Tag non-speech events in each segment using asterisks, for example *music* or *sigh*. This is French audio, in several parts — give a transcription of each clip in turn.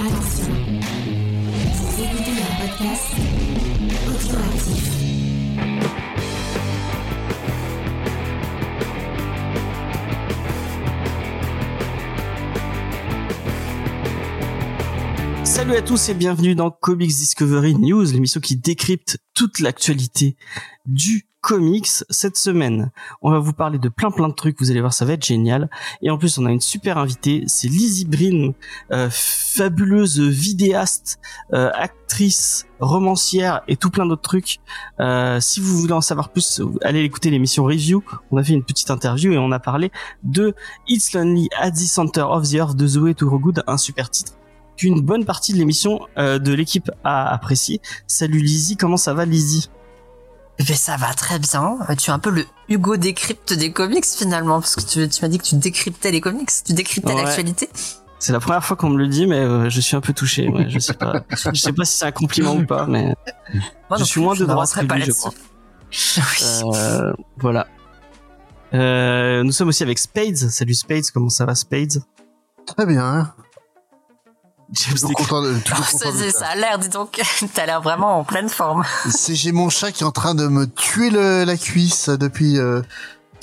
Attention, vous écoutez un podcast audioactif. Salut à tous et bienvenue dans Comics Discovery News, l'émission qui décrypte toute l'actualité du comics cette semaine. On va vous parler de plein plein de trucs, vous allez voir ça va être génial. Et en plus on a une super invitée, c'est Lizzie Brin, euh, fabuleuse vidéaste, euh, actrice, romancière et tout plein d'autres trucs. Euh, si vous voulez en savoir plus, allez écouter l'émission Review. On a fait une petite interview et on a parlé de It's Lonely at the Center of the Earth de Zoé Good, un super titre qu'une bonne partie de l'émission euh, de l'équipe a apprécié. Salut Lizzie, comment ça va Lizzie? Mais ça va très bien. Tu es un peu le Hugo décrypte des comics finalement, parce que tu, tu m'as dit que tu décryptais les comics, tu décryptais Ouais. l'actualité. C'est la première fois qu'on me le dit, mais euh, je suis un peu touché. Ouais, je sais pas, *laughs* je sais pas si c'est un compliment ou pas, mais Moi je suis moins de droite que pas lui, je là-dessus. Oui. euh, voilà. Euh, nous sommes aussi avec Spades. Salut Spades, comment ça va Spades? Très bien. James Toujours content de, toujours content ça, de c'est- ça. ça a l'air, dis donc, *laughs* t'as l'air vraiment en pleine forme. C'est j'ai mon chat qui est en train de me tuer le, la cuisse depuis euh,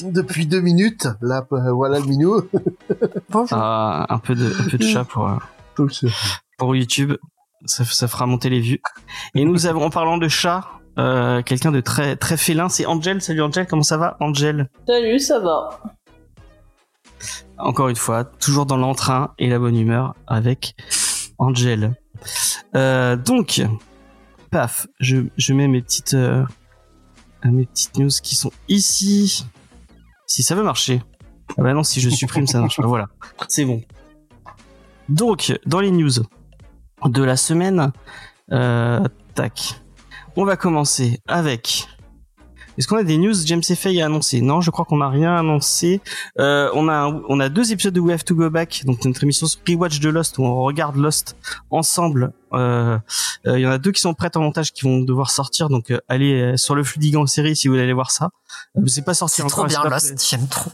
depuis deux minutes. Là, euh, voilà le minou. *laughs* Bonjour. Ah, un peu de, un peu de chat pour euh, pour YouTube. Ça, ça fera monter les vues. Et nous avons, en parlant de chat, euh, quelqu'un de très très félin, c'est Angel. Salut Angel, comment ça va Angel? Salut, ça va. Encore une fois, toujours dans l'entrain et la bonne humeur avec Angel. Euh, donc, paf, je, mets mes petites, euh, mes petites news qui sont ici. Si ça veut marcher. Ah bah non, si je supprime, ça marche pas. Voilà, c'est bon. Donc, dans les news de la semaine, euh, tac. On va commencer avec. Est-ce qu'on a des news James Fay a annoncé? Non, je crois qu'on n'a rien annoncé. Euh, on a un- on a deux épisodes de We Have to Go Back, donc notre émission sur Rewatch de Lost où on regarde Lost ensemble. Euh, euh, Il y en a deux qui sont prêtes en montage qui vont devoir sortir, donc euh, allez euh, sur le Fludigan série si vous voulez aller voir ça. Euh, c'est pas sorti C'est encore. trop mais bien c'est Lost, j'aime trop.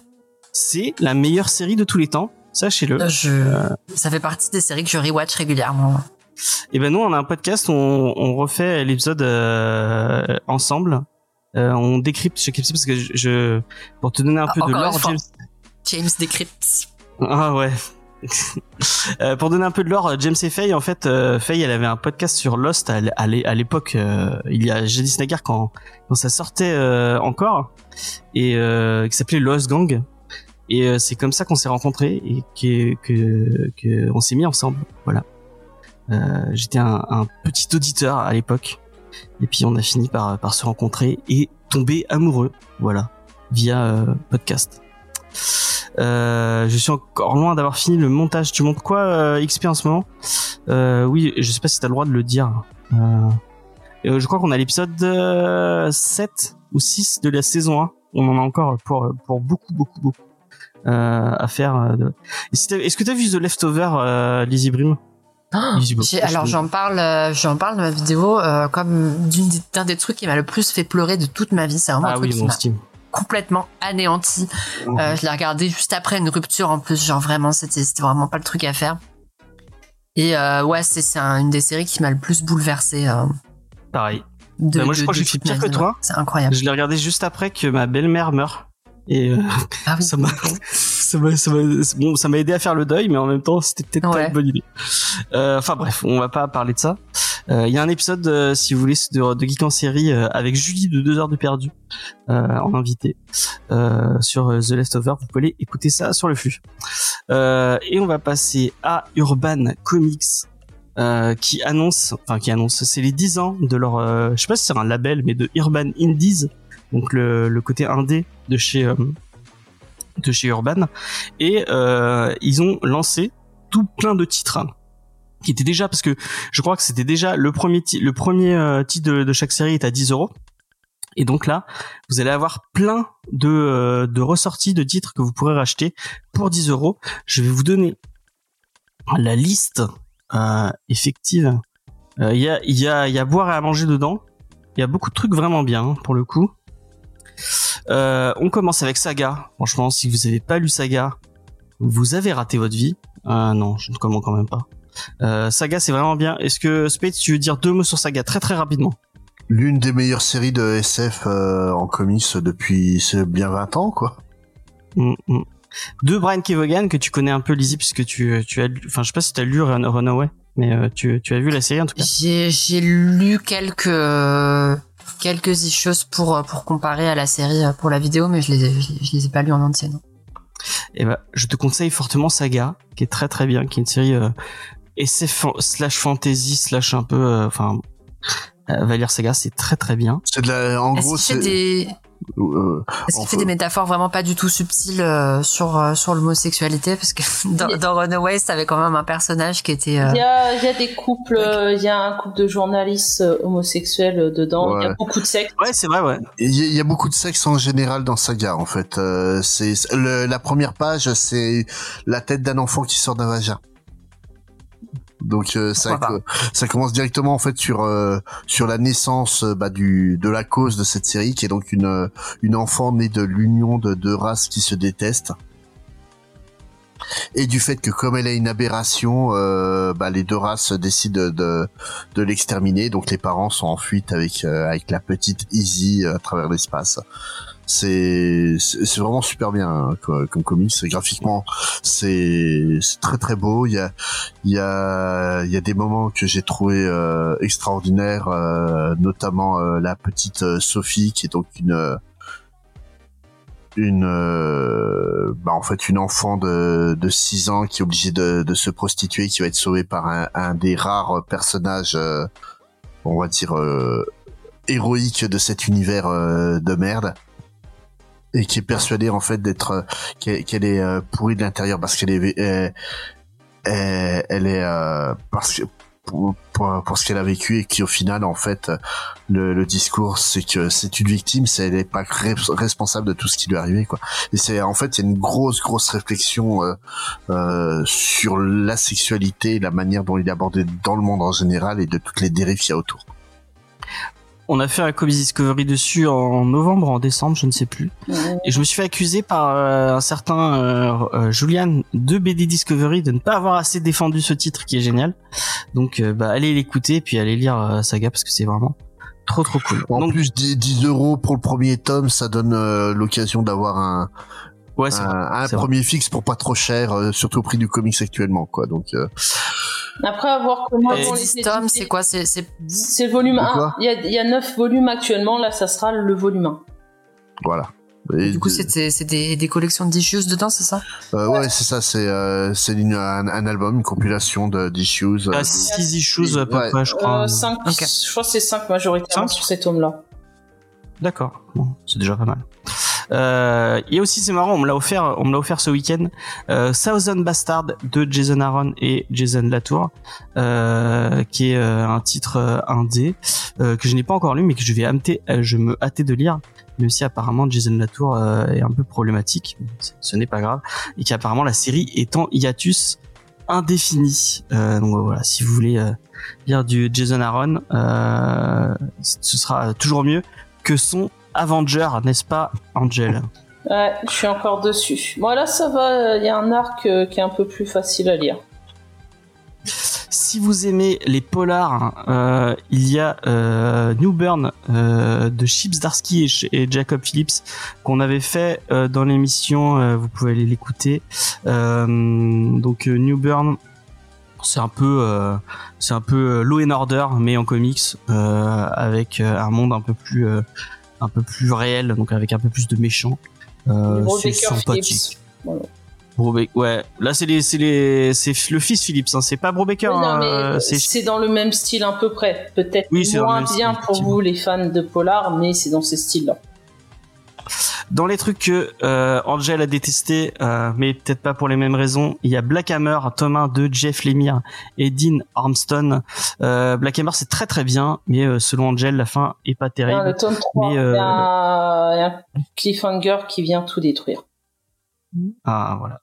C'est la meilleure série de tous les temps, sachez-le. Euh, Je... Ça fait partie des séries que je rewatch régulièrement. Et ben nous on a un podcast, on, on refait l'épisode euh, ensemble. Euh, on décrypte chaque épisode parce que je, je- pour te donner un Ah, peu de fois. James, James Decrypt. Ah ouais. *laughs* Euh, pour donner un peu de l'or, James et Faye, en fait, euh, Faye, elle avait un podcast sur Lost à, à l'é- à l'époque, euh, il y a jadis naguère quand, quand ça sortait euh, encore, et euh, qui s'appelait Lost Gang. Et euh, c'est comme ça qu'on s'est rencontrés et que, que, que on s'est mis ensemble. Voilà. Euh, J'étais un, un petit auditeur à l'époque, et puis on a fini par, par se rencontrer et tomber amoureux. Voilà, via euh, podcast. Euh, je suis encore loin d'avoir fini le montage. Tu montes quoi, euh, XP en ce moment? Euh, Oui, je sais pas si t'as le droit de le dire. Euh, euh, je crois qu'on a l'épisode euh, 7 ou 6 de la saison 1. On en a encore pour, pour beaucoup, beaucoup, beaucoup à faire. Est-ce que t'as vu The Leftover, euh, Lizzie Brim? J'ai- alors j'en parle, euh, j'en parle dans ma vidéo euh, comme d'un des trucs qui m'a le plus fait pleurer de toute ma vie. C'est vraiment un Ah truc oui, qui m'a complètement anéanti. Euh, je l'ai regardé juste après une rupture en plus, genre vraiment c'était vraiment pas le truc à faire. Et ouais, c'est un- une des séries qui m'a le plus bouleversé. Pareil. de, Bah, moi, je crois que de j'ai fait toute ma pire que toi. C'est incroyable. Je l'ai regardé juste après que ma belle-mère meurt. Et Ah oui. *laughs* ça m'a ça m'a bon aidé à faire le deuil mais en même temps c'était peut-être pas une bonne idée. Euh, enfin bref on va pas parler de ça. Euh, il y a un épisode euh, si vous voulez de, de Geek en série avec Julie de deux heures de perdu en invité sur The Leftover. Vous pouvez aller écouter ça sur le flux. Et on va passer à Urban Comics euh, qui annonce enfin qui annonce c'est les 10 ans de leur euh, je sais pas si c'est un label mais de Urban Indies donc le, le côté indé de chez euh, de chez Urban. Et euh, ils ont lancé tout plein de titres hein, qui étaient déjà parce que je crois que c'était déjà le premier le premier euh, titre de, chaque série est à 10 euros. Et donc là vous allez avoir plein de euh, ressorties de titres que vous pourrez racheter pour 10 euros. Je vais vous donner la liste euh, effective. Il y a il y a il y a boire et à manger dedans. Il y a beaucoup de trucs vraiment bien hein, pour le coup on commence avec Saga. Franchement, si vous avez pas lu Saga, vous avez raté votre vie. Euh, non, je ne commande quand même pas. Euh, Saga, c'est vraiment bien. Est-ce que Spade, tu veux dire deux mots sur Saga très très rapidement? L'une des meilleures séries de SF euh, en comics depuis bien 20 ans, quoi. Mm, mm. De Brian Kevogan que tu connais un peu, Lizzie, puisque tu, tu as, lu- enfin, je sais pas si tu as lu Run- Runaway, mais euh, tu, tu as vu la série en tout cas. J'ai lu quelques euh, quelques issues pour euh, pour comparer à la série euh, pour la vidéo, mais je les je, les- je les ai pas lus en entier. Non. Et ben, je te conseille fortement Saga, qui est très très bien, qui est une série euh, SF slash fantasy slash un peu, euh, enfin, euh, va lire Saga, c'est très très bien. C'est de la, en gros, c'est, des euh, est-ce qu'il fait des métaphores vraiment pas du tout subtiles euh, sur euh, sur l'homosexualité? Parce que *laughs* dans, dans Runaway, t'avais quand même un personnage qui était euh, Il y a, il y a des couples, euh, il y a un couple de journalistes homosexuels dedans, il y a beaucoup de sexe. Ouais, c'est vrai, ouais. il y, a- y a beaucoup de sexe en général dans Saga, en fait. Euh, c'est c'est- le- la première page, c'est la tête d'un enfant qui sort d'un vagin. Donc euh, ça, ça commence directement en fait sur euh, sur la naissance euh, bah, du de la cause de cette série qui est donc une euh, une enfant née de l'union de deux races qui se détestent et du fait que comme elle a une aberration, euh, bah, les deux races décident de de, de l'exterminer. Donc les parents sont en fuite avec euh, avec la petite Izzy euh, à travers l'espace. C'est c'est vraiment super bien hein, co- comme comics. Graphiquement, c'est c'est très très beau. Il y a il y a il y a des moments que j'ai trouvé euh, extraordinaires, euh, notamment euh, la petite Sophie qui est donc une une bah en fait une enfant de de 6 ans qui est obligée de de se prostituer qui va être sauvée par un, des rares personnages on va dire euh, héroïques de cet univers de merde et qui est persuadée en fait d'être euh, qu'elle qu'elle est euh, pourrie de l'intérieur parce qu'elle est euh, elle, est euh, parce que pour, pour, ce qu'elle a vécu et qui au final en fait le, le discours c'est que c'est une victime c'est elle n'est pas re- responsable de tout ce qui lui est arrivé quoi. Et c'est en fait il une grosse grosse réflexion euh, euh, sur la sexualité la manière dont il est abordé dans le monde en général et de toutes les dérives qu'il y a autour On a fait un Comics Discovery dessus en novembre, en décembre, je ne sais plus. Et je me suis fait accuser par euh, un certain euh, euh, Julian de BD Discovery de ne pas avoir assez défendu ce titre qui est génial. Donc euh, bah allez l'écouter puis allez lire euh, Saga parce que c'est vraiment trop trop cool. en Donc plus 10, 10 euros pour le premier tome ça donne euh, l'occasion d'avoir un, ouais, c'est un, un c'est vrai. premier fixe pour pas trop cher euh, surtout au prix du comics actuellement quoi donc euh, Après avoir comment Et les 10 tomes, c'est quoi? C'est le volume De 1. quoi? Il y a, il y a 9 volumes actuellement, là ça sera le volume 1. voilà Et du coup de- c'est c'est des, des collections de issues dedans, c'est ça? Euh, ouais, c'est ça, c'est euh, c'est une- un, un album, une compilation de d'issues. euh, Ah, de- six issues à peu Ouais. près, je crois. Euh, cinq, Ok. Je crois que c'est 5 majoritairement Cinq sur ces tomes-là. D'accord, bon, c'est déjà pas mal. Euh, et aussi c'est marrant, on me l'a offert, on me l'a offert ce week-end. Euh, Thousand Bastard de Jason Aaron et Jason Latour, euh, qui est euh, un titre euh, indé euh, que je n'ai pas encore lu, mais que je vais hâter, je me hâter de lire, même si apparemment Jason Latour est un peu problématique, ce- n'est pas grave, et qu'apparemment la série est en hiatus indéfini. Donc voilà, si vous voulez lire du Jason Aaron, ce sera toujours mieux que son Avenger, n'est-ce pas, Angel Ouais, je suis encore dessus. Bon, là ça va, il y a un arc euh, qui est un peu plus facile à lire. Si vous aimez les polars, euh, il y a euh, New Burn euh, de Chips Darsky et, Jacob Phillips qu'on avait fait dans l'émission. vous pouvez aller l'écouter. Donc euh, New Burn, c'est un peu, euh, c'est un peu Law and Order mais en comics euh, avec un monde un peu plus, euh, un peu plus réel, donc avec un peu plus de méchants. Euh, c'est sympathique. Voilà. Ouais, là c'est les, c'est les, c'est le fils Phillips, hein. c'est pas Bro Baker, Oui, non, hein, euh, c'est dans le même style à peu près. Peut-être Oui, moins style, bien pour vous les fans de polar, mais c'est dans ces styles-là. Dans les trucs que euh, Angel a détesté, euh, mais peut-être pas pour les mêmes raisons, il y a Black Hammer, tome 1 de Jeff Lemire et Dean Armstrong. Euh, Black Hammer c'est très très bien, mais euh, selon Angel la fin est pas terrible. le tome 3, Mais, il euh, y, a un- il y a un cliffhanger qui vient tout détruire. Ah voilà.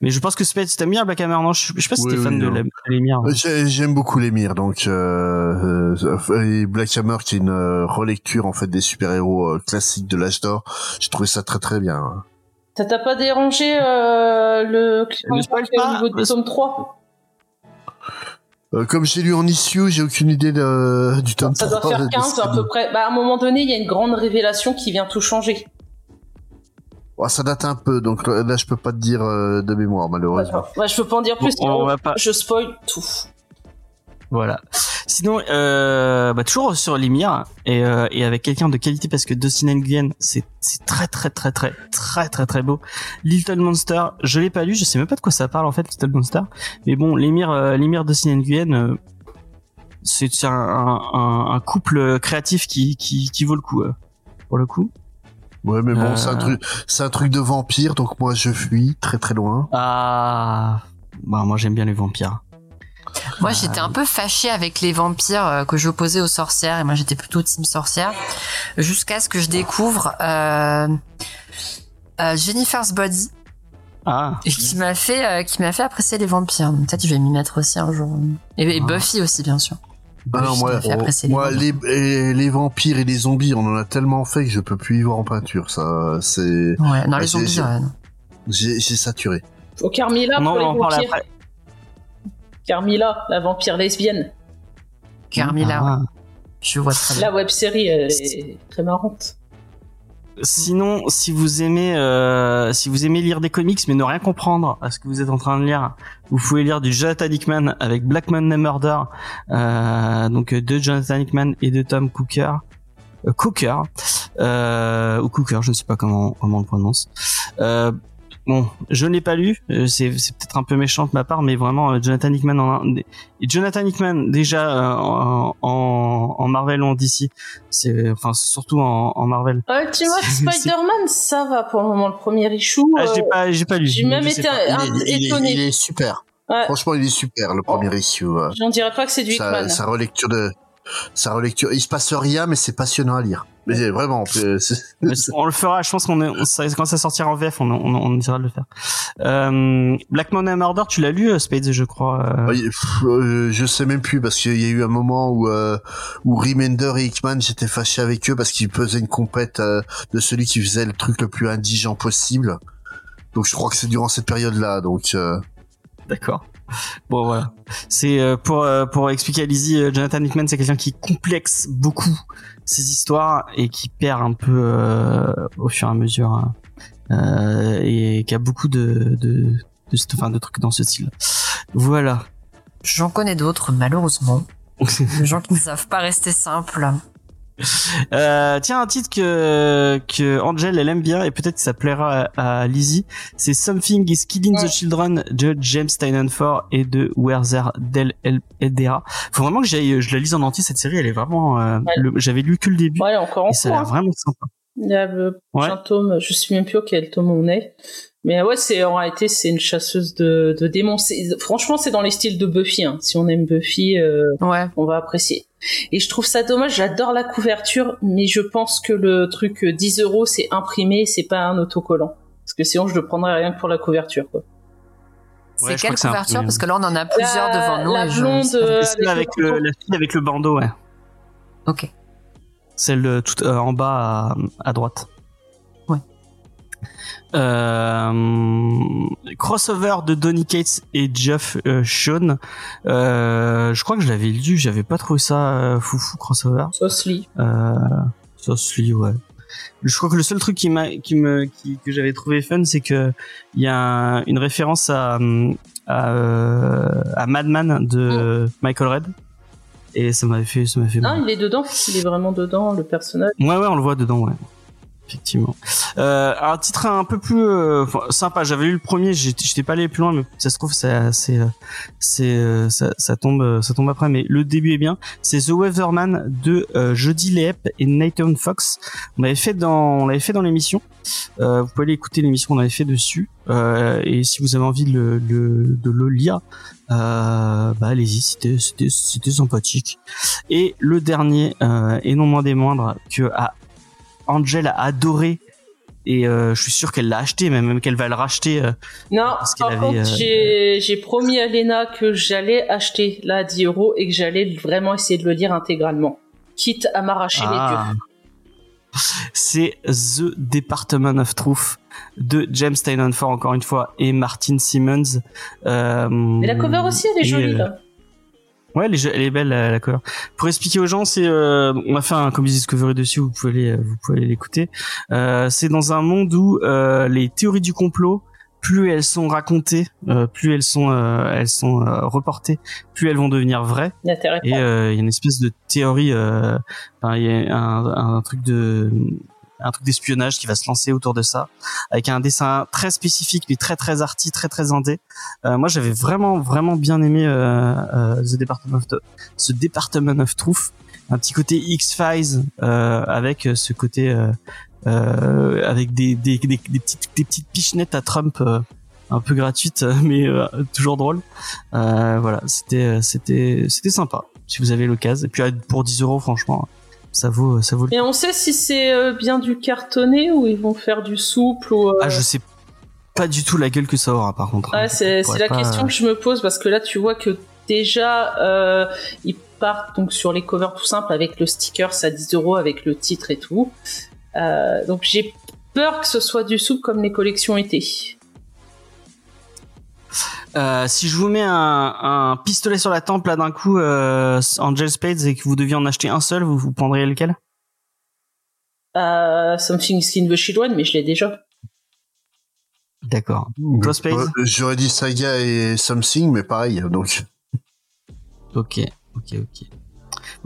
Mais je pense que Spade, t'aimes bien Black Hammer, non je, je sais pas si Oui, t'es fan oui, de non. la- de Lemire. Euh, j'ai- J'aime beaucoup les mires, donc euh, euh, et Black Hammer qui est une relecture en fait des super-héros euh, classiques de l'âge d'or. J'ai trouvé ça très très bien. Ça t'a pas dérangé euh, le cliffhanger au niveau du tome 3 Euh, comme j'ai lu en issue, j'ai aucune idée de, du tome Ça doit 3 faire de- de 15 ce à peu près. Bah, à un moment donné, il y a une grande révélation qui vient tout changer. Ouais, ça date un peu, donc là je peux pas te dire euh, de mémoire malheureusement. Ouais, je peux pas en dire plus. Bon, on va pas- Je spoil tout. Voilà. Sinon, euh, bah, toujours sur Limir et, euh, et avec quelqu'un de qualité parce que Dustin Nguyen, c'est c'est très très très très très très très beau. Little Monster, je l'ai pas lu, je sais même pas de quoi ça parle en fait Little Monster. Mais bon, Limir, euh, Limir Dustin Nguyen, euh, c'est c'est un, un, un couple créatif qui qui qui vaut le coup euh, pour le coup. Ouais, mais bon, Euh. c'est un truc, c'est un truc de vampire, donc moi je fuis très très loin. Ah, bah moi j'aime bien les vampires. Moi, j'étais un peu fâchée avec les vampires euh, que j'opposais aux sorcières, et moi j'étais plutôt team sorcière, jusqu'à ce que je découvre euh, euh, Jennifer's Body, Ah, et qui m'a fait, euh, qui m'a fait apprécier les vampires. Donc, Peut-être que je vais m'y mettre aussi un jour. Et, et Ah. Buffy aussi, bien sûr. Ah non, moi, oh, les moi vampires. les, et les vampires et les zombies, on en a tellement fait que je peux plus y voir en peinture. Ça, c'est, Ouais, non, les zombies, j'ai- saturé. Faut Carmilla non, pour on les vampires. après. Carmilla, la vampire lesbienne. Carmilla, ouais. Ah. je vois très bien. La web série, elle est très marrante. Sinon, si vous aimez, euh, si vous aimez lire des comics mais ne rien comprendre à ce que vous êtes en train de lire, vous pouvez lire du Jonathan Hickman avec Black Monday Murder, euh, donc euh, de Jonathan Hickman et de Tom Cooker, euh, Cooker euh, ou Cooker, je ne sais pas comment comment on le prononce. Euh, bon, je ne l'ai pas lu, euh, c'est c'est peut-être un peu méchant de ma part, mais vraiment euh, Jonathan Hickman en Jonathan Hickman déjà euh, en, en, en Marvel ou en DC, c'est enfin c'est surtout en, en Marvel. Ultimate C'est- Spider-Man, ça va pour le moment, le premier issue. Ah, j'ai euh, pas, j'ai pas lu. j'ai même été pas. un- Il est, il est- étonné. il est super. Ouais. Franchement, il est super le premier issue. euh. J'en dirais pas que c'est du Sa, Hickman. sa relecture de, sa relecture. Il se passe rien, mais c'est passionnant à lire. Mais vraiment, Mais on le fera. Je pense qu'on est, on- ça- quand ça sortira en VF, on, on, on essaiera de le faire. Euh, Black Monday Murder, tu l'as lu, euh, Spades, je crois. euh. Euh, je sais même plus parce qu'il y a eu un moment où euh, où Remender et Hickman j'étais fâché avec eux parce qu'ils faisaient une compète euh, de celui qui faisait le truc le plus indigent possible. Donc je crois que c'est durant cette période-là. Donc euh, D'accord. Bon voilà. C'est euh, pour euh, pour expliquer à Lizzie, euh, Jonathan Hickman, c'est quelqu'un qui complexe beaucoup ses histoires et qui perd un peu au fur et à mesure hein. Et qui a beaucoup de de de, de, enfin, de trucs dans ce style. Voilà. J'en connais d'autres, malheureusement. *laughs* Des gens qui ne savent pas rester simples. *laughs* Euh, tiens, un titre que, que Angel, elle aime bien et peut-être que ça plaira à, à Lizzie. C'est Something is Killing the Ouais. Children de James Ford et de Werther Del El- Edera. Faut vraiment que j'aille, je la lise en entier cette série. Elle est vraiment, euh, Ouais. j'avais lu que le début Ouais, encore en et ça a l'air hein. vraiment sympa. Il y a le Ouais. prochain tome, je sais même plus auquel tome on est. Mais ouais, c'est en réalité c'est une chasseuse de, de démons. Franchement, c'est dans les styles de Buffy. Hein. Si on aime Buffy, euh, Ouais. on va apprécier. Et je trouve ça dommage. J'adore la couverture, mais je pense que le truc euh, 10 euros, c'est imprimé, c'est pas un autocollant. Parce que sinon, je le prendrais rien que pour la couverture. Quoi. C'est Ouais, quelle couverture Parce que là, on en a plusieurs La- devant nous. la je- blonde, euh, C'est celle avec le le, bandeau. la fille avec le bandeau, ouais. Ok. Celle euh, tout euh, en bas à, à droite. Euh, crossover de Donny Cates et Jeff euh, Sean. Euh, je crois que je l'avais lu, j'avais pas trouvé ça foufou crossover. Lit. Euh, lit, ouais. Je crois que le seul truc qui m'a, qui me, qui, que j'avais trouvé fun, c'est que il y a un- une référence à, à, à Madman de Michael Red. Et ça m'avait fait, ça m'a fait. Marrer. il est dedans. Il est vraiment dedans, le personnage. Ouais, ouais, on le voit dedans, ouais. Effectivement. Euh, un titre un peu plus euh, sympa. J'avais lu le premier, j'étais pas allé plus loin, mais ça se trouve, euh, euh, ça, ça tombe, euh, ça tombe après. Mais le début est bien. C'est The Weatherman de euh, Jody Leep et Nathan Fox. On l'avait fait dans l'émission. Euh, vous pouvez aller écouter l'émission qu'on avait fait dessus. Euh, et si vous avez envie de le, lire, euh, bah allez-y, c'était, sympathique. Et le dernier, euh, et non moins des moindres, que a Angel a adoré et euh, je suis sûr qu'elle l'a acheté, même, même qu'elle va le racheter. euh, Non, Parce par avait, contre, euh, j'ai promis à Lena que j'allais acheter là à 10 euros et que j'allais vraiment essayer de le lire intégralement. Quitte à m'arracher les Ah. C'est The Department of Truth de James Tynion Ford encore une fois et Martin Simmons. Mais la cover aussi, elle est jolie là. Ouais, elle est, elle est belle la, la cover. Pour expliquer aux gens, c'est euh, on a fait un comedy discovery dessus, vous pouvez aller, vous pouvez aller l'écouter. Euh, c'est dans un monde où euh, les théories du complot, plus elles sont racontées, euh, plus elles sont euh, elles sont euh, reportées, plus elles vont devenir vraies. Et euh, il y a une espèce de théorie, euh, il y a un, un truc de un truc d'espionnage qui va se lancer autour de ça, avec un dessin très spécifique, mais très très arty, très très indé. Euh, moi, j'avais vraiment vraiment bien aimé euh, euh, The Department of ce Department of Truth, un petit côté X Files euh, avec ce côté euh, euh, avec des des, des petites des petites pichenettes à Trump. euh, un peu gratuites *laughs* mais euh, toujours drôle euh, voilà c'était c'était c'était sympa si vous avez l'occasion et puis euh, pour 10 euros franchement ça vaut ça vaut le Et on sait si c'est euh, bien du cartonné ou ils vont faire du souple ou. euh, ah je sais pas du tout la gueule que ça aura par contre Ouais, c'est la pas- question que je me pose parce que là, tu vois que déjà, euh, ils partent donc sur les covers tout simples avec le sticker, ça 10 euros avec le titre et tout. Euh, donc j'ai peur que ce soit du soupe comme les collections étaient. Euh, si je vous mets un, un pistolet sur la tempe là d'un coup euh, Angel Spades et que vous deviez en acheter un seul vous vous prendriez lequel? Euh, Something Skin the Shield One, mais je l'ai déjà. d'accord Toi, Ouais, J'aurais dit Saga et Something, mais pareil, donc. ok ok ok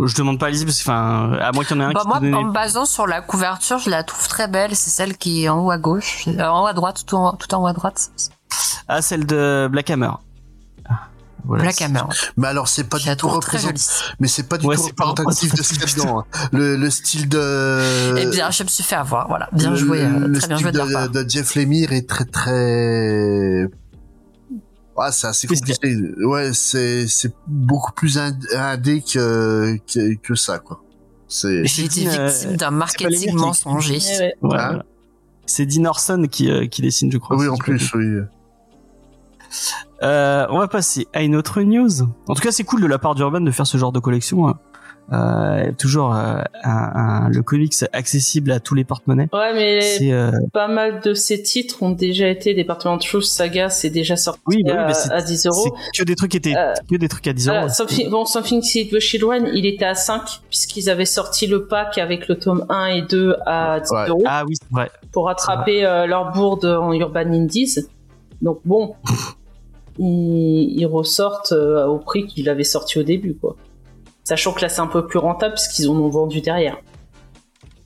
je demande pas à Lizzie parce que enfin à moins qu'il y en ait un Bah, qui moi, te en me basant sur la couverture, je la trouve très belle. C'est celle qui est en haut à gauche, euh, en haut à droite, tout en, tout en haut à droite. Ah celle de Black Hammer Ah, voilà, Black Hammer. Mais alors, c'est pas Je du la tout représentatif. Mais c'est pas du tout pas représentatif de ce qu'il y a dedans. hein. Le, le style de. Eh bien, je me suis fait avoir. Voilà, bien le- joué, euh, le très bien style joué de leur de, de Jeff Lemire est très très. Ah, c'est assez compliqué. Ouais, c'est c'est beaucoup plus ind- indé que, que que ça quoi. C'est J'ai été euh, victime d'un pas marketing mensonger. Ouais. Ouais, Hein voilà. c'est Dean Orson qui, euh, qui dessine je crois oui en pas plus oui. Euh, on va passer à une autre news. En tout cas, c'est cool de la part d'Urban de faire ce genre de collection. hein. Euh, toujours euh, un, un- le comics accessible à tous les porte-monnaies. Ouais, mais euh, pas mal de ces titres ont déjà été Département de Choses Saga, c'est déjà sorti oui, bah oui, c'est à 10 euros. que des trucs qui étaient Euh, que des trucs à 10 euros. Something, bon, Something Seed the One, il était à 5 puisqu'ils avaient sorti le pack avec le tome 1 et 2 à 10 Ouais. euros Ah oui, c'est vrai. pour rattraper euh, leur bourde en Urban Indies. Donc bon, *laughs* ils, ils ressortent euh, au prix qu'il avait sorti au début, quoi. Sachant que là c'est un peu plus rentable puisqu'ils en ont vendu derrière.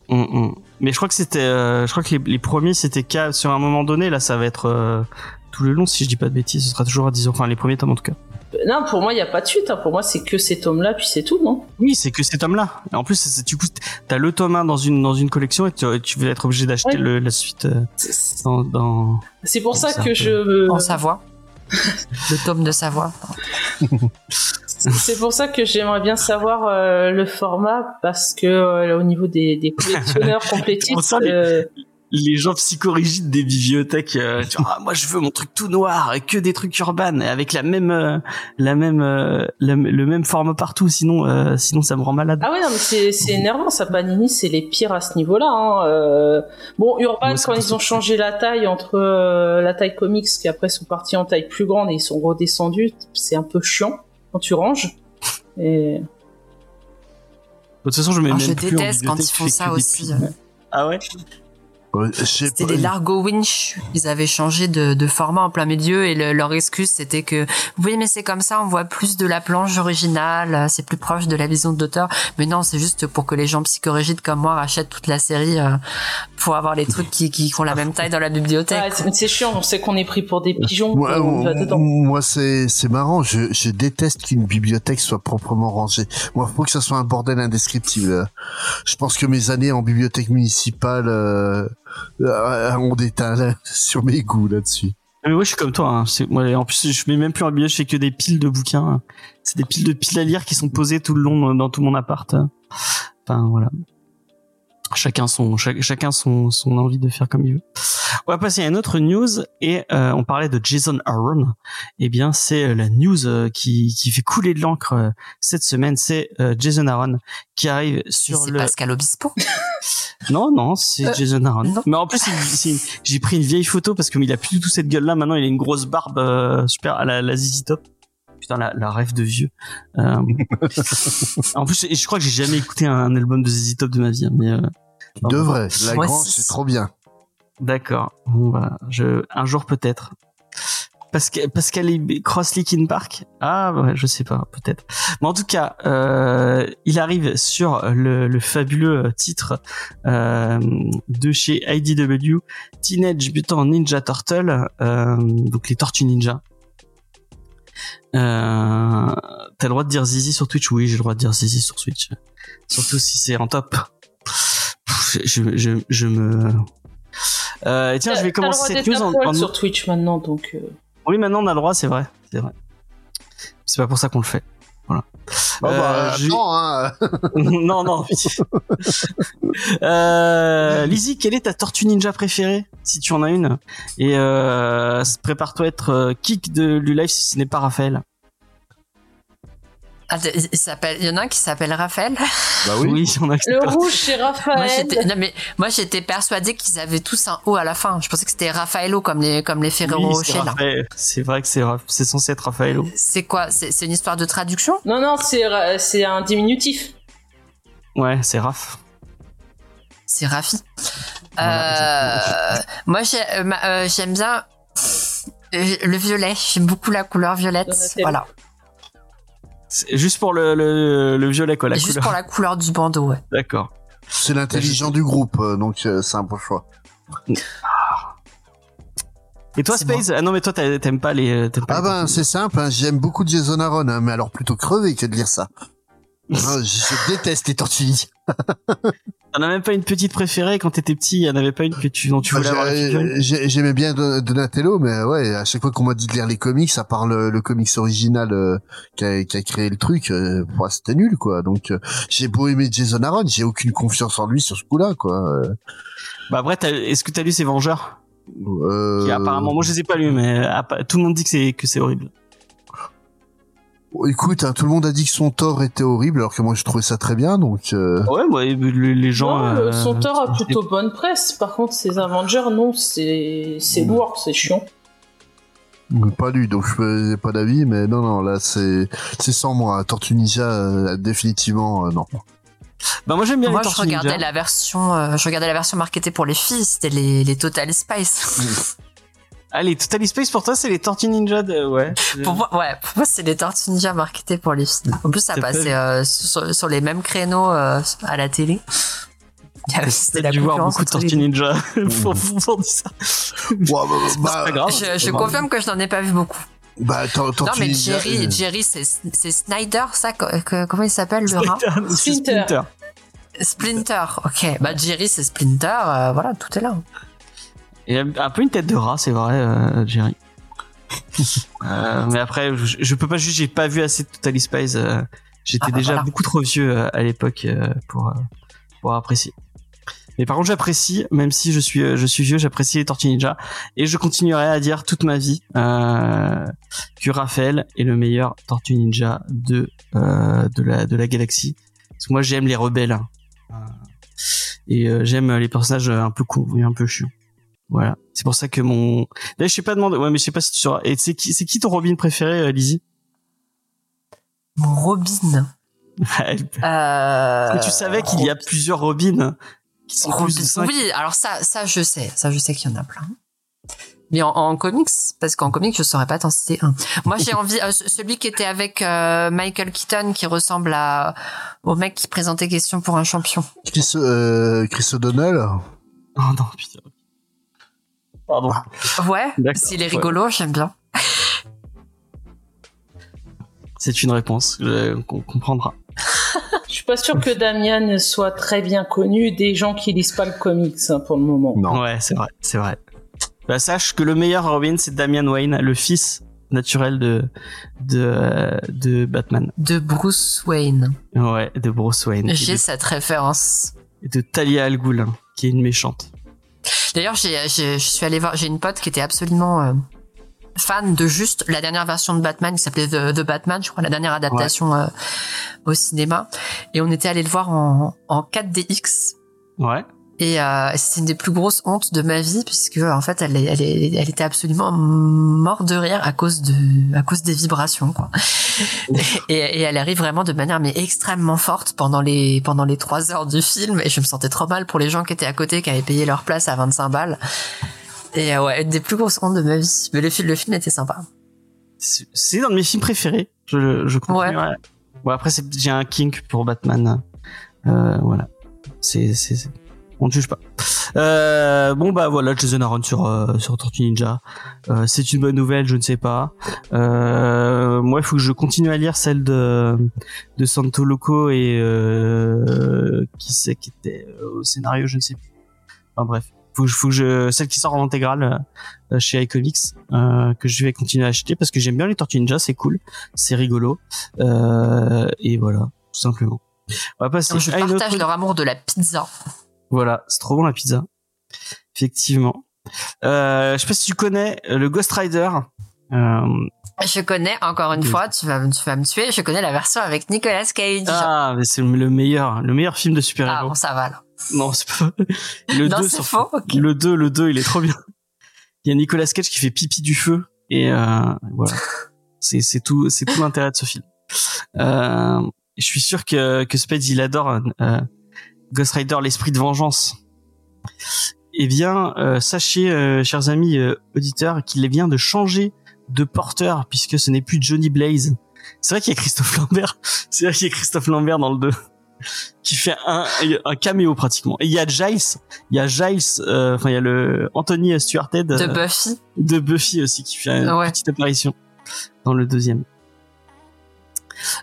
Hum, hum. Mais je crois que c'était, euh, je crois que les, les premiers c'était qu'à sur un moment donné. Là, ça va être euh, tout le long. Si je dis pas de bêtises, ce sera toujours à 10 euros. Enfin, les premiers tomes en tout cas. Non, pour moi il n'y a pas de suite. hein. Pour moi c'est que ces tomes-là puis c'est tout, non? Oui, c'est que ces tomes-là. En plus, du coup, t'as le tome 1 dans une dans une collection et tu, tu vas être obligé d'acheter Oui. la suite euh, dans, dans... c'est pour ça que peu- je En Savoie. *laughs* le tome de Savoie. C'est pour ça que j'aimerais bien savoir euh, le format parce que euh, au niveau des, des collectionneurs *laughs* complétistes, les- euh, les gens psychorigides des bibliothèques, euh, tu vois, Ah, moi je veux mon truc tout noir et que des trucs urbains avec la même, euh, la même, euh, la- le même forme partout, sinon, euh, sinon ça me rend malade. ah ouais non mais c'est c'est énervant ça Panini c'est les pires à ce niveau-là. Hein. euh. Bon Urban Moi, quand ils ont changé la taille entre euh, la taille comics qui après sont partis en taille plus grande et ils sont redescendus, c'est un peu chiant quand tu ranges. Et De toute façon, je mets Ah, même je plus en déteste quand bibliothèque, ils font ça aussi. Ah ouais? Ouais, C'était les Largo Winch. Ils avaient changé de, de format en plein milieu et le- leur excuse c'était que oui mais c'est comme ça on voit plus de la planche originale, c'est plus proche de la vision d'auteur. Mais non c'est juste pour que les gens psychorigides comme moi rachètent toute la série euh, pour avoir les trucs qui, qui, qui ont la même taille dans la bibliothèque. Ouais, c'est chiant, on sait qu'on est pris pour des pigeons, Moi, on dedans. moi, c'est c'est marrant. Je, je déteste qu'une bibliothèque soit proprement rangée. Moi, faut que ça soit un bordel indescriptible. Je pense que mes années en bibliothèque municipale euh, euh, ont déteint là, *laughs* sur mes goûts là-dessus. Mais moi, je suis comme toi. Hein. En plus, je mets même plus en bibliothèque, je fais que des piles de bouquins. C'est des piles de piles à lire qui sont posées tout le long dans- tout mon appart. Enfin, voilà. Chacun son, chac- chacun son, son envie de faire comme il veut. On va passer à une autre news et euh, on parlait de Jason Aaron. Eh bien, c'est euh, la news euh, qui, qui fait couler de l'encre euh, cette semaine. C'est euh, Jason Aaron qui arrive sur C'est le. Pascal Obispo. *laughs* Non, non, c'est Euh, Jason Aaron. non. Mais en plus, il- j'ai pris une vieille photo parce qu'il a plus du tout cette gueule-là. Maintenant, il a une grosse barbe euh, super à la, la ZZ Top. Putain, la, la rêve de vieux. Euh, en plus, je crois que j'ai jamais écouté un, album de ZZ Top de ma vie, hein, mais. Euh, de vrai, la c'est trop bien. D'accord. Bon, bah, je, un jour peut-être. Parce que parce qu'elle est Cross Linkin Park. Ah ouais, je sais pas, peut-être. Mais en tout cas, euh, il arrive sur le, le fabuleux titre euh, de chez IDW, Teenage Mutant Ninja Turtle, euh, donc les Tortues Ninja. Euh, T'as le droit de dire Zizi sur Twitch Oui, j'ai le droit de dire Zizi sur Twitch. Surtout si c'est en top. Je, je, je me euh, et tiens, je vais commencer cette news en, en- sur Twitch maintenant, donc. euh, Oui, maintenant on a le droit, c'est vrai, c'est vrai. C'est pas pour ça qu'on le fait. Voilà. Oh, bah, Euh, hein. *laughs* non, non. *laughs* euh, Lizzie, quelle est ta tortue ninja préférée, si tu en as une? Et euh, prépare-toi à être kick de du live si ce n'est pas Raphaël. Ah, il il s'appelle, il y en a un qui s'appelle Raphaël. Bah oui. il y en a qui Le rouge, c'est Moi, Raphaël. j'étais, non, mais moi, j'étais persuadée qu'ils avaient tous un O à la fin. Je pensais que c'était Raffaello comme les, comme les Ferrero Oui, c'est Rocher. C'est vrai que c'est c'est censé être Raphaël. C'est quoi? C'est, c'est une histoire de traduction? Non, non, c'est c'est un diminutif. Ouais, c'est Raph. C'est Rafi. Voilà, Euh, moi, j'ai, euh, ma- euh, j'aime bien euh, le violet. J'aime beaucoup la couleur violette. Donatello. Voilà. Juste pour le, le, le violet, quoi, la juste couleur. pour la couleur du bandeau, ouais. D'accord. C'est l'intelligent du groupe, euh, donc euh, c'est un bon choix. Et toi, C'est Space? Ah non, mais toi, t'a- t'aimes pas les. pas Ah les ben c'est simple, hein, j'aime beaucoup Jason Aaron, hein, mais alors plutôt crever que de lire ça. *laughs* Je, je déteste les tortues. *laughs* T'en as même pas une petite préférée quand t'étais petit, il y en avait pas une que tu, dont tu voulais avoir J'aimais bien Don- Donatello, mais ouais, à chaque fois qu'on m'a dit de lire les comics, à part le, le comics original euh, qui, a, qui a créé le truc, euh, c'était nul quoi. Donc euh, j'ai beau aimer Jason Aaron, j'ai aucune confiance en lui sur ce coup-là quoi. Bah après, est-ce que t'as lu ces Vengeurs? Euh, Qui apparemment, moi je les ai pas lus, mais tout le monde dit que c'est que c'est horrible. Écoute, hein, tout le monde a dit que son tort était horrible, alors que moi je trouvais ça très bien, donc. euh, Ouais, moi, les, les gens. non, euh, son tort a plutôt bonne presse. Par contre, ces Avengers, non, c'est c'est lourd, c'est chiant. Pas lu, donc je n'ai pas d'avis, mais non, non, là c'est c'est sans moi. Tortue Ninja, euh, définitivement, euh, non. Bah moi j'aime bien Moi, les je regardais la version, euh, je regardais la version marketée pour les filles. C'était les, les Total Spice. *laughs* Allez, Total Space pour toi, c'est les Tortues Ninja de. Ouais. pour moi, ouais, pour moi, c'est les Tortues Ninja marketées pour les filles. En plus, ça passait euh, sur, sur les mêmes créneaux euh, à la télé. *laughs* C'était dû voir beaucoup de Tortues. Ninja *laughs* pour, pour, pour dire ça. Ouais, bah, bah, *laughs* pas grave. Je, je Bah, confirme que je n'en ai pas vu beaucoup. bah, Tor- Non, Tortue mais Jerry, euh, Jerry, c'est Snyder, ça que- que- Comment il s'appelle le rat? Splinter. Splinter. Ok, bah Jerry, c'est Splinter. euh, voilà, tout est là. Il a un peu une tête de rat, c'est vrai, euh, Jerry. *laughs* Euh, mais après, je, je peux pas juger, j'ai pas vu assez de Total Spice. euh, J'étais Ah bah déjà voilà. beaucoup trop vieux euh, à l'époque pour, pour apprécier. Mais par contre, j'apprécie, même si je suis, je suis vieux, j'apprécie les Tortues Ninja. Et je continuerai à dire toute ma vie euh, que Raphaël est le meilleur Tortue Ninja de, euh, de, la, de la galaxie. Parce que moi, j'aime les rebelles. hein. Euh, Et j'aime les personnages un peu cons et un peu chiants. Voilà. C'est pour ça que mon. D'ailleurs, je sais pas demander. Ouais, mais je sais pas si tu sauras. Et c'est qui, c'est qui ton Robin préféré, euh, Lizzie? Mon Robin. *laughs* Est-ce Euh, que tu savais qu'il y a plusieurs Robins qui sont plus de Oui, alors ça, ça je sais, ça je sais qu'il y en a plein. Mais en, en comics, parce qu'en comics je saurais pas t'en citer un. Moi j'ai *laughs* envie, euh, celui qui était avec euh, Michael Keaton qui ressemble à au mec qui présentait Question pour un champion. Chris, euh, Chris O'Donnell? Oh non, putain. Pardon. Ouais, D'accord, s'il est ouais. rigolo, j'aime bien. C'est une réponse. euh, qu'on comprendra. Je suis pas sûr que Damian soit très bien connu des gens qui lisent pas le comics hein, pour le moment. Non. Ouais, c'est vrai, c'est vrai. Bah, sache que le meilleur Robin, c'est Damian Wayne, le fils naturel de de euh, de Batman. De Bruce Wayne. Ouais, de Bruce Wayne. J'ai cette référence. et de Talia al Ghul, hein, qui est une méchante. D'ailleurs, j'ai, j'ai- je suis allée voir, j'ai une pote qui était absolument euh, fan de juste la dernière version de Batman qui s'appelait The, The Batman, je crois, la dernière adaptation euh, au cinéma. Et on était allé le voir en, en 4DX. Ouais. Et euh, c'est une des plus grosses hontes de ma vie puisque en fait elle, elle, elle était absolument morte de rire à cause de à cause des vibrations quoi. Et, et elle arrive vraiment de manière mais extrêmement forte pendant les pendant les trois heures du film et je me sentais trop mal pour les gens qui étaient à côté qui avaient payé leur place à 25 balles. Et euh, ouais, une des plus grosses hontes de ma vie. Mais le film le film était sympa. C'est un de mes films préférés. Je, je continuerai. Bon, après, j'ai un kink pour Batman. Euh, voilà. C'est, c'est- on ne juge pas. Euh, bon, bah voilà, Jason Aaron sur, euh, sur Tortue Ninja. Euh, c'est une bonne nouvelle, je ne sais pas. Euh, moi, il faut que je continue à lire celle de, de Santo Loco et euh, qui c'est qui était euh, au scénario, je ne sais plus. Enfin bref, faut, que faut que je, celle qui sort en intégrale euh, chez iComics euh, que je vais continuer à acheter parce que j'aime bien les Tortues Ninja, c'est cool, c'est rigolo euh, et voilà, tout simplement. On va passer je à partage autre. leur amour de la pizza. Voilà, c'est trop bon la pizza. Effectivement. Euh, je sais pas si tu connais euh, le Ghost Rider. Euh, Je connais encore une fois, tu vas, tu vas me tuer. Je connais la version avec Nicolas Cage. ah, mais c'est le meilleur, le meilleur film de Ah, super-héros. bon, ça va là. Non, c'est pas. Le non, 2 c'est sur- faux. ok. Le 2, le 2, il est trop bien. Il y a Nicolas Cage qui fait pipi du feu et euh, voilà. *laughs* C'est c'est tout c'est tout l'intérêt de ce film. Euh, je suis sûr que que Spades il adore euh, Ghost Rider l'esprit de vengeance. Eh bien, euh, sachez euh, chers amis euh, auditeurs qu'il vient de changer de porteur puisque ce n'est plus Johnny Blaze. C'est vrai qu'il y a Christophe Lambert. *laughs* C'est vrai qu'il y a Christophe Lambert dans le 2 *laughs* qui fait un, un caméo pratiquement. Et il y a Giles, il y a Giles, euh, enfin il y a le Anthony Stewart Head De euh, Buffy. de Buffy aussi qui fait une Ouais. petite apparition dans le deuxième.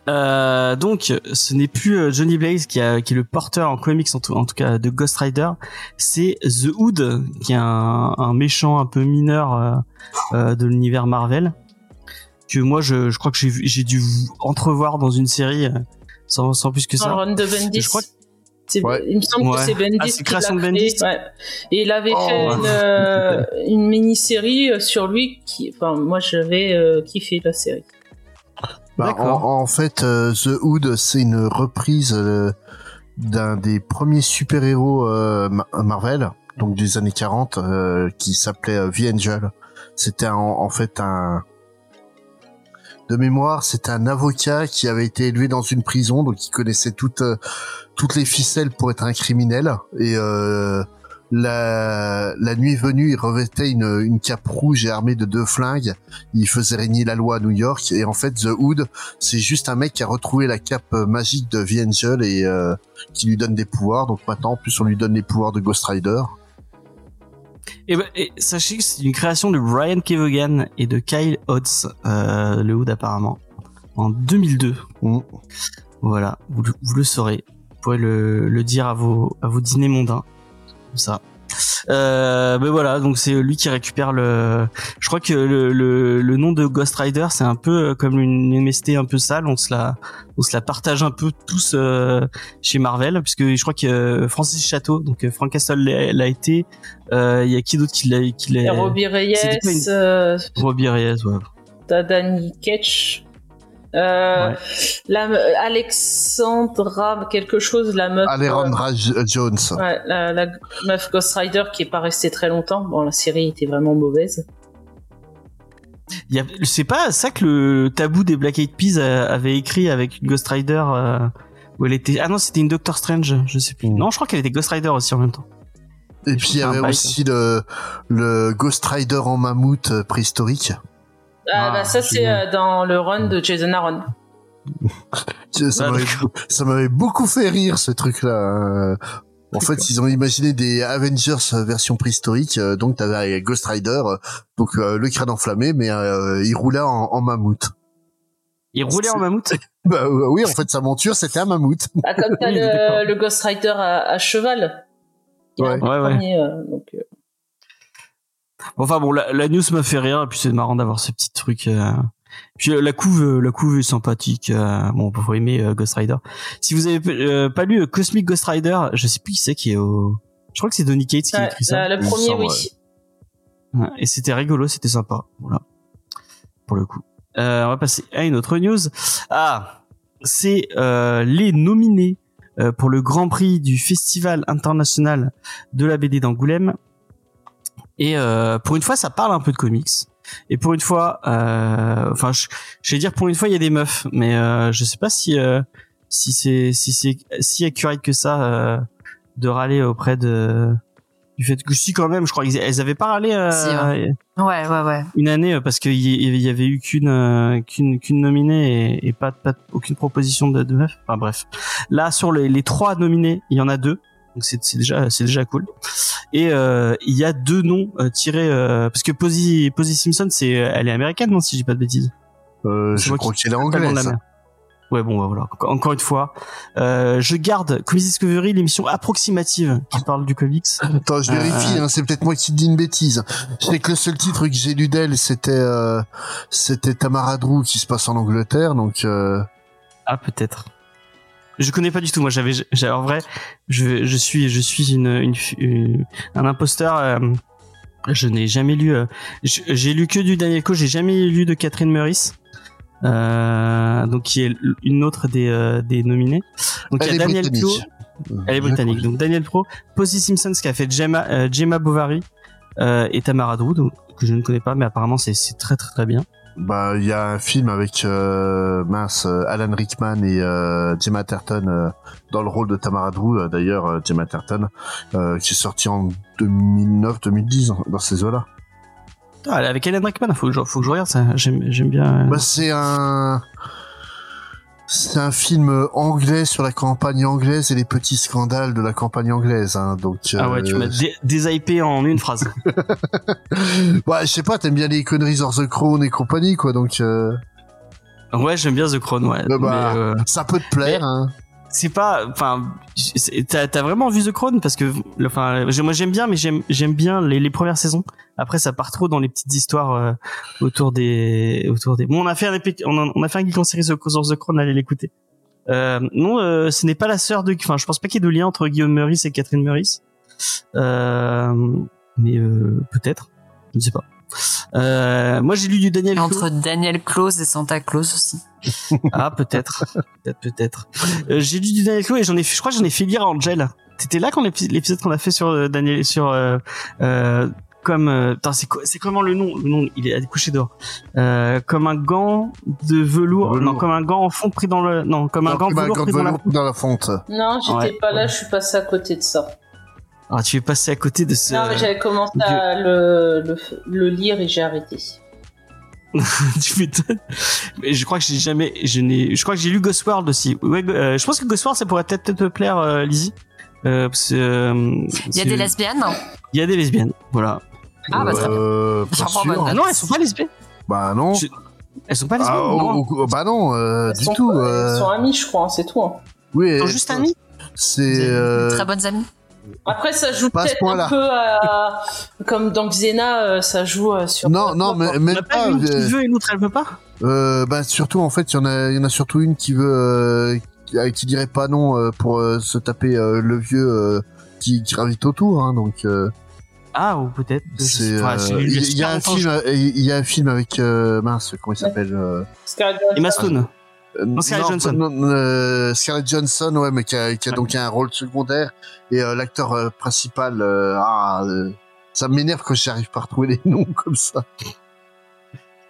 Euh, donc, ce n'est plus euh, Johnny Blaze qui, a, qui est le porteur en comics en tout, en tout cas de Ghost Rider, c'est The Hood qui est un, un méchant un peu mineur euh, de l'univers Marvel que moi je, je crois que j'ai vu- j'ai dû entrevoir dans une série sans, sans plus que ça. run de Bendis. Je crois que- C'est- Ouais. Il me semble Ouais. que c'est Bendis Ah, c'est qui création créé, Bendis ouais. Et il avait Oh. fait une, euh, *laughs* une mini-série sur lui qui, enfin, moi j'avais euh, kiffé la série. Bah, en, fait, euh, The Hood, c'est une reprise euh, d'un des premiers super-héros euh, Ma- Marvel, donc des années 40, euh, qui s'appelait The Angel. C'était en, en fait un... De mémoire, c'était un avocat qui avait été élevé dans une prison, donc il connaissait toutes toutes les ficelles pour être un criminel. Et euh, la, la nuit venue, il revêtait une, une cape rouge et armé de deux flingues il faisait régner la loi à New York et en fait The Hood c'est juste un mec qui a retrouvé la cape euh, magique de The Angel et euh, qui lui donne des pouvoirs donc maintenant en plus on lui donne les pouvoirs de Ghost Rider Et, ben, et sachez que c'est une création de Brian Kevogan et de Kyle Hodges, euh, le Hood apparemment, en 2002. Mm. Voilà, vous, le- vous le saurez. Vous pourrez le, le dire à vos, à vos dîners mondains. Comme ça. Euh, ben voilà, donc c'est lui qui récupère le. Je crois que le, le, le nom de Ghost Rider, c'est un peu euh, comme une MST un peu sale. On se la, on se la partage un peu tous euh, chez Marvel, puisque je crois que euh, Francis Chateau, donc Frank Castle l'a été. Il y a qui d'autre qui l'a, qui l'a. Robbie Reyes, une- Robbie Reyes, ouais. t'as Danny Ketch, euh, Ouais. la, Alexandra quelque chose, la meuf. Jones euh, ouais, la, la meuf Ghost Rider qui est pas restée très longtemps. Bon, la série était vraiment mauvaise. C'est pas ça que le tabou des Black Eyed Peas a- avait écrit avec une Ghost Rider euh, où elle était. Ah non, c'était une Doctor Strange, je sais plus. Mm. Non, je crois qu'elle était Ghost Rider aussi en même temps. et puis il y avait aussi le, le Ghost Rider en mammouth préhistorique Ah, Ah, bah ça c'est euh, dans le run de Jason Aaron. *laughs* ça m'avait ça m'avait beaucoup fait rire ce truc là en fait, ils ont imaginé des Avengers version préhistorique, euh, donc t'avais Ghost Rider, euh, donc euh, le crâne enflammé, mais euh, il roulait en, en mammouth. Il roulait en mammouth? *laughs* Bah oui, en fait, sa monture c'était un mammouth. Ah, comme *laughs* t'as le, le Ghost Rider à, à cheval. Ouais. Ouais, ouais. premier, euh, donc, Enfin bon, la, la news m'a fait rire et puis c'est marrant d'avoir ce petit truc. euh. Puis euh, la couve, euh, la couve est sympathique. euh, Bon, faut aimer euh, Ghost Rider. Si vous avez euh, pas lu Cosmic Ghost Rider, je sais plus qui c'est qui est au. Je crois que c'est Donny Cates qui a écrit ça. la- le premier, semble, oui. Ouais, Et c'était rigolo, c'était sympa. Voilà. Pour le coup. Euh, on va passer à une autre news. Ah, c'est euh, les nominés euh, pour le Grand Prix du Festival international de la BD d'Angoulême. Et euh, pour une fois, ça parle un peu de comics. Et pour une fois, euh, enfin, je, je vais dire pour une fois, il y a des meufs, mais euh, je sais pas si euh, si c'est si c'est si accurate que ça euh, de râler auprès de du fait que si quand même, je crois qu'elles avaient pas râlé euh, Si, ouais. Ouais, ouais, ouais. une année parce qu'il y, avait eu qu'une qu'une qu'une nominée et, et pas pas aucune proposition de, de meuf. Enfin bref. Là sur les, les trois nominés, il y en a deux. Donc c'est déjà c'est déjà cool. Et euh, il y a deux noms euh, tirés euh, parce que Posy Posy Simpson c'est elle est américaine non si j'ai pas de bêtises? Euh, je moi crois qu'elle est anglaise. Ouais bon bah, voilà encore, une fois euh, je garde Quiz Discovery l'émission approximative qui parle du comics. Attends, je vérifie, hein, c'est peut-être moi qui dis une bêtise. Je sais que le seul titre que j'ai lu d'elle, c'était euh, c'était Tamara Drew qui se passe en Angleterre, donc Ah peut-être. Je connais pas du tout. Moi, j'avais, en vrai, je, je suis, je suis une, une, une- un imposteur. euh, je n'ai jamais lu. euh, j'ai lu que du Daniel Coe. J'ai jamais lu de Catherine Meurice. Euh, donc qui est une autre des, euh, des nominés. Donc il elle y est a Daniel britannique. Elle est britannique. Donc Daniel Pro, Posy Simpson, qui a fait Gemma, euh, Gemma Bovary euh, et Tamara Drew, donc, que je ne connais pas, mais apparemment c'est c'est très très très bien. Bah, il y a un film avec euh, mince euh, Alan Rickman et euh, Gemma Terton euh, dans le rôle de Tamara Drew. euh, D'ailleurs, euh, Gemma Terton, euh, qui est sorti en 2009-2010 dans ces eaux-là. Ah, avec Alan Rickman, faut que je, faut que je regarde ça. J'aime j'aime bien. Bah, c'est un c'est un film anglais sur la campagne anglaise et les petits scandales de la campagne anglaise. Hein, donc Ah ouais, tu euh, m'as dé- déhypé en une phrase. *laughs* ouais, je sais pas, t'aimes bien les conneries hors the crown et compagnie, quoi. Donc euh, ouais, j'aime bien The Crown, ouais. Bah, bah. Mais, euh, ça peut te plaire. Mais- Hein. C'est pas, enfin, t'as vraiment vu The Crown parce que, enfin, moi j'aime bien, mais j'aime j'aime bien les, les premières saisons. Après, ça part trop dans les petites histoires euh, autour des, autour des. Bon, on a fait un, on a, on a fait un geek en série sur The Crown, allez l'écouter. Euh, non, euh, ce n'est pas la sœur de. Enfin, je pense pas qu'il y ait de lien entre Guillaume Meurice et Catherine Meurice. Euh, mais euh, peut-être, je ne sais pas. Euh, moi, j'ai lu du Daniel. Entre Daniel Claus et Santa Claus aussi. *laughs* Ah, peut-être. peut-être, peut-être. Euh, j'ai lu du Daniel Clou et j'en ai fait, je crois que j'en ai fait lire à Angel. T'étais là quand l'épi- l'épisode qu'on a fait sur euh, Daniel, sur, euh, euh, comme, euh, c'est c'est comment le nom? Le nom, il est couché dehors. Euh, comme un gant de velours. Velours. Non, comme un gant en fond pris dans le, non, comme un Non, gant un velours gant de pris dans la velours dans la fonte. Non, j'étais Ouais, pas là, ouais. je suis passé à côté de ça. Ah, tu es passé à côté de ce, Non, mais j'avais commencé à le, le, le lire et j'ai arrêté. *laughs* tu m'étonnes. Je crois que j'ai jamais, je n'ai, je crois que j'ai lu Ghost World aussi. Ouais, euh, je pense que Ghost World, ça pourrait peut-être te plaire, euh, Lizzie. Euh, euh, Il y a des lesbiennes Il y a des lesbiennes, voilà. Ah, bah, très bien. Euh, pas J'en prends sûr. bonne Ah non, elles sont pas lesbiennes. Bah non. Je- Elles sont pas lesbiennes. Ah, non. oh, oh, bah non, euh, du sont, tout. elles sont amies, je crois, hein, c'est tout. hein. Oui, Elles sont juste amies. C'est euh, Très bonnes amies. Après, ça joue peut-être un peu à... Comme dans Xena, euh, ça joue euh, sur... non, non, mais même pas une qui veut et l'autre elle veut pas. euh, bah surtout en fait, il y en a, il y en a surtout une qui veut, euh, qui, qui dirait pas non euh, pour euh, se taper euh, le vieux euh, qui, qui gravite autour. Hein, donc euh, Ah ou peut-être. C'est, euh, il y a un film, il y a un film avec euh, mince, comment il s'appelle euh, Emma Stone. Non, Scarlett Johansson. non, euh, Scarlett Johnson, ouais, mais qui a, qui a Ouais. donc un rôle secondaire. Et euh, l'acteur euh, principal, euh, ah, euh, ça m'énerve quand j'arrive pas à retrouver les *laughs* noms comme ça.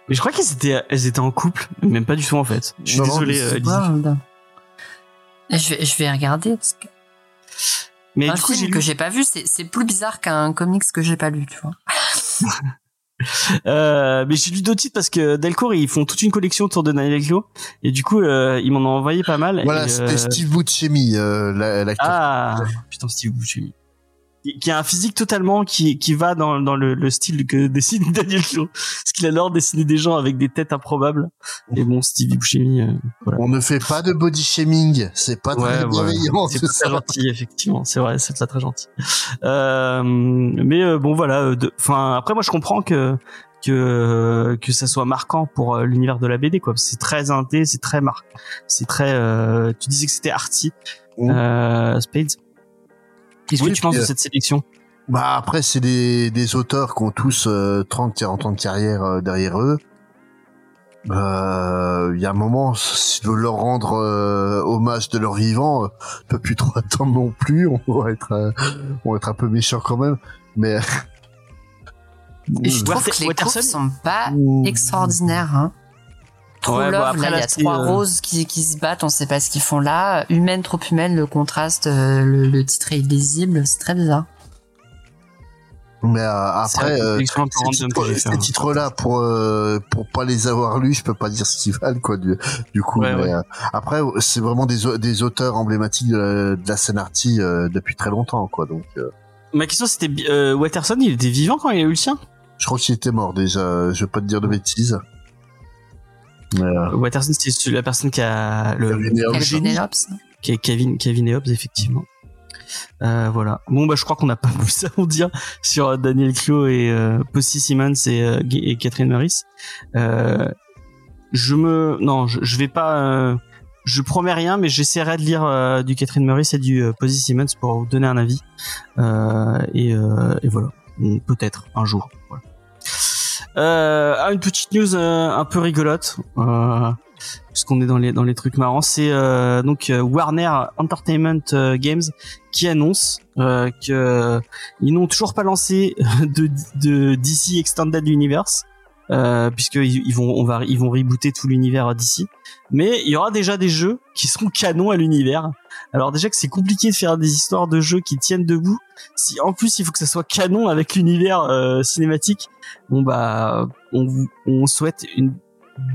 Mais je crois qu'elles étaient, elles étaient en couple, même pas du tout en fait. Je suis Non, non, désolé, euh. Et Je vais, je vais regarder parce que Mais un du coup film que j'ai pas vu, c'est c'est plus bizarre qu'un comics que j'ai pas lu, tu vois. *laughs* *laughs* Euh, mais j'ai lu d'autres titres parce que Delcourt ils font toute une collection autour de Daniel Clou et du coup euh, ils m'en ont envoyé pas mal. Voilà, c'était euh, Steve Buscemi, euh, la- l'acteur. Ah putain Steve Buscemi. Qui a un physique totalement qui qui va dans dans le, le style que *laughs* dessine Daniel Clou. Parce qu'il adore dessiner des gens avec des têtes improbables. Et bon Steve Buscemi euh, voilà. On ne fait pas de body shaming, c'est pas très ouais. bienveillant. C'est très gentil, effectivement. C'est vrai, c'est très très gentil. Euh, mais euh, bon, voilà. euh, Enfin, après, moi, je comprends que que que ça soit marquant pour euh, l'univers de la BD, quoi. C'est très inté, c'est très marquant. C'est très. euh, tu disais que c'était arty, Mm. euh, Spades. Qu'est-ce Oui, que tu penses de cette sélection? Bah après, c'est des, des auteurs qui ont tous euh, 30, 40 ans de carrière euh, derrière eux. Euh, Il y a un moment, s'ils veulent leur rendre euh, hommage de leur vivant, euh, on peut plus trop *laughs* attendre non plus. On va être, euh, on va être un peu méchant quand même. Mais Et je trouve que les Watterson sont pas extraordinaires. Hein. True Ouais, Love, après, là, il y a trois euh, roses qui, qui se battent, on sait pas ce qu'ils font là. Humaine, trop humaine, le contraste, euh, le, le titre est illisible, c'est très bizarre. mais euh, après, euh, ces titres- titres-là, pour euh, pour pas les avoir lus, je peux pas dire ce qu'ils valent quoi. Du, du coup, Ouais, mais, ouais. euh, après, c'est vraiment des des auteurs emblématiques de la, de la scène arty euh, depuis très longtemps quoi. Donc, euh, Ma question c'était euh, Watterson, il était vivant quand il a eu le sien? Je crois qu'il était mort déjà. Je vais pas te dire de bêtises. Watterson, c'est la personne qui a le, Calvin et Hobbes. qui est Kevin, Kevin et Hobbes, effectivement. Euh, voilà. Bon, bah, je crois qu'on n'a pas *laughs* plus à en dire sur euh, Daniel Clot et euh, Posty Simmons et, euh, et Catherine Maris. Euh, je me, non, je, je vais pas, euh, je promets rien, mais j'essaierai de lire euh, du Catherine Maris et du euh, Posty Simmons pour vous donner un avis. Euh, et, euh, et voilà. Peut-être un jour. Euh, ah, une petite news euh, un peu rigolote. Euh, puisqu'on est dans les dans les trucs marrants, c'est donc Warner Entertainment Games qui annonce euh, que ils n'ont toujours pas lancé *laughs* de de DC Extended Universe euh, puisque ils vont on va ils vont rebooter tout l'univers d'ici, mais il y aura déjà des jeux qui seront canons à l'univers. Alors déjà que c'est compliqué de faire des histoires de jeux qui tiennent debout, si en plus il faut que ça soit canon avec l'univers euh, cinématique, bon bah on vous on souhaite une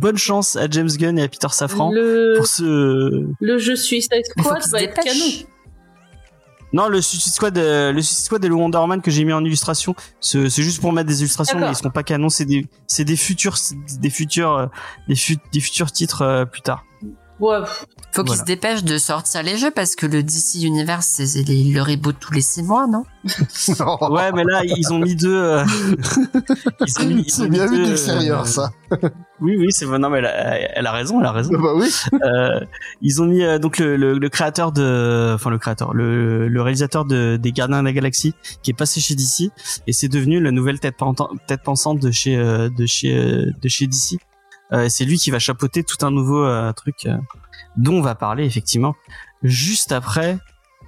bonne chance à James Gunn et à Peter Safran Le, pour ce le jeu Suicide Squad va être canon. non le Suicide Squad euh, le Suicide Squad et le Wonder Woman que j'ai mis en illustration c'est juste pour mettre des illustrations mais ils seront pas canons. C'est des c'est des futurs des futurs euh, des, fu- des futurs titres euh, plus tard. Ouais, Faut qu'ils Voilà. se dépêchent de sortir les jeux parce que le DC Universe, c'est les- le reboot tous les six mois, non? *laughs* Ouais mais là ils ont mis deux euh, *laughs* ils ont mis- ils ont c'est mis bien vu deux, de l'extérieur euh, ça. *laughs* oui oui c'est non mais elle a, elle a raison elle a raison bah oui. Euh, ils ont mis euh, donc le, le, le créateur de, enfin le créateur, le, le réalisateur de, des Gardiens de la Galaxie qui est passé chez DC et c'est devenu la nouvelle tête, tête pensante de chez euh, de chez euh, de chez DC. Euh, c'est lui qui va chapeauter tout un nouveau euh, truc euh, dont on va parler effectivement juste après.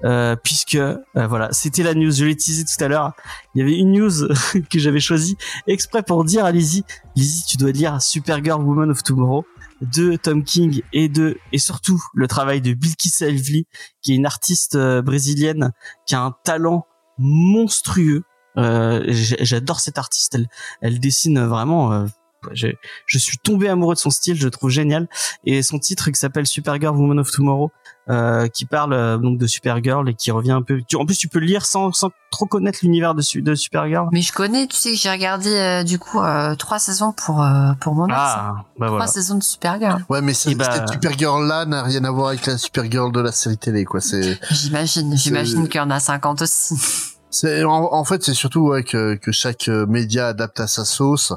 Euh, puisque euh, voilà, c'était la news, je l'ai teasé tout à l'heure. Il y avait une news *laughs* que j'avais choisie exprès pour dire à Lizzie, Lizzie, tu dois lire Supergirl Woman of Tomorrow de Tom King et de et surtout le travail de Bilkis Elvli qui est une artiste euh, brésilienne qui a un talent monstrueux. Euh, J'adore cette artiste. Elle, elle dessine vraiment. Je, je suis tombé amoureux de son style. Je le trouve génial. Et son titre qui s'appelle Supergirl Woman of Tomorrow, euh, qui parle euh, donc de Supergirl et qui revient un peu. tu- en plus, tu peux le lire sans, sans trop connaître l'univers de, Su- de Supergirl. Mais je connais, tu sais que j'ai regardé euh, du coup euh, trois saisons pour euh, pour mon. Ah, bah trois voilà. saisons de Supergirl. Ouais, mais c'est- Et bah- cette Supergirl là n'a rien à voir avec la Supergirl de la série télé quoi. C'est J'imagine, j'imagine qu'il y en a 50 aussi. *laughs* C'est en, en fait c'est surtout ouais, que, que chaque euh, média adapte à sa sauce.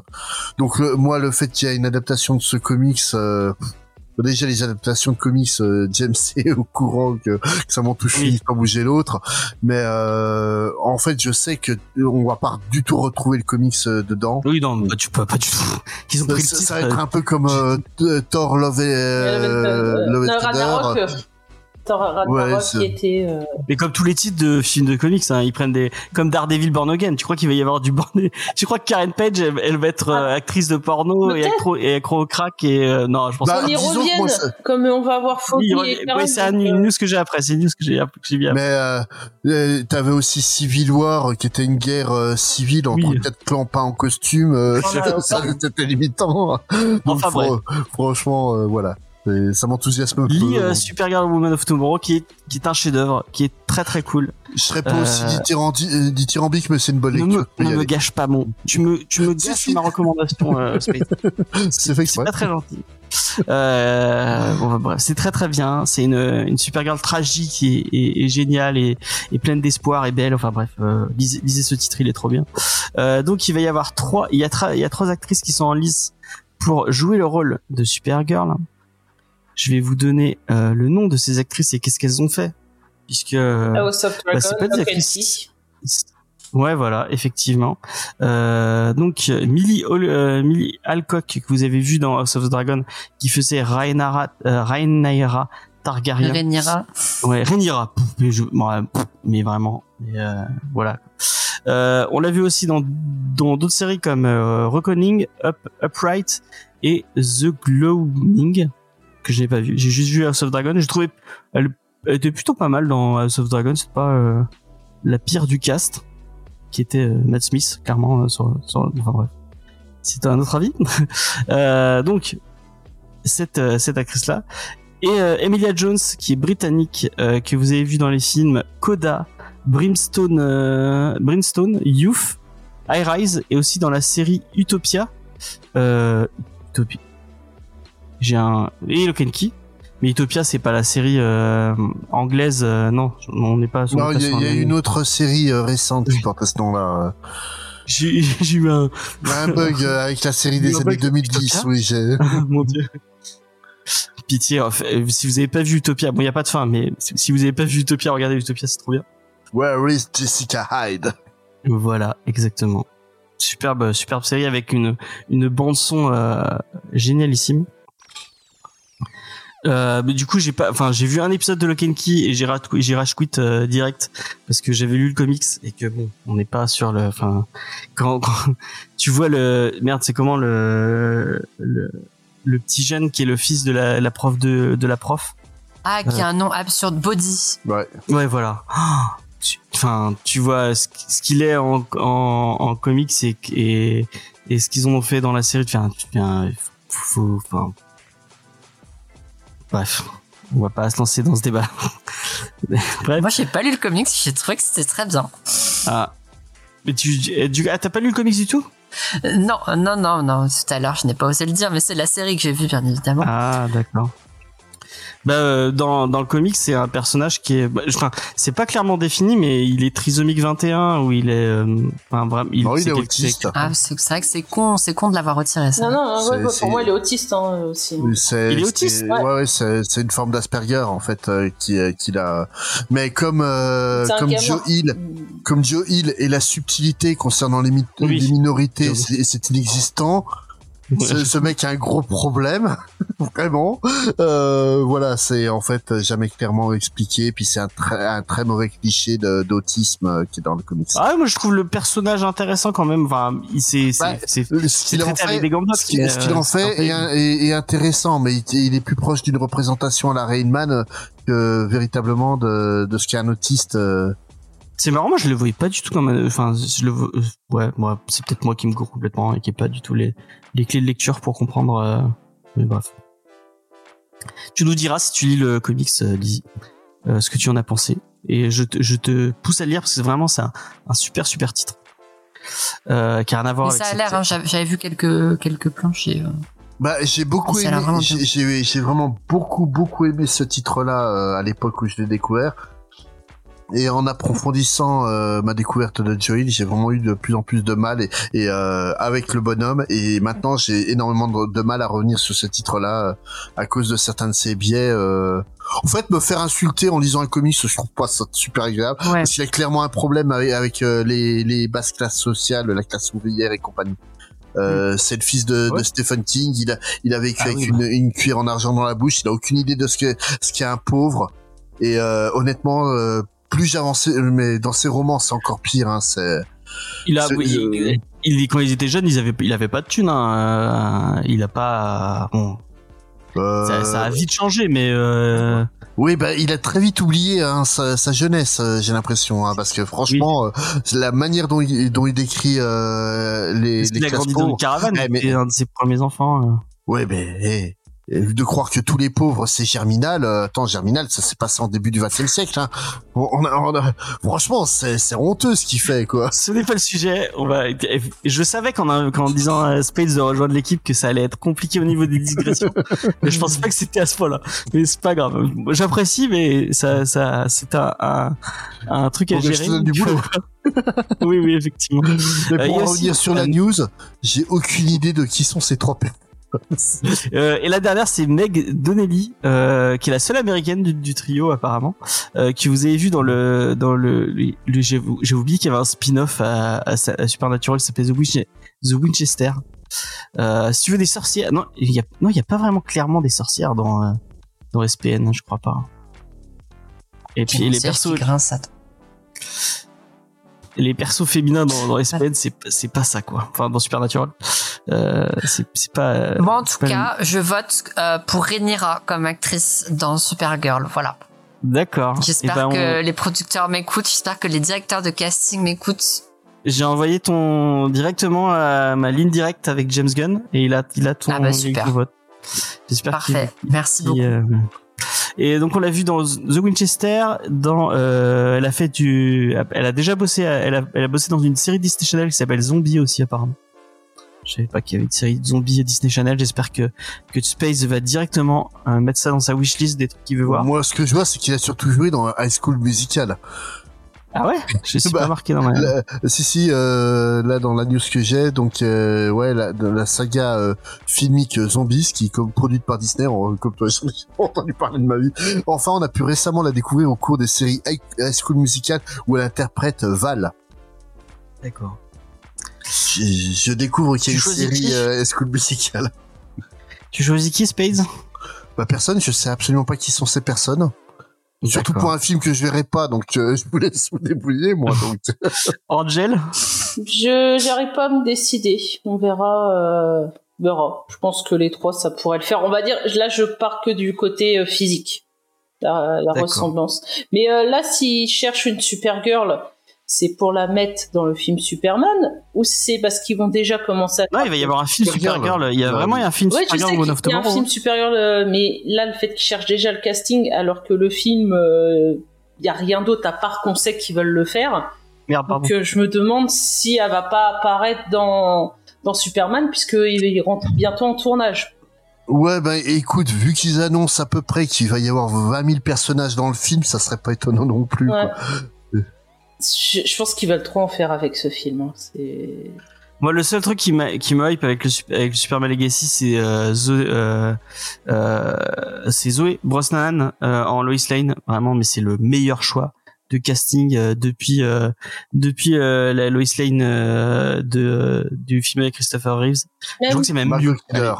Donc le- moi le fait qu'il y ait une adaptation de ce comics, euh, déjà les adaptations de comics, euh, James *laughs* est au courant que, que ça m'en touche Oui. une, pas bouger l'autre. Mais euh, en fait je sais que on va pas du tout retrouver le comics euh, dedans. Oui, non, bah, tu peux pas du tout. Ils ont Ça, pris le ça- titre. ça va être un peu comme euh, Thor Love et euh, Love Thor Ragnarok Ouais, qui c'est- était. euh, Mais comme tous les titres de films de comics, hein, ils prennent des comme Daredevil Born Again. Tu crois qu'il va y avoir du Born *laughs* Tu crois que Karen Page, elle, elle va être euh, actrice de porno et accro et accro crack et euh, non, je pense Bah, pas. on y revienne, moi, ça- comme on va avoir Oui, Foggy ouais, c'est une news que j'ai après. C'est une news que j'ai que j'ai vu après. Mais euh, t'avais aussi Civil War, qui était une guerre euh, civile entre Oui. quatre clans pas en costume. *laughs* ça c'était limitant. Donc, Enfin, fran- franchement, euh, voilà, Et ça m'enthousiasme peu. Lis euh, donc. Supergirl Woman of Tomorrow, qui est qui est un chef-d'œuvre, qui est très très cool. Je serais pas euh, aussi dithyrandi- euh, dithyrambique, mais c'est une bonne Ne lecture. me, ne me aller. gâche pas mon. Tu me tu me gâches ma recommandation. Euh. *laughs* C'est fait C'est pas très gentil. Euh, bon, bref, c'est très très bien. C'est une, une Supergirl tragique et, et, et géniale et, et pleine d'espoir et belle. Enfin bref, euh, lisez, lisez ce titre, il est trop bien. Euh, donc il va y avoir trois, il y a, il y a trois actrices qui sont en lice pour jouer le rôle de Supergirl. Je vais vous donner euh, le nom de ces actrices et qu'est-ce qu'elles ont fait, puisque euh, House of bah, c'est pas des actrices. Ouais, voilà, effectivement. Euh, donc Millie, euh, Millie Alcock que vous avez vu dans House of the Dragon, qui faisait Rhaenyra, euh, Rhaenyra Targaryen. Rhaenyra. Ouais, Rhaenyra. Mais, je- vraiment, mais, euh, voilà. Euh, on l'a vu aussi dans dans d'autres séries comme euh, Reckoning, Up, Upright et The Glowing que je n'ai pas vu. J'ai juste vu House of Dragon. J'ai trouvé elle, elle était plutôt pas mal dans House of Dragon. C'est pas euh, la pire du cast qui était euh, Matt Smith clairement euh, sur, sur enfin bref. C'est un autre avis. *laughs* Euh, donc cette euh, cette actrice là et Emilia Jones qui est britannique que vous avez vu dans les films Coda, Brimstone, Brimstone, Youth, High Rise et aussi dans la série Utopia. Euh, Utopia. J'ai un et Lock and Key. Mais Utopia c'est pas la série euh, anglaise. euh, non, on n'est pas. Non, il y, a- y une autre série euh, récente qui porte ce nom-là. J'ai *laughs* j'ai eu un. Un bug avec la série des années bug 2010, Utopia oui. j'ai- *laughs* Mon dieu. Pitié, si vous avez pas vu Utopia, bon, il y a pas de fin, mais si vous avez pas vu Utopia, regardez Utopia, c'est trop bien. Where is Jessica Hyde Voilà, exactement. Superbe, superbe série avec une une bande son génialissime. Euh, mais du coup, j'ai pas, enfin, j'ai vu un épisode de Lock and Key et j'ai rat- j'ai rage quit euh, direct parce que j'avais lu le comics et que bon, on n'est pas sur le, enfin, quand, quand *laughs* tu vois le, merde, c'est comment le, le, le petit jeune qui est le fils de la, la prof de, de la prof. Ah, qui a un nom absurde, Body. Ouais. Ouais, voilà. Ah, tu- Enfin, tu vois ce ce qu'il est en, en, en comics et, et, et ce qu'ils ont fait dans la série. Enfin, faut, faut- enfin, bref, on va pas se lancer dans ce débat. *laughs* bref. Moi, j'ai pas lu le comics, j'ai trouvé que c'était très bien. Ah. Mais tu, tu ah, t'as pas lu le comics du tout? Euh, Non, non, non, non, tout à l'heure, je n'ai pas osé le dire, mais c'est la série que j'ai vue, bien évidemment. Ah, d'accord. Bah, euh, dans, dans le comics, c'est un personnage qui est, bah, enfin, c'est pas clairement défini, mais il est trisomique 21 ou il est, euh, enfin, vraiment, il, Non, il est quelque- autiste. Ah, c'est c'est vrai que c'est con, c'est con de l'avoir retiré, ça. Non, non, ouais, ouais, pour moi, il est autiste hein, aussi. C'est- Il est autiste Ouais, ouais, c'est c'est une forme d'Asperger en fait euh, qui euh, qu'il a. Mais comme euh, comme. Joe Hill, comme Joe Hill et la subtilité concernant les, mi- Oui. les minorités, c'est inexistant. Ce, ce mec a un gros problème, *laughs* vraiment. Euh, voilà, c'est en fait jamais clairement expliqué. Puis c'est un très un très mauvais cliché d'autisme euh, qui est dans le comics. Ah, moi je trouve le personnage intéressant quand même. Enfin, il c'est Euh, Ce avec fait, des ce qu'il ce qu'il euh, en fait est, un- est- est intéressant, mais il, il est plus proche d'une représentation à la Rainman euh, que véritablement de, de ce qu'est un autiste. euh. C'est marrant, moi je le voyais pas du tout comme, un- enfin, je le, euh, ouais, moi c'est peut-être moi qui me gourre complètement et qui ai pas du tout les les clés de lecture pour comprendre. euh, mais bref. Tu nous diras si tu lis le comics, euh, Lizzie, euh, ce que tu en as pensé. Et je te, je te pousse à le lire parce que vraiment c'est un, un super super titre. Euh, qui a rien à voir Mais avec ça a cette- l'air, hein, j'avais j'avais vu quelques, quelques planches et, euh, Bah, j'ai beaucoup Ah, aimé, j'ai vraiment beaucoup beaucoup aimé ce titre-là euh, à l'époque où je l'ai découvert. Et en approfondissant euh, ma découverte de Joel, j'ai vraiment eu de plus en plus de mal et, et, euh, avec le bonhomme. Et maintenant, j'ai énormément de, de mal à revenir sur ce titre-là euh, à cause de certains de ses biais. euh. En fait, me faire insulter en lisant un comics, je trouve pas ça super agréable. ouais. Parce qu'il y a clairement un problème avec, avec, euh, les, les basses classes sociales, la classe ouvrière et compagnie. Euh, C'est le fils de, Ouais. de Stephen King. Il a, il a vécu Ah avec oui, une, une cuillère en argent dans la bouche. Il a aucune idée de ce que ce qu'est un pauvre. Et euh, honnêtement, euh, plus j'avançais, mais dans ses romans, c'est encore pire. Hein, c'est Il a, oui, euh, il, il- quand ils étaient jeunes, ils avaient, il avait pas de thunes. Hein. euh, Il a pas, bon, euh, ça, ça a vite changé, mais euh, Oui, bah, il a très vite oublié hein, sa, sa jeunesse, euh, j'ai l'impression, hein, parce que franchement, euh, la manière dont il, dont il décrit euh, les, parce les qu'il a grandi dans une caravane. Eh, mais- un de ses premiers enfants. euh. Ouais, mais eh, de croire que tous les pauvres c'est Germinal. euh, attends, Germinal, ça s'est passé en début du XXe siècle. Hein. On, a, on a- franchement, c'est c'est honteux ce qu'il fait, quoi. Ce n'est pas le sujet. On va. Je savais qu'en disant à Spades de rejoindre l'équipe que ça allait être compliqué au niveau des digressions. *laughs* mais je pensais pas que c'était à ce point-là. Mais c'est pas grave. J'apprécie, mais ça, ça, c'est un, un, un truc à gérer. du boulot. oui, oui, effectivement. Mais Euh, pour a revenir aussi- sur la news, j'ai aucune idée de qui sont ces trois personnes. *laughs* Euh, et la dernière, c'est Meg Donnelly, euh, qui est la seule américaine du, du trio apparemment, euh, qui vous avez vu dans le dans le, le, le- j'ai oublié qu'il y avait un spin-off à, à, sa- à Supernatural qui s'appelait The, Winch- The Winchester. Euh, si tu veux des sorcières, non, il y a non, il y a pas vraiment clairement des sorcières dans euh, dans SPN, je crois pas. Et puis les persos, qui grince, attends. Les persos féminins dans, dans SPN, c'est c'est pas ça quoi. Enfin dans Supernatural, euh, c'est c'est pas. euh, Bon, en tout cas, je vote euh, pour Rhaenyra comme actrice dans Supergirl. Voilà. D'accord. J'espère Eh ben, on- que les producteurs m'écoutent. J'espère que les directeurs de casting m'écoutent. J'ai envoyé ton directement à ma ligne directe avec James Gunn et il a il a ton, Ah bah, super. ton vote. J'espère Parfait. Merci beaucoup. euh, Et donc on l'a vu dans The Winchester, dans euh, elle a fait du elle a déjà bossé elle a, elle a bossé dans une série Disney Channel qui s'appelle Zombie aussi apparemment. Je savais pas qu'il y avait une série de zombies à Disney Channel, j'espère que que Space va directement euh, mettre ça dans sa wishlist des trucs qu'il veut voir. Moi, ce que je vois, c'est qu'il a surtout joué dans High School Musical. Ah ouais? Je suis Bah, pas marqué dans ma Là, si, si, euh, là, dans la news que j'ai, donc, euh, ouais, la, la saga euh, filmique Zombies, qui est comme produite par Disney, on- comme toi, *laughs* j'ai entendu parler de ma vie. Enfin, on a pu récemment la découvrir au cours des séries High School Musical, où elle interprète Val. D'accord. Je, je découvre qu'il y a Tu une série euh, High School Musical. Tu choisis qui Spades? Bah, personne, je sais absolument pas qui sont ces personnes. Surtout pour un film que je verrai pas, donc euh, je vous laisse vous débrouiller, moi. *laughs* Donc. Angel Je j'arrive pas à me décider. On verra. Euh, on verra. Je pense que les trois, ça pourrait le faire. On va dire, là, je pars que du côté euh, physique, la, la ressemblance. Mais euh, là, s'ils cherchent une Supergirl, c'est pour la mettre dans le film Superman ou c'est parce qu'ils vont déjà commencer à. Non, il va y avoir un film Supergirl. Supergirl. Il y a Ouais. vraiment il y a un film Ouais, Supergirl qu'il One of y a un film Supergirl, euh, mais là, le fait qu'ils cherchent déjà le casting, alors que le film, euh, il y a rien d'autre à part qu'on sait qu'ils veulent le faire. Merde, pardon. Donc euh, je me demande si elle va pas apparaître dans dans Superman puisqu'il il rentre bientôt en tournage. Ouais, ben écoute, vu qu'ils annoncent à peu près qu'il va y avoir 20 000 personnages dans le film, ça serait pas étonnant non plus. Ouais. quoi. Je, je pense qu'ils veulent trop en faire avec ce film. hein. C'est Moi, le seul truc qui m'a qui me hype avec le avec le Superman Legacy, c'est euh, euh, euh, c'est Zoé Brosnan euh, en Lois Lane. Vraiment, mais c'est le meilleur choix de casting euh, depuis euh, depuis euh, la Lois Lane euh, de du film avec Christopher Reeves. je même, trouve que c'est même Margot mieux. Elle est, Kidder.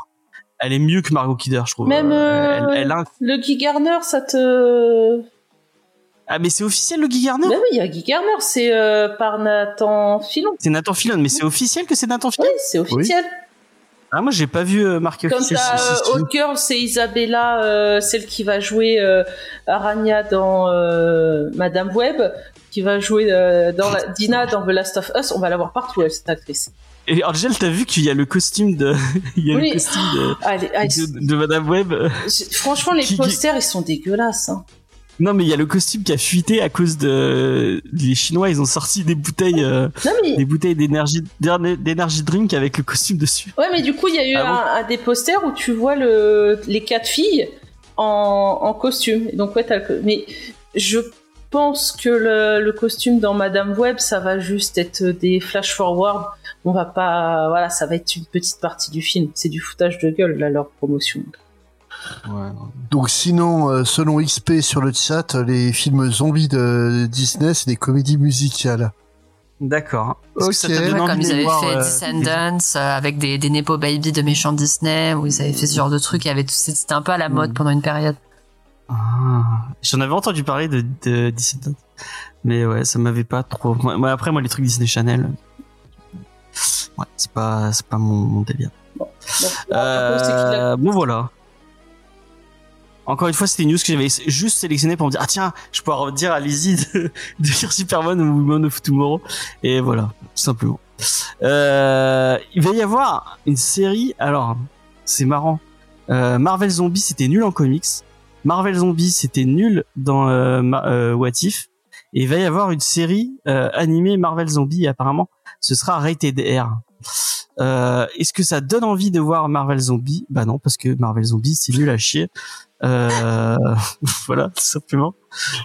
elle est mieux que Margot Kidder, je trouve. Même, Euh, elle, elle a le Guy Garner, ça te. Ah, mais c'est officiel le Guy Garner. Bah oui, il y a Guy Garner, c'est euh, par Nathan Filon. C'est Nathan Fillion, mais c'est officiel que c'est Nathan Fillion. Oui, c'est officiel. Ah, moi, j'ai pas vu euh, marqué Comme officiel. si, euh, Girl, c'est Isabella, euh, celle qui va jouer euh, Aranya dans Madame Web, qui va jouer dans la, Dina dans The Last of Us. On va la voir partout, elle, cette actrice. Et Angel, t'as vu qu'il y a le costume de, *laughs* il y a Oui. le costume de, Allez, allez, de, de Madame Web. franchement, les qui- posters, ils sont dégueulasses. Hein. Non, mais il y a le costume qui a fuité à cause de les Chinois. Ils ont sorti des bouteilles, euh, Non, mais, des bouteilles d'énergie, d'énergie drink avec le costume dessus. ouais, mais du coup, il y a eu Ah bon un, des posters où tu vois le, les quatre filles en, en costume. Et donc, ouais, le mais je pense que le, le costume dans Madame Web, ça va juste être des flash forward. On va pas, voilà, ça va être une petite partie du film. C'est du foutage de gueule, là, leur promotion. Donc sinon, euh, selon XP sur le chat, les films zombies de Disney, c'est des comédies musicales. D'accord. Que ça Ouais, envie comme ils avaient voir, fait euh, Descendants euh, avec des, des Nepo Baby de méchants Disney, où ils avaient fait ce genre de truc. il y avait tout- C'était un peu à la mode Mm. pendant une période. Ah, J'en avais entendu parler de, de Disney, mais ouais, ça m'avait pas trop. Moi, après, moi, les trucs Disney Channel, ouais, c'est pas, c'est pas mon, mon délire. A- Euh, bon voilà. Encore une fois, c'était une news que j'avais juste sélectionnée pour me dire ah tiens, je pouvoir dire à Lizzie de, de lire Superman ou Woman of Tomorrow et voilà, tout simplement. Euh, il va y avoir une série. Alors, c'est marrant. Euh, Marvel Zombie, c'était nul en comics. Marvel Zombie, c'était nul dans euh, euh, What If. Et il va y avoir une série euh, animée Marvel Zombie. Et apparemment, ce sera rated R. Euh, Est-ce que ça donne envie de voir Marvel Zombie Bah non, parce que Marvel Zombie, c'est nul à chier. Euh, *laughs* voilà, tout simplement.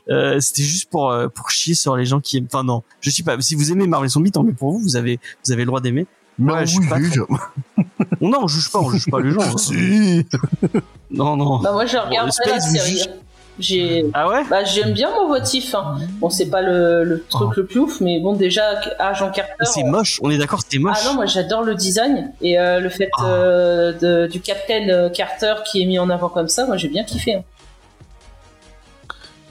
Euh, C'était juste pour euh, pour chier sur les gens qui aiment. Enfin non, je sais pas. Si vous aimez Marvel Zombie, tant mieux pour vous. Vous avez vous avez le droit d'aimer. Mais Ouais, on je suis vous pas juge. Non, on juge pas, on juge pas les gens. *laughs* Si. Non, non. Bah moi je regarde la série. J'ai Ah ouais bah j'aime bien mon votif. Hein. Bon c'est pas le, le truc le plus ouf, mais bon déjà Agent Carter. Oh. C'est moche, on est d'accord, c'était moche. Ah non, moi j'adore le design et euh, le fait Ah. euh, de- du Captain euh, Carter qui est mis en avant comme ça, moi j'ai bien kiffé. hein.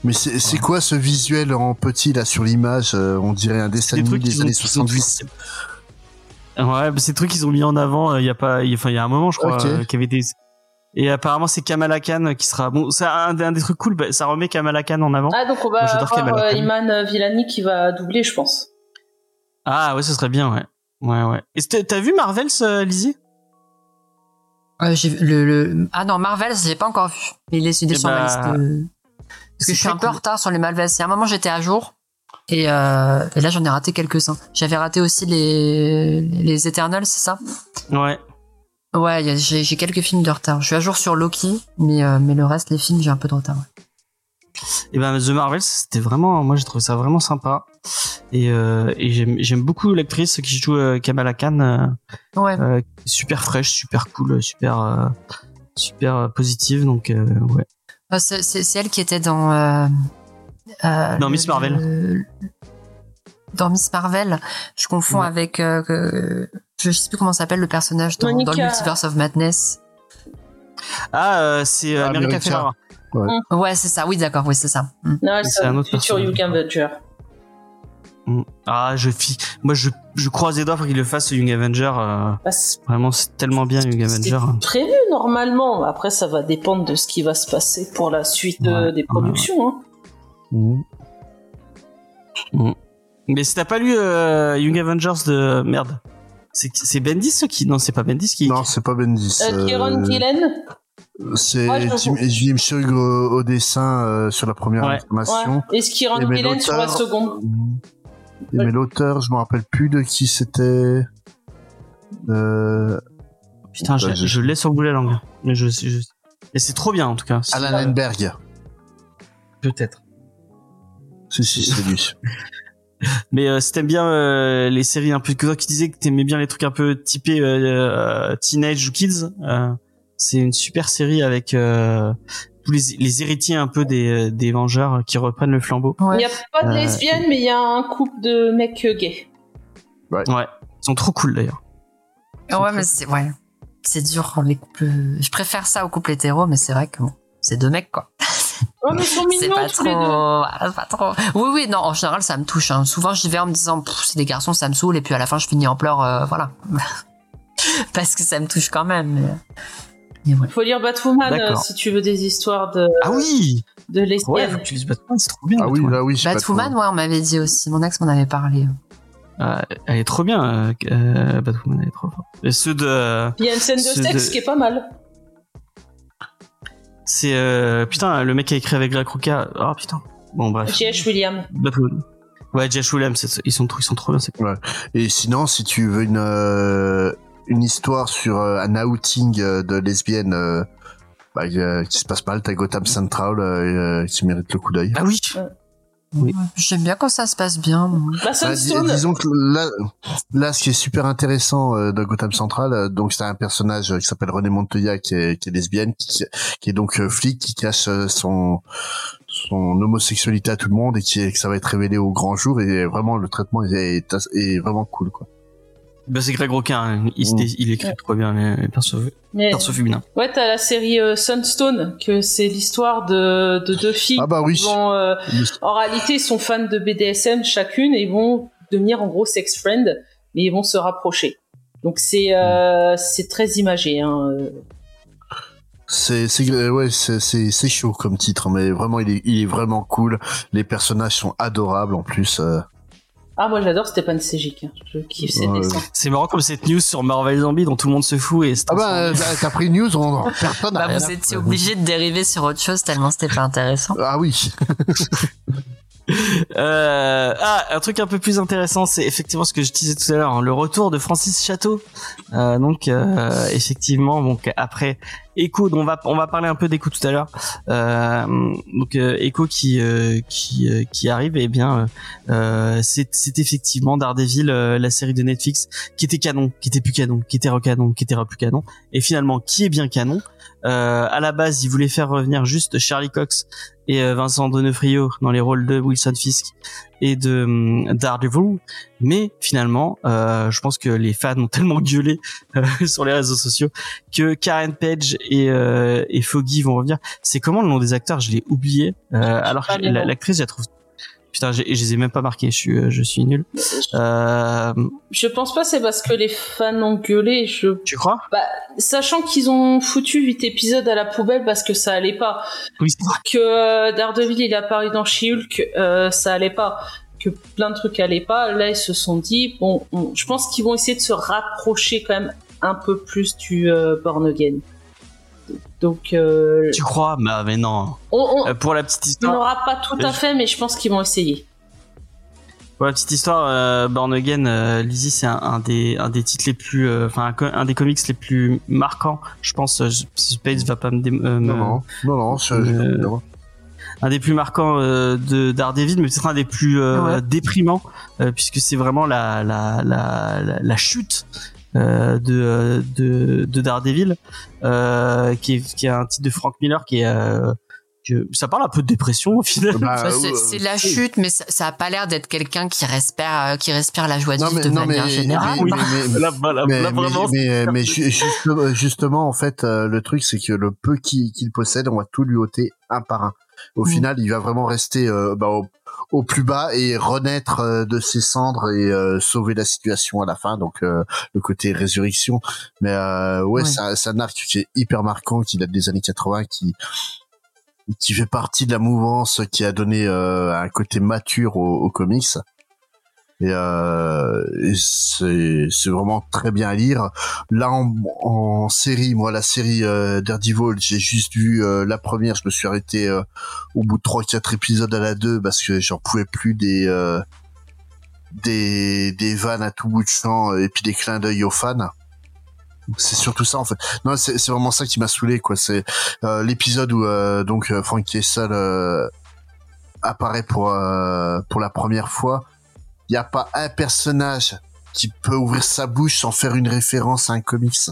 Mais c'est c'est quoi ce visuel en petit là sur l'image euh, On dirait un dessin des animé des années qu'ils ont 70. Ouais, bah, c'est des trucs qu'ils ont mis en avant euh, il y a pas, enfin, il y a un moment, je crois, euh, qu'il y avait des. Et apparemment, c'est Kamala Khan qui sera. Bon, c'est un, un des trucs cool, bah, ça remet Kamala Khan en avant. Ah donc on va Moi, avoir Kamala euh. Iman Villani qui va doubler, je pense. Ah ouais, ce serait bien, ouais. Ouais, ouais. Et t'as vu Marvels, euh, Lizzie? Euh, le, le- Ah non, Marvel, j'ai pas encore vu. Mais il est, il est Eh sur ma bah, liste. euh, Parce c'est que je suis un peu en retard sur les Marvels. Il y a un moment, j'étais à jour. Et, euh, et là, j'en ai raté quelques-uns. J'avais raté aussi les, les Eternals, c'est ça? Ouais. Ouais, j'ai j'ai quelques films de retard. Je suis à jour sur Loki, mais, euh, mais le reste, les films, j'ai un peu de retard. ouais. Et ben The Marvels, c'était vraiment, moi j'ai trouvé ça vraiment sympa. Et, euh, et j'aime j'aime beaucoup l'actrice qui joue euh, Kamala Khan, Ouais. super fraîche, super cool, super super positive. Donc ouais. Ah, c'est c'est- c'est elle qui était dans. Dans Miss Marvel. le- dans Miss Marvel, je confonds Ouais. avec. Je sais plus comment s'appelle le personnage dans, dans le Multiverse of Madness. Ah, euh, c'est euh, Ah, America America. Ferrera. Ouais, c'est ça. Oui, d'accord. Oui, c'est ça. Mm. Non, C'est un autre futur. Young Avenger. Mm. Ah, je fi... moi je, je croise les doigts pour qu'il le fasse Young Avenger. euh, Bah, vraiment, c'est tellement bien Young c'est Avenger. prévu normalement. Après, ça va dépendre de ce qui va se passer pour la suite euh, des ouais, productions. hein. Mm. Mm. Mais si t'as pas lu euh, Young Avengers de merde, c'est c'est Bendis ce qui non c'est pas Bendis qui. Non, c'est pas Bendis. Euh, Kieron euh, Gillen C'est Jim, Jim Shug au, au dessin euh, sur la première Ouais. information. Ouais. Et mais Gillen sur la seconde. Et mais l'auteur, je me rappelle plus de qui c'était. Euh, Putain, je, Bah, je- je l'ai sur le bout de la langue. Mais je, je... Et c'est trop bien en tout cas. Alan Enberg. Peut-être. Si, si, c'est lui. *laughs* Mais euh, si t'aimes bien euh, les séries un peu que toi qui disais que t'aimais bien les trucs un peu typés euh, euh, teenage ou kids, euh, c'est une super série avec euh, tous les, les héritiers un peu des, des Vengeurs qui reprennent le flambeau. Il Ouais. n'y a pas de Euh, lesbienne, mais il y a un couple de mecs euh, gays. Ouais, ils sont trop cool d'ailleurs. Ouais, mais c'est ouais, c'est dur les couples. Je préfère ça aux couples hétéros, mais c'est vrai que bon, c'est deux mecs quoi. *laughs* Oh, mais ils sont C'est mignons pas tous trop, les deux. ah, pas trop. Oui, oui, non. En général, ça me touche. hein. Souvent, j'y vais en me disant, c'est des garçons, ça me saoule, et puis à la fin, je finis en pleurs, euh, voilà, *laughs* parce que ça me touche quand même. mais- ouais. Faut lire Batwoman euh, si tu veux des histoires de, Ah oui de Ouais, lesbiennes. faut que tu lises Batman, c'est trop bien. Ah oui, Batman. là oui, je sais pas Batwoman, ouais, on m'avait dit aussi. Mon ex m'en avait parlé. Ah, elle est trop bien, euh, Batwoman, elle est trop forte. Et ceux de... Il y a une scène de sexe de- qui est pas mal. C'est... Euh, putain, le mec qui a écrit avec Greg Rucka. Oh putain. Bon bref. J.H. William. Batwoman. Ouais, Josh Williams, c'est- ils sont, trop- ils sont trop bien. c'est cool. Et sinon, si tu veux une euh, une histoire sur euh, un outing euh, de lesbienne euh, bah, euh, qui se passe mal, t'as Gotham Central qui mérite le coup d'œil. Ah oui Oui. J'aime bien quand ça se passe bien. Bah, Bah, dis- disons que là, là, ce qui est super intéressant euh, de Gotham Central, euh, donc c'est un personnage euh, qui s'appelle René Montoya qui est, qui est lesbienne, qui, qui est donc euh, flic, qui cache euh, son son homosexualité à tout le monde et qui que ça va être révélé au grand jour et vraiment le traitement est, est vraiment cool quoi. Bah, c'est Greg Rucka, hein. il, Mm. il écrit trop bien les, les persos, Mais persos féminins. ouais, t'as la série euh, Sunstone, que c'est l'histoire de, de deux filles Ah bah oui. qui vont, euh, en réalité, ils sont fans de BDSM chacune et ils vont devenir en gros sex friend, mais ils vont se rapprocher. Donc c'est euh, c'est très imagé. Hein. C'est c'est ouais c'est c'est c'est chaud comme titre mais vraiment il est il est vraiment cool. Les personnages sont adorables en plus. Ah moi j'adore Stéphane Sejic, hein. je kiffe ses Ouais. dessins. C'est marrant comme cette news sur Marvel Zombie dont tout le monde se fout et c'est Ah bah euh, t'as pris une news on *laughs* personne n'a Bah, rien vous étiez obligé de dériver sur autre chose tellement c'était pas intéressant. Ah oui. *laughs* Euh, ah, un truc un peu plus intéressant, c'est effectivement ce que je disais tout à l'heure, hein, le retour de Francis Chateau. Euh, donc, euh, effectivement, donc après Echo, on va on va parler un peu d'Echo tout à l'heure. Euh, donc euh, Echo qui euh, qui qui arrive, et eh bien c'est c'est effectivement Daredevil, la série de Netflix qui était canon, qui était plus canon, qui était recanon, qui était plus canon, et finalement qui est bien canon. À la base, ils voulaient faire revenir juste Charlie Cox et Vincent Donofrio dans les rôles de Wilson Fisk et de um, Daredevil, mais finalement, euh, je pense que les fans ont tellement gueulé euh, *laughs* sur les réseaux sociaux que Karen Page et, euh, et Foggy vont revenir. C'est comment le nom des acteurs? Je l'ai oublié. Euh, alors que l'actrice, je la trouve Putain, je les ai même pas marqués, je suis, euh, je suis nul. Euh... Je pense pas c'est parce que les fans ont gueulé. Je... Tu crois? Bah, Sachant qu'ils ont foutu 8 épisodes à la poubelle parce que ça allait pas. Oui. Que euh, Daredevil il a apparu dans She-Hulk, euh, ça allait pas. Que plein de trucs allaient pas. Là, ils se sont dit, bon, je pense qu'ils vont essayer de se rapprocher quand même un peu plus du euh, Born Again. Donc, euh, tu crois? Bah, Mais non. Euh, pour la petite histoire. On n'aura pas tout à fait, mais je pense qu'ils vont essayer. Pour la petite histoire, euh, Born Again, euh, Lizzie, c'est un, des un des titres les plus, enfin un, des comics les plus marquants. Je pense. Space va pas me, non, non, non, non, un des plus marquants de Daredevil, mais peut-être un des plus déprimants, puisque c'est vraiment la la, la la, la chute euh, de, de, de Daredevil, euh, qui, est, qui est un titre de Frank Miller qui est euh, que ça parle un peu de dépression au final. Bah, c'est la chute, mais ça, ça a pas l'air d'être quelqu'un qui respire, qui respire la joie de vivre de manière générale. mais, mais, justement, en fait, le truc, c'est que le peu qu'il possède, on va tout lui ôter un par un. Au mm. final, il va vraiment rester bah, au, au plus bas et renaître euh, de ses cendres et euh, sauver la situation à la fin. Donc euh, le côté résurrection. Mais ouais, c'est un arc qui est hyper marquant, qui date des années 80, qui qui fait partie de la mouvance qui a donné un côté mature aux comics. Et, euh, c'est, c'est vraiment très bien à lire. Là en, en série, moi la série euh, Daredevil, j'ai juste vu euh, la première, je me suis arrêté euh, au bout de trois quatre épisodes à la 2 parce que j'en pouvais plus des euh, des des vannes à tout bout de champ et puis des clins d'œil aux fans. C'est surtout ça en fait. Non, c'est, vraiment ça qui m'a saoulé quoi. C'est l'épisode où donc Frank Kessel apparaît pour pour la première fois il n'y a pas un personnage qui peut ouvrir sa bouche sans faire une référence à un comics.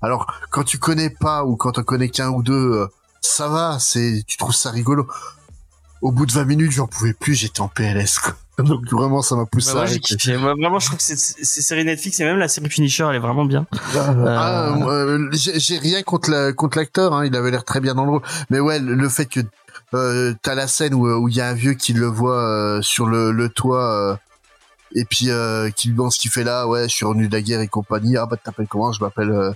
Alors, quand tu connais pas ou quand on connais qu'un ou deux, euh, ça va, c'est, tu trouves ça rigolo. Au bout de 20 minutes, j'en pouvais plus, j'étais en PLS, quoi. *laughs* Donc vraiment, ça m'a poussé bah, à moi, vraiment, je trouve que c'est série Netflix et même la série Punisher, elle est vraiment bien. Ah, euh, euh, j'ai rien contre la, contre l'acteur, hein, il avait l'air très bien dans le rôle. Mais ouais, le, fait que euh, t'as la scène où il y a un vieux qui le voit sur le, le toit et puis euh, qui ce qu'il fait là ouais je suis revenu de la guerre et compagnie. Ah bah t'appelles comment? Je m'appelle euh,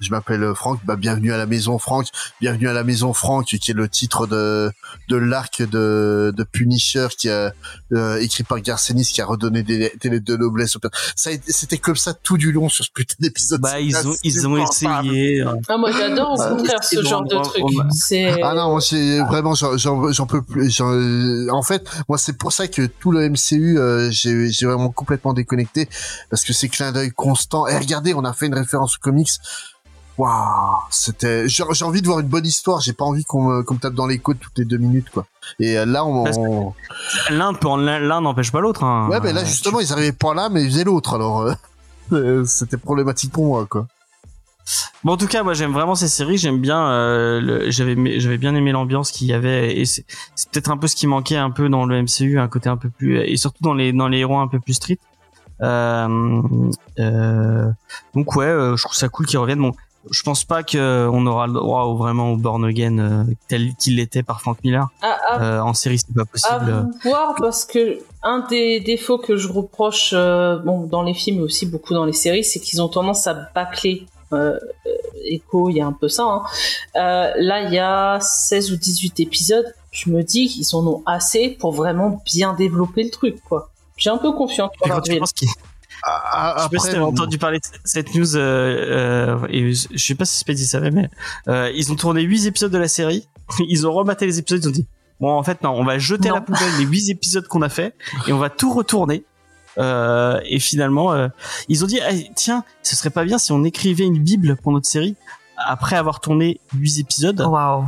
je m'appelle euh, Franck bah bienvenue à la maison Franck bienvenue à la maison Franck qui est le titre de de l'arc de de Punisher qui a euh, écrit par Garcenis qui a redonné des, des lettres de noblesse au père ça c'était comme ça tout du long sur ce putain d'épisode bah ils ont ils ont essayé hein. ah moi j'adore au contraire ce genre de truc c'est ah non moi c'est vraiment j'en peux plus en fait moi c'est pour ça que tout le MCU j'ai j'ai complètement déconnecté parce que c'est clin d'œil constant. Et regardez, on a fait une référence aux comics. Waouh, c'était. J'ai envie de voir une bonne histoire. J'ai pas envie qu'on me, tape dans les côtes toutes les deux minutes, quoi. Et euh, là, on. L'un l'un n'empêche pas l'autre. Hein. Ouais, mais là justement, ils arrivaient pas là, mais ils faisaient l'autre. Alors, *laughs* euh, c'était problématique pour moi, quoi. Bon, en tout cas, moi j'aime vraiment ces séries. J'aime bien. Euh, j'avais j'avais bien aimé l'ambiance qu'il y avait et c'est peut-être un peu ce qui manquait un peu dans le MCU, un côté un peu plus et surtout dans les dans les héros un peu plus street. Euh, euh, donc ouais, euh, je trouve ça cool qu'ils reviennent. Bon, je pense pas qu'on aura le droit au, vraiment au Born Again euh, tel qu'il était par Frank Miller. Ah, ah. en série, c'est pas possible. À voir parce que un des défauts que je reproche bon dans les films mais aussi beaucoup dans les séries, c'est qu'ils ont tendance à bâcler euh, Echo, il y a un peu ça. Hein. Euh, là, il y a 16 ou 18 épisodes. Je me dis qu'ils en ont assez pour vraiment bien développer le truc, quoi. J'ai un peu confiance. Pour ah, ah, je sais pas si t'avais entendu parler de cette news, euh, euh, et je sais pas si Spade savait, mais euh, ils ont tourné 8 épisodes de la série, *laughs* ils ont rematé les épisodes, ils ont dit, bon en fait non, on va jeter à la poubelle les 8 épisodes qu'on a fait, et on va tout retourner, euh, et finalement, euh, ils ont dit, tiens, ce serait pas bien si on écrivait une bible pour notre série après avoir tourné 8 épisodes. Waouh.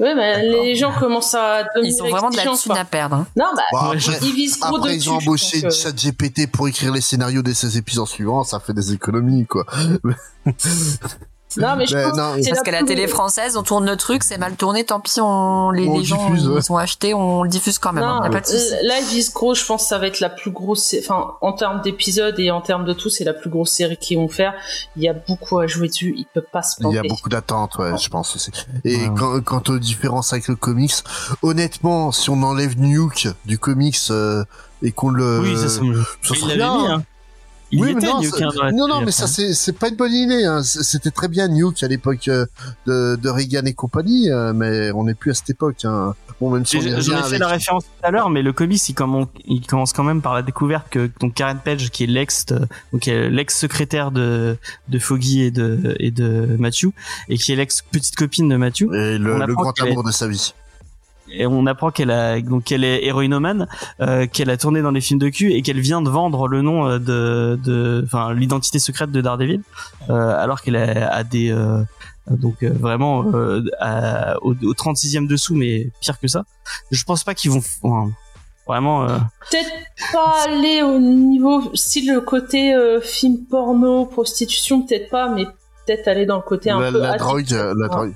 Ouais, mais les gens commencent à Ils ont vraiment de la thune à perdre. hein. Non, bah, Bon, Ouais, après, ils visent gros après, dessus. ils ont embauché ChatGPT pour écrire les scénarios des 16 épisodes suivants, ça fait des économies, quoi. *laughs* Non, mais je Mais pense non, que c'est Parce la qu'à la télé française, on tourne le truc, c'est mal tourné, tant pis, on, les, On les gens, diffuse, ouais. ils ont acheté, on le diffuse quand même. hein, Non, y a pas de euh, là, ils visent gros, je pense que ça va être la plus grosse, enfin, en termes d'épisodes et en termes de tout, c'est la plus grosse série qu'ils vont faire. Il y a beaucoup à jouer dessus, ils peuvent pas se Il y a planter. beaucoup d'attentes, ouais, je pense aussi. Et Ouais, ouais. Quant, aux différences avec le comics, honnêtement, si on enlève Nuke du comics euh, et qu'on le, oui, ça, ça me. ça il serait bien. mis, hein. Il oui, mais était non, Nuke, ça- hein, dans la non, non, mais ça c'est pas une bonne idée. Hein. C'était très bien Nuke à l'époque euh, de, de Reagan et compagnie, euh, mais on n'est plus à cette époque. Hein. Bon, même si J'en ai fait avec- la référence tout à l'heure, mais le comics, il, commen- il commence quand même par la découverte que donc Karen Page, qui est l'ex, euh, donc euh, l'ex-secrétaire de de Foggy et de et de Matthew, et qui est l'ex petite copine de Matthew, et le, grand est- amour de sa vie. Et on apprend qu'elle a donc qu'elle est héroïnomane, euh, qu'elle a tourné dans des films de cul et qu'elle vient de vendre le nom euh, de de enfin l'identité secrète de Daredevil, euh, alors qu'elle a, a des euh, donc euh, vraiment euh, à- au, au 36e dessous, mais pire que ça. Je pense pas qu'ils vont enfin, vraiment. euh, Peut-être pas aller au niveau, si le côté euh, film porno, prostitution, peut-être pas, mais peut-être aller dans le côté un La, peu la drogue, la Ouais. drogue.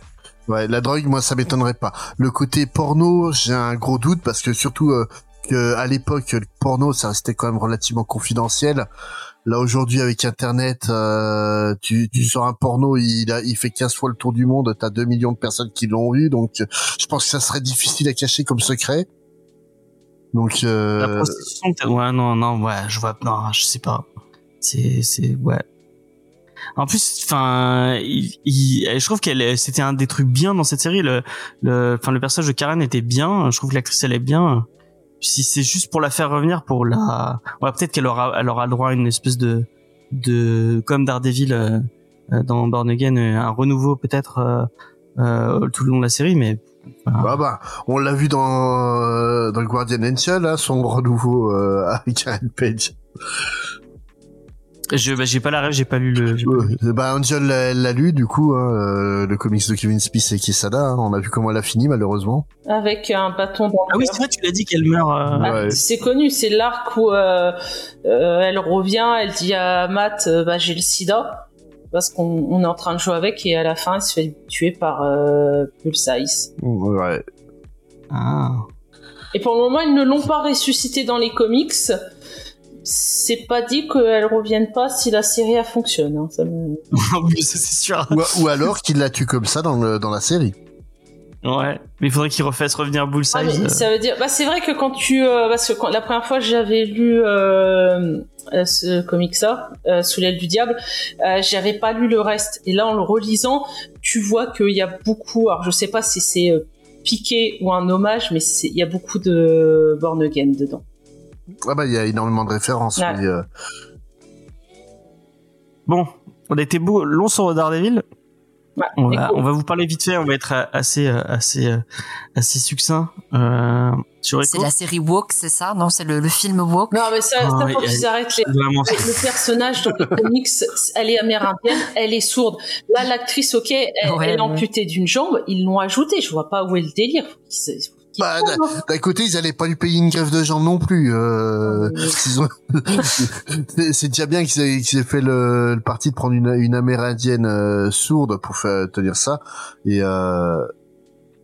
Ouais, la drogue, moi, ça m'étonnerait pas. Le côté porno, j'ai un gros doute parce que surtout euh, que à l'époque, le porno, ça restait quand même relativement confidentiel. Là aujourd'hui, avec Internet, euh, tu, tu sors un porno, il, a, il fait 15 fois le tour du monde, t'as 2 millions de personnes qui l'ont vu, donc euh, je pense que ça serait difficile à cacher comme secret. Donc, La euh, prostitution, peut-être- ouais, non, non, ouais, je vois, non, je sais pas. C'est, c'est, ouais. En plus, enfin, je trouve qu'elle, c'était un des trucs bien dans cette série. Le, enfin, le personnage de Karen était bien. Je trouve que l'actrice elle est bien. Si c'est juste pour la faire revenir, pour la, ouais, peut-être qu'elle aura, elle aura le droit à une espèce de, de, comme Daredevil euh, euh, dans Born Again, euh, un renouveau peut-être euh, euh, tout le long de la série, mais. bah, bah, on l'a vu dans, dans le Guardian Angel, là, son renouveau *laughs* avec Karen Page. Je, bah, j'ai pas la rêve, j'ai pas lu le. Ouais. Bah, Angel l'a l'a lu, du coup, hein, euh, le comics de Kevin Smith et Quesada. hein. on a vu comment elle a fini, malheureusement. Avec un bâton dans le Ah oui, c'est vrai, tu l'as dit qu'elle meurt. euh, Ah, Ouais. C'est connu, c'est l'arc où euh, euh, elle revient, elle dit à Matt, euh, bah, j'ai le sida, parce qu'on on est en train de jouer avec, et à la fin, elle se fait tuer par euh, Pulse Ouais. Ah. Et pour le moment, ils ne l'ont pas ressuscité dans les comics. C'est pas dit qu'elle revienne pas si la série elle fonctionne. hein. Ça me- *laughs* oui, ça, c'est sûr. Ou, ou alors qu'il la tue comme ça dans, le, dans la série. Ouais. Mais il faudrait qu'il refasse revenir Bullseye. Ah, mais ça veut dire, bah c'est vrai que quand tu, euh, parce que quand, la première fois j'avais lu euh, euh, ce comic-là, euh, sous l'aile du diable, euh, j'avais pas lu le reste. Et là, en le relisant, tu vois qu'il y a beaucoup. Alors, je sais pas si c'est euh, piqué ou un hommage, mais c'est- il y a beaucoup de Born Again dedans. Ah bah, il y a énormément de références. Ouais. oui, euh. Bon, on a été beau, long sur Daredevil. Ouais, On va, cool. on va vous parler vite fait, on va être assez, euh, assez, euh, assez succinct euh, sur C'est la série Walk, c'est ça? Non, c'est le, le film Walk. Non, mais ça, Ah, ça oui, faut elle- qu'ils arrêtent les. Vraiment, Le personnage dans les comics, elle est amérindienne, elle est sourde. Là, l'actrice, ok, elle, Ouais, elle est ouais. amputée d'une jambe, ils l'ont ajouté. Je vois pas où est le délire. Faut Bah, trouvent, d'un- côté, ils allaient pas lui payer une grève de jambes non plus. Euh, *laughs* *laughs* c'est déjà bien qu'ils aient, fait le, le parti de prendre une, une amérindienne euh, sourde pour faire tenir ça. Et, euh,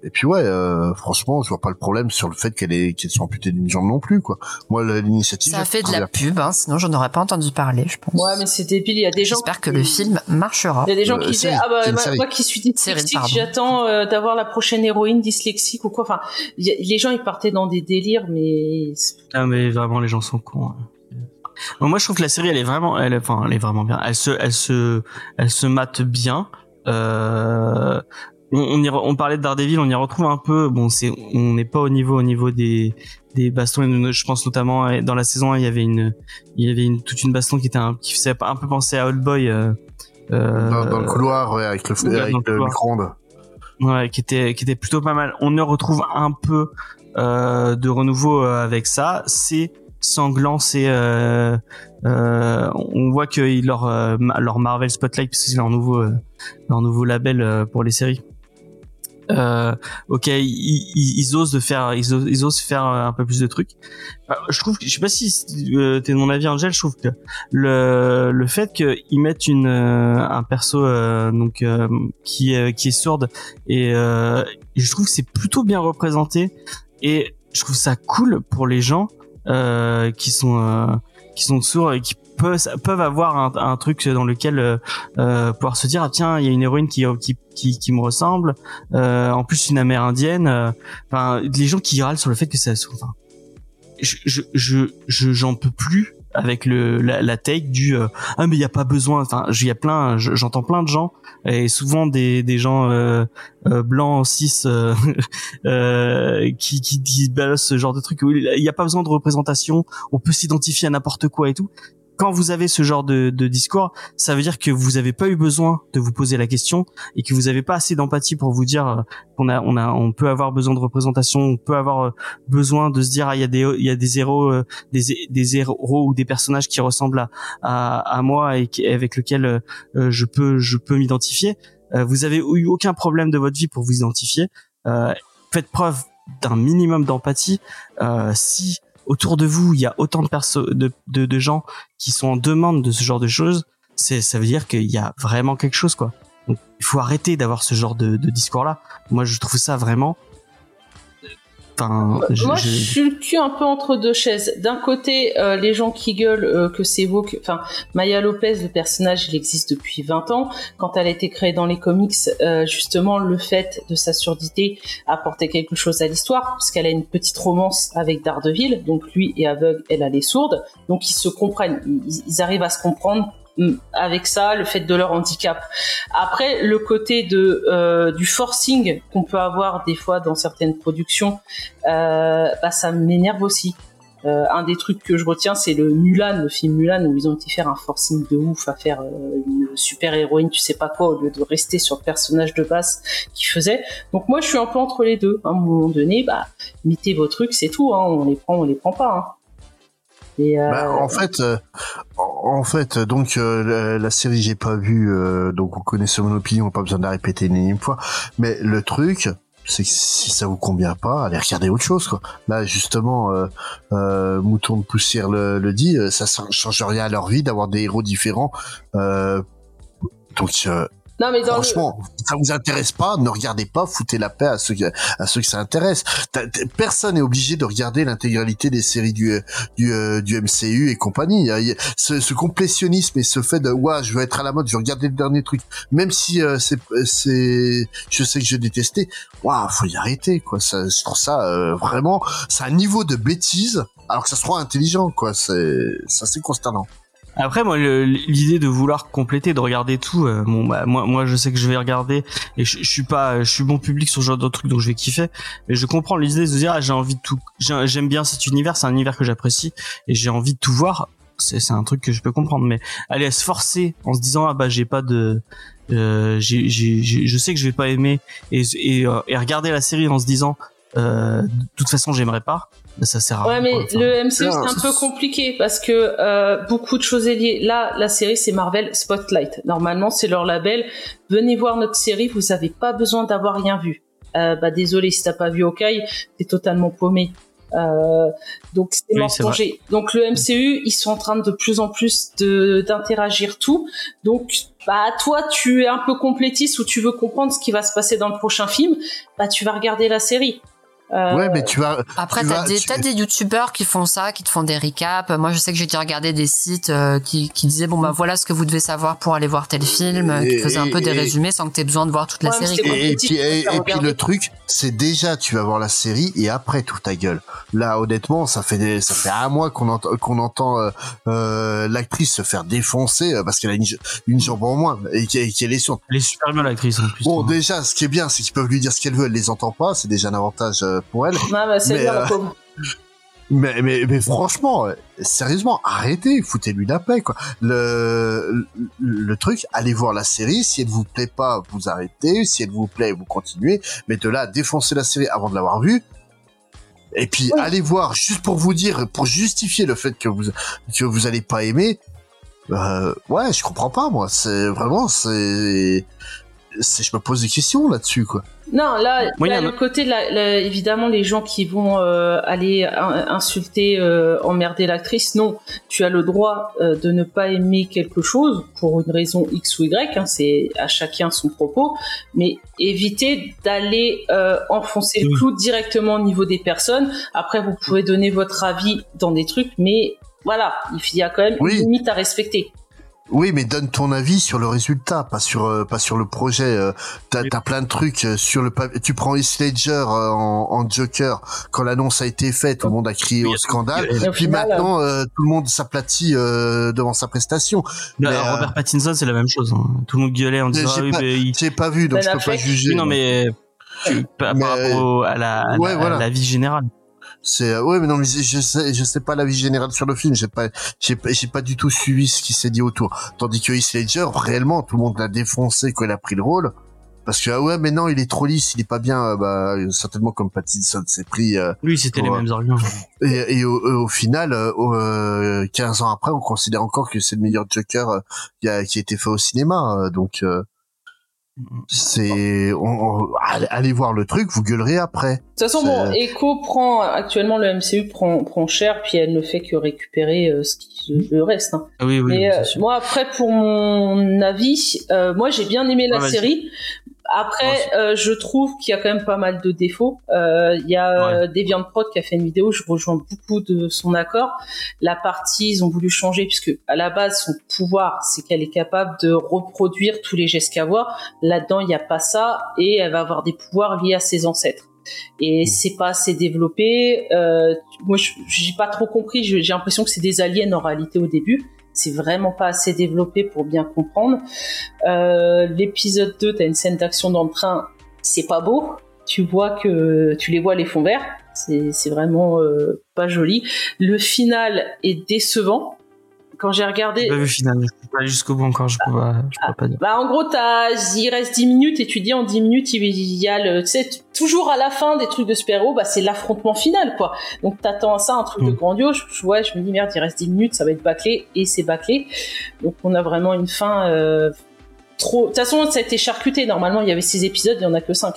et puis ouais, euh, franchement, je vois pas le problème sur le fait qu'elle est qu'elle soit amputée d'une jambe non plus. quoi. Moi, l'initiative. Ça a fait de la bien. pub, hein, sinon j'en aurais pas entendu parler, je pense. Ouais, mais c'est débile. Il y a des gens. J'espère que le film marchera. Il y a des gens Euh, qui disaient ah bah moi, qui suis dyslexique j'attends euh, d'avoir la prochaine héroïne dyslexique ou quoi enfin il y a- les gens ils partaient dans des délires mais Ah mais vraiment les gens sont cons. hein. Bon, moi je trouve que la série elle est vraiment, elle, est- enfin elle est vraiment bien. Elle se, elle se, elle se mate bien. Euh, on, on, y re- on parlait de Daredevil, on y retrouve un peu. Bon, c'est, on n'est pas au niveau, au niveau des, des bastons. Je pense notamment euh, dans la saison 1, il y avait une, il y avait une toute une baston qui était un, qui faisait un peu penser à Old Boy. Euh, euh, Dans, dans le couloir, ouais, avec le, ouais, avec le micro-ondes. Ouais, qui était qui était plutôt pas mal. On ne retrouve un peu euh, de renouveau euh, avec ça. C'est sanglant, c'est euh, euh, on voit que leur leur Marvel Spotlight, parce que c'est leur nouveau leur nouveau label pour les séries. Euh, ok, ils, ils, ils osent de faire, ils osent, ils osent faire un peu plus de trucs. Euh, je trouve, je sais pas si euh, t'es de mon avis, Angel. Je trouve que le le fait qu'ils mettent une euh, un perso euh, donc euh, qui qui est sourde et, euh, je trouve que c'est plutôt bien représenté et je trouve ça cool pour les gens euh, qui sont euh, qui sont sourds et qui peuvent avoir un, truc dans lequel euh, euh, pouvoir se dire ah tiens il y a une héroïne qui qui qui, me ressemble euh, en plus une amérindienne enfin les gens qui râlent sur le fait que ça enfin je je je je- j'en peux plus avec le la, la take du euh, ah mais il y a pas besoin enfin il y a plein je- j'entends plein de gens et souvent des des gens euh, blancs cis *laughs* qui qui balancent ce genre de truc il y a pas besoin de représentation on peut s'identifier à n'importe quoi et tout quand vous avez ce genre de, de discours, ça veut dire que vous avez pas eu besoin de vous poser la question et que vous avez pas assez d'empathie pour vous dire euh, qu'on a, on a, on peut avoir besoin de représentation, on peut avoir euh, besoin de se dire ah il y a des, il y a des héros, euh, des, des héros ou des personnages qui ressemblent à, à, à moi et avec lesquels je peux, je peux m'identifier. Vous avez eu aucun problème de votre vie pour vous identifier. Faites preuve d'un minimum d'empathie. Si autour de vous il y a autant de perso de, de, de gens qui sont en demande de ce genre de choses, c'est ça veut dire qu'il y a vraiment quelque chose quoi. Donc il faut arrêter d'avoir ce genre de, de discours là. Moi je trouve ça vraiment. Enfin, je- Moi, je- je suis le cul un peu entre deux chaises. D'un côté, euh, les gens qui gueulent euh, que c'est que... enfin, Maya Lopez, le personnage, il existe depuis 20 ans. Quand elle a été créée dans les comics, euh, justement, le fait de sa surdité apportait quelque chose à l'histoire, parce qu'elle a une petite romance avec Daredevil, donc lui est aveugle, elle elle est sourde, donc ils se comprennent, ils, ils arrivent à se comprendre avec ça, le fait de leur handicap. Après, le côté de euh, du forcing qu'on peut avoir des fois dans certaines productions, euh, bah, ça m'énerve aussi. Euh, un des trucs que je retiens, c'est le Mulan, le film Mulan, où ils ont été faire un forcing de ouf à faire euh, une super héroïne, tu sais pas quoi, au lieu de rester sur le personnage de base qu'ils faisaient. Donc moi, je suis un peu entre les deux. À un moment donné, bah, mettez vos trucs, c'est tout. Hein, on les prend, on les prend pas. Hein. Euh, Bah, en fait, euh, en fait, donc euh, la, la série j'ai pas vu, donc vous connaissez mon opinion, pas besoin de la répéter une énième fois. Mais le truc, c'est que si ça vous convient pas, allez regarder autre chose. Là, justement, Mouton de poussière le, dit, ça ne change rien à leur vie d'avoir des héros différents. Donc, non, mais dans franchement, si ça vous intéresse pas, ne regardez pas, foutez la paix à ceux qui, à ceux que ça intéresse. Personne n'est obligé de regarder l'intégralité des séries du du, euh, du MCU et compagnie. Ce, ce complétionnisme et ce fait de ouais, je veux être à la mode, je veux regarder le dernier truc, même si euh, c'est je sais que je détestais. Waouh, faut y arrêter quoi. Ça, je trouve ça euh, vraiment, c'est un niveau de bêtise alors que ça se trouve intelligent quoi. C'est ça c'est consternant. Après, moi, l'idée de vouloir compléter, de regarder tout, euh, bon, bah, moi, moi, je sais que je vais regarder et je, suis pas, je suis bon public sur ce genre de trucs, donc je vais kiffer. Mais je comprends l'idée de se dire, ah, j'ai envie de tout, j'ai- j'aime bien cet univers, c'est un univers que j'apprécie et j'ai envie de tout voir. C'est, un truc que je peux comprendre. Mais aller à se forcer en se disant, ah bah, j'ai pas de, euh, j'ai, j'ai, j'ai- je sais que je vais pas aimer et, et, euh, et regarder la série en se disant, euh, de toute façon, j'aimerais pas. Ça sert à Ouais, rien, mais. Enfin, le MCU c'est un peu compliqué parce que euh, beaucoup de choses est liées. Là, la série c'est Marvel Spotlight. Normalement, c'est leur label. Venez voir notre série, vous avez pas besoin d'avoir rien vu. Euh, bah désolé si t'as pas vu Hawkeye, t'es totalement paumé. Euh, donc c'est Oui, mort. Donc le MCU, ils sont en train de plus en plus d'interagir tout. Donc bah toi, tu es un peu complétiste ou tu veux comprendre ce qui va se passer dans le prochain film, bah tu vas regarder la série. Euh, Ouais, mais tu vas, Après, Tu t'as des, tu- t'as des youtubeurs qui font ça, qui te font des recaps. Moi, je sais que j'ai déjà regardé des sites euh, qui, qui disaient bon bah voilà ce que vous devez savoir pour aller voir tel film, euh, qui Et- te faisaient un peu des et- résumés sans que t'aies besoin de voir toute la Ouais, série. Et, puis, et, puis regarder. le truc, c'est déjà tu vas voir la série et après tout ta gueule. Là, honnêtement, ça fait des, ça fait un mois qu'on entend qu'on entend euh, euh, l'actrice se faire défoncer euh, parce qu'elle a une, une jambe en moins et qu'elle est sourde. Elle est super bien l'actrice en plus. Bon, déjà, ce qui est bien, c'est qu'ils peuvent lui dire ce qu'elle veut, elle les entend pas, c'est déjà un avantage euh, pour elle. Non, bah, c'est Mais, bien, euh. Mais, mais, mais franchement, euh, sérieusement, arrêtez, foutez-lui la paix, quoi. Le, le, le truc, allez voir la série. Si elle vous plaît pas, vous arrêtez. Si elle vous plaît, vous continuez. Mais de là défoncer la série avant de l'avoir vue, Et puis Oui. allez voir juste pour vous dire, pour justifier le fait que vous que vous allez pas aimer. Euh, ouais, je comprends pas moi. C'est vraiment c'est je me pose des questions là-dessus quoi. Non, là, Oui, là, le côté, de la- la- évidemment, les gens qui vont euh, aller in- insulter, euh, emmerder l'actrice, non, tu as le droit euh, de ne pas aimer quelque chose pour une raison X ou Y, hein, c'est à chacun son propos, mais éviter d'aller euh, enfoncer le clou directement au niveau des personnes. Après, vous pouvez donner votre avis dans des trucs, mais voilà, il y a quand même Oui. une limite à respecter. Oui, mais donne ton avis sur le résultat, pas sur euh, pas sur le projet. euh, T'as plein de trucs euh, sur le papier. Tu prends Heath Ledger euh, en, en Joker quand l'annonce a été faite, tout le monde a crié Oui, au scandale. Et Puis final, maintenant, euh, tout le monde s'aplatit euh, devant sa prestation. Bah, Mais, euh, Robert Pattinson, c'est la même chose. hein. Tout le monde gueulait en disant j'ai ah oui, pas- mais il- J'ai pas vu, donc Ben je peux pas juger. Oui, non, mais tu- par, Mais- par rapport à la, à Ouais, la, voilà. à la vie générale. C'est ouais, mais non, mais je sais, je sais pas l'avis général sur le film. J'ai pas, j'ai pas, j'ai pas du tout suivi ce qui s'est dit autour. Tandis que Heath Ledger, réellement, tout le monde l'a défoncé quand il a pris le rôle. Parce que ah ouais, mais non, il est trop lisse, il est pas bien. euh, Bah certainement comme Pattinson s'est pris. euh, Lui, c'était les mêmes arguments. *laughs* et, et au, au final, euh, au, euh, 15 ans après, on considère encore que c'est le meilleur Joker euh, qui a, qui a été fait au cinéma. euh, donc euh, c'est, on- on- allez, voir le truc, vous gueulerez après. De toute façon, bon, Echo prend actuellement le MCU prend prend cher, puis elle ne fait que récupérer euh, ce qui le reste. hein. Ah oui, oui. Mais euh, moi, après, pour mon avis, euh, moi j'ai bien aimé la Ouais, vas-y. série. Après, euh, je trouve qu'il y a quand même pas mal de défauts. Euh, Il y a euh, Deviant Prod qui a fait une vidéo, je rejoins beaucoup de son accord. La partie, ils ont voulu changer puisque à la base, son pouvoir, c'est qu'elle est capable de reproduire tous les gestes qu'elle voit. Là-dedans, il n'y a pas ça et elle va avoir des pouvoirs liés à ses ancêtres. Et c'est pas assez développé. Euh, moi, j'ai pas trop compris. J'ai l'impression que c'est des aliens en réalité au début. C'est vraiment pas assez développé pour bien comprendre. Euh, L'épisode 2, t'as une scène d'action dans le train. C'est pas beau. Tu vois que tu les vois les fonds verts. C'est c'est vraiment euh, pas joli. Le final est décevant. Quand j'ai regardé, J'ai pas vu le final. Je suis pas jusqu'au bout encore. Je peux pas, je peux pas dire. bah, en gros, t'as, il reste 10 minutes et tu dis en 10 minutes, il y a le, tu sais, toujours à la fin des trucs de super-héros, bah, c'est l'affrontement final, quoi. Donc, t'attends à ça, un truc de Mm. grandiose. Je, ouais, je me dis, merde, il reste 10 minutes, ça va être bâclé, et c'est bâclé. Donc, on a vraiment une fin, euh, trop, de toute façon, ça a été charcuté. Normalement, il y avait 6 épisodes, il y en a que 5.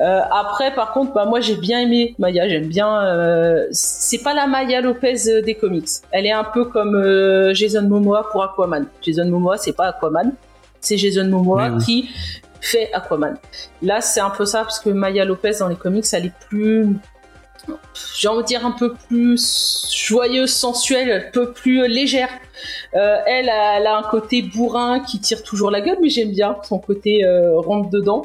Euh, après, par contre, bah, moi, j'ai bien aimé Maya, j'aime bien, euh, c'est pas la Maya Lopez euh, des comics. Elle est un peu comme euh, Jason Momoa pour Aquaman. Jason Momoa, c'est pas Aquaman c'est Jason Momoa oui. qui fait Aquaman. Là, c'est un peu ça, parce que Maya Lopez dans les comics, elle est plus, j'ai envie de dire un peu plus joyeuse, sensuelle, un peu plus légère. Euh, elle, elle a un côté bourrin qui tire toujours la gueule, mais j'aime bien son côté euh, rentre dedans.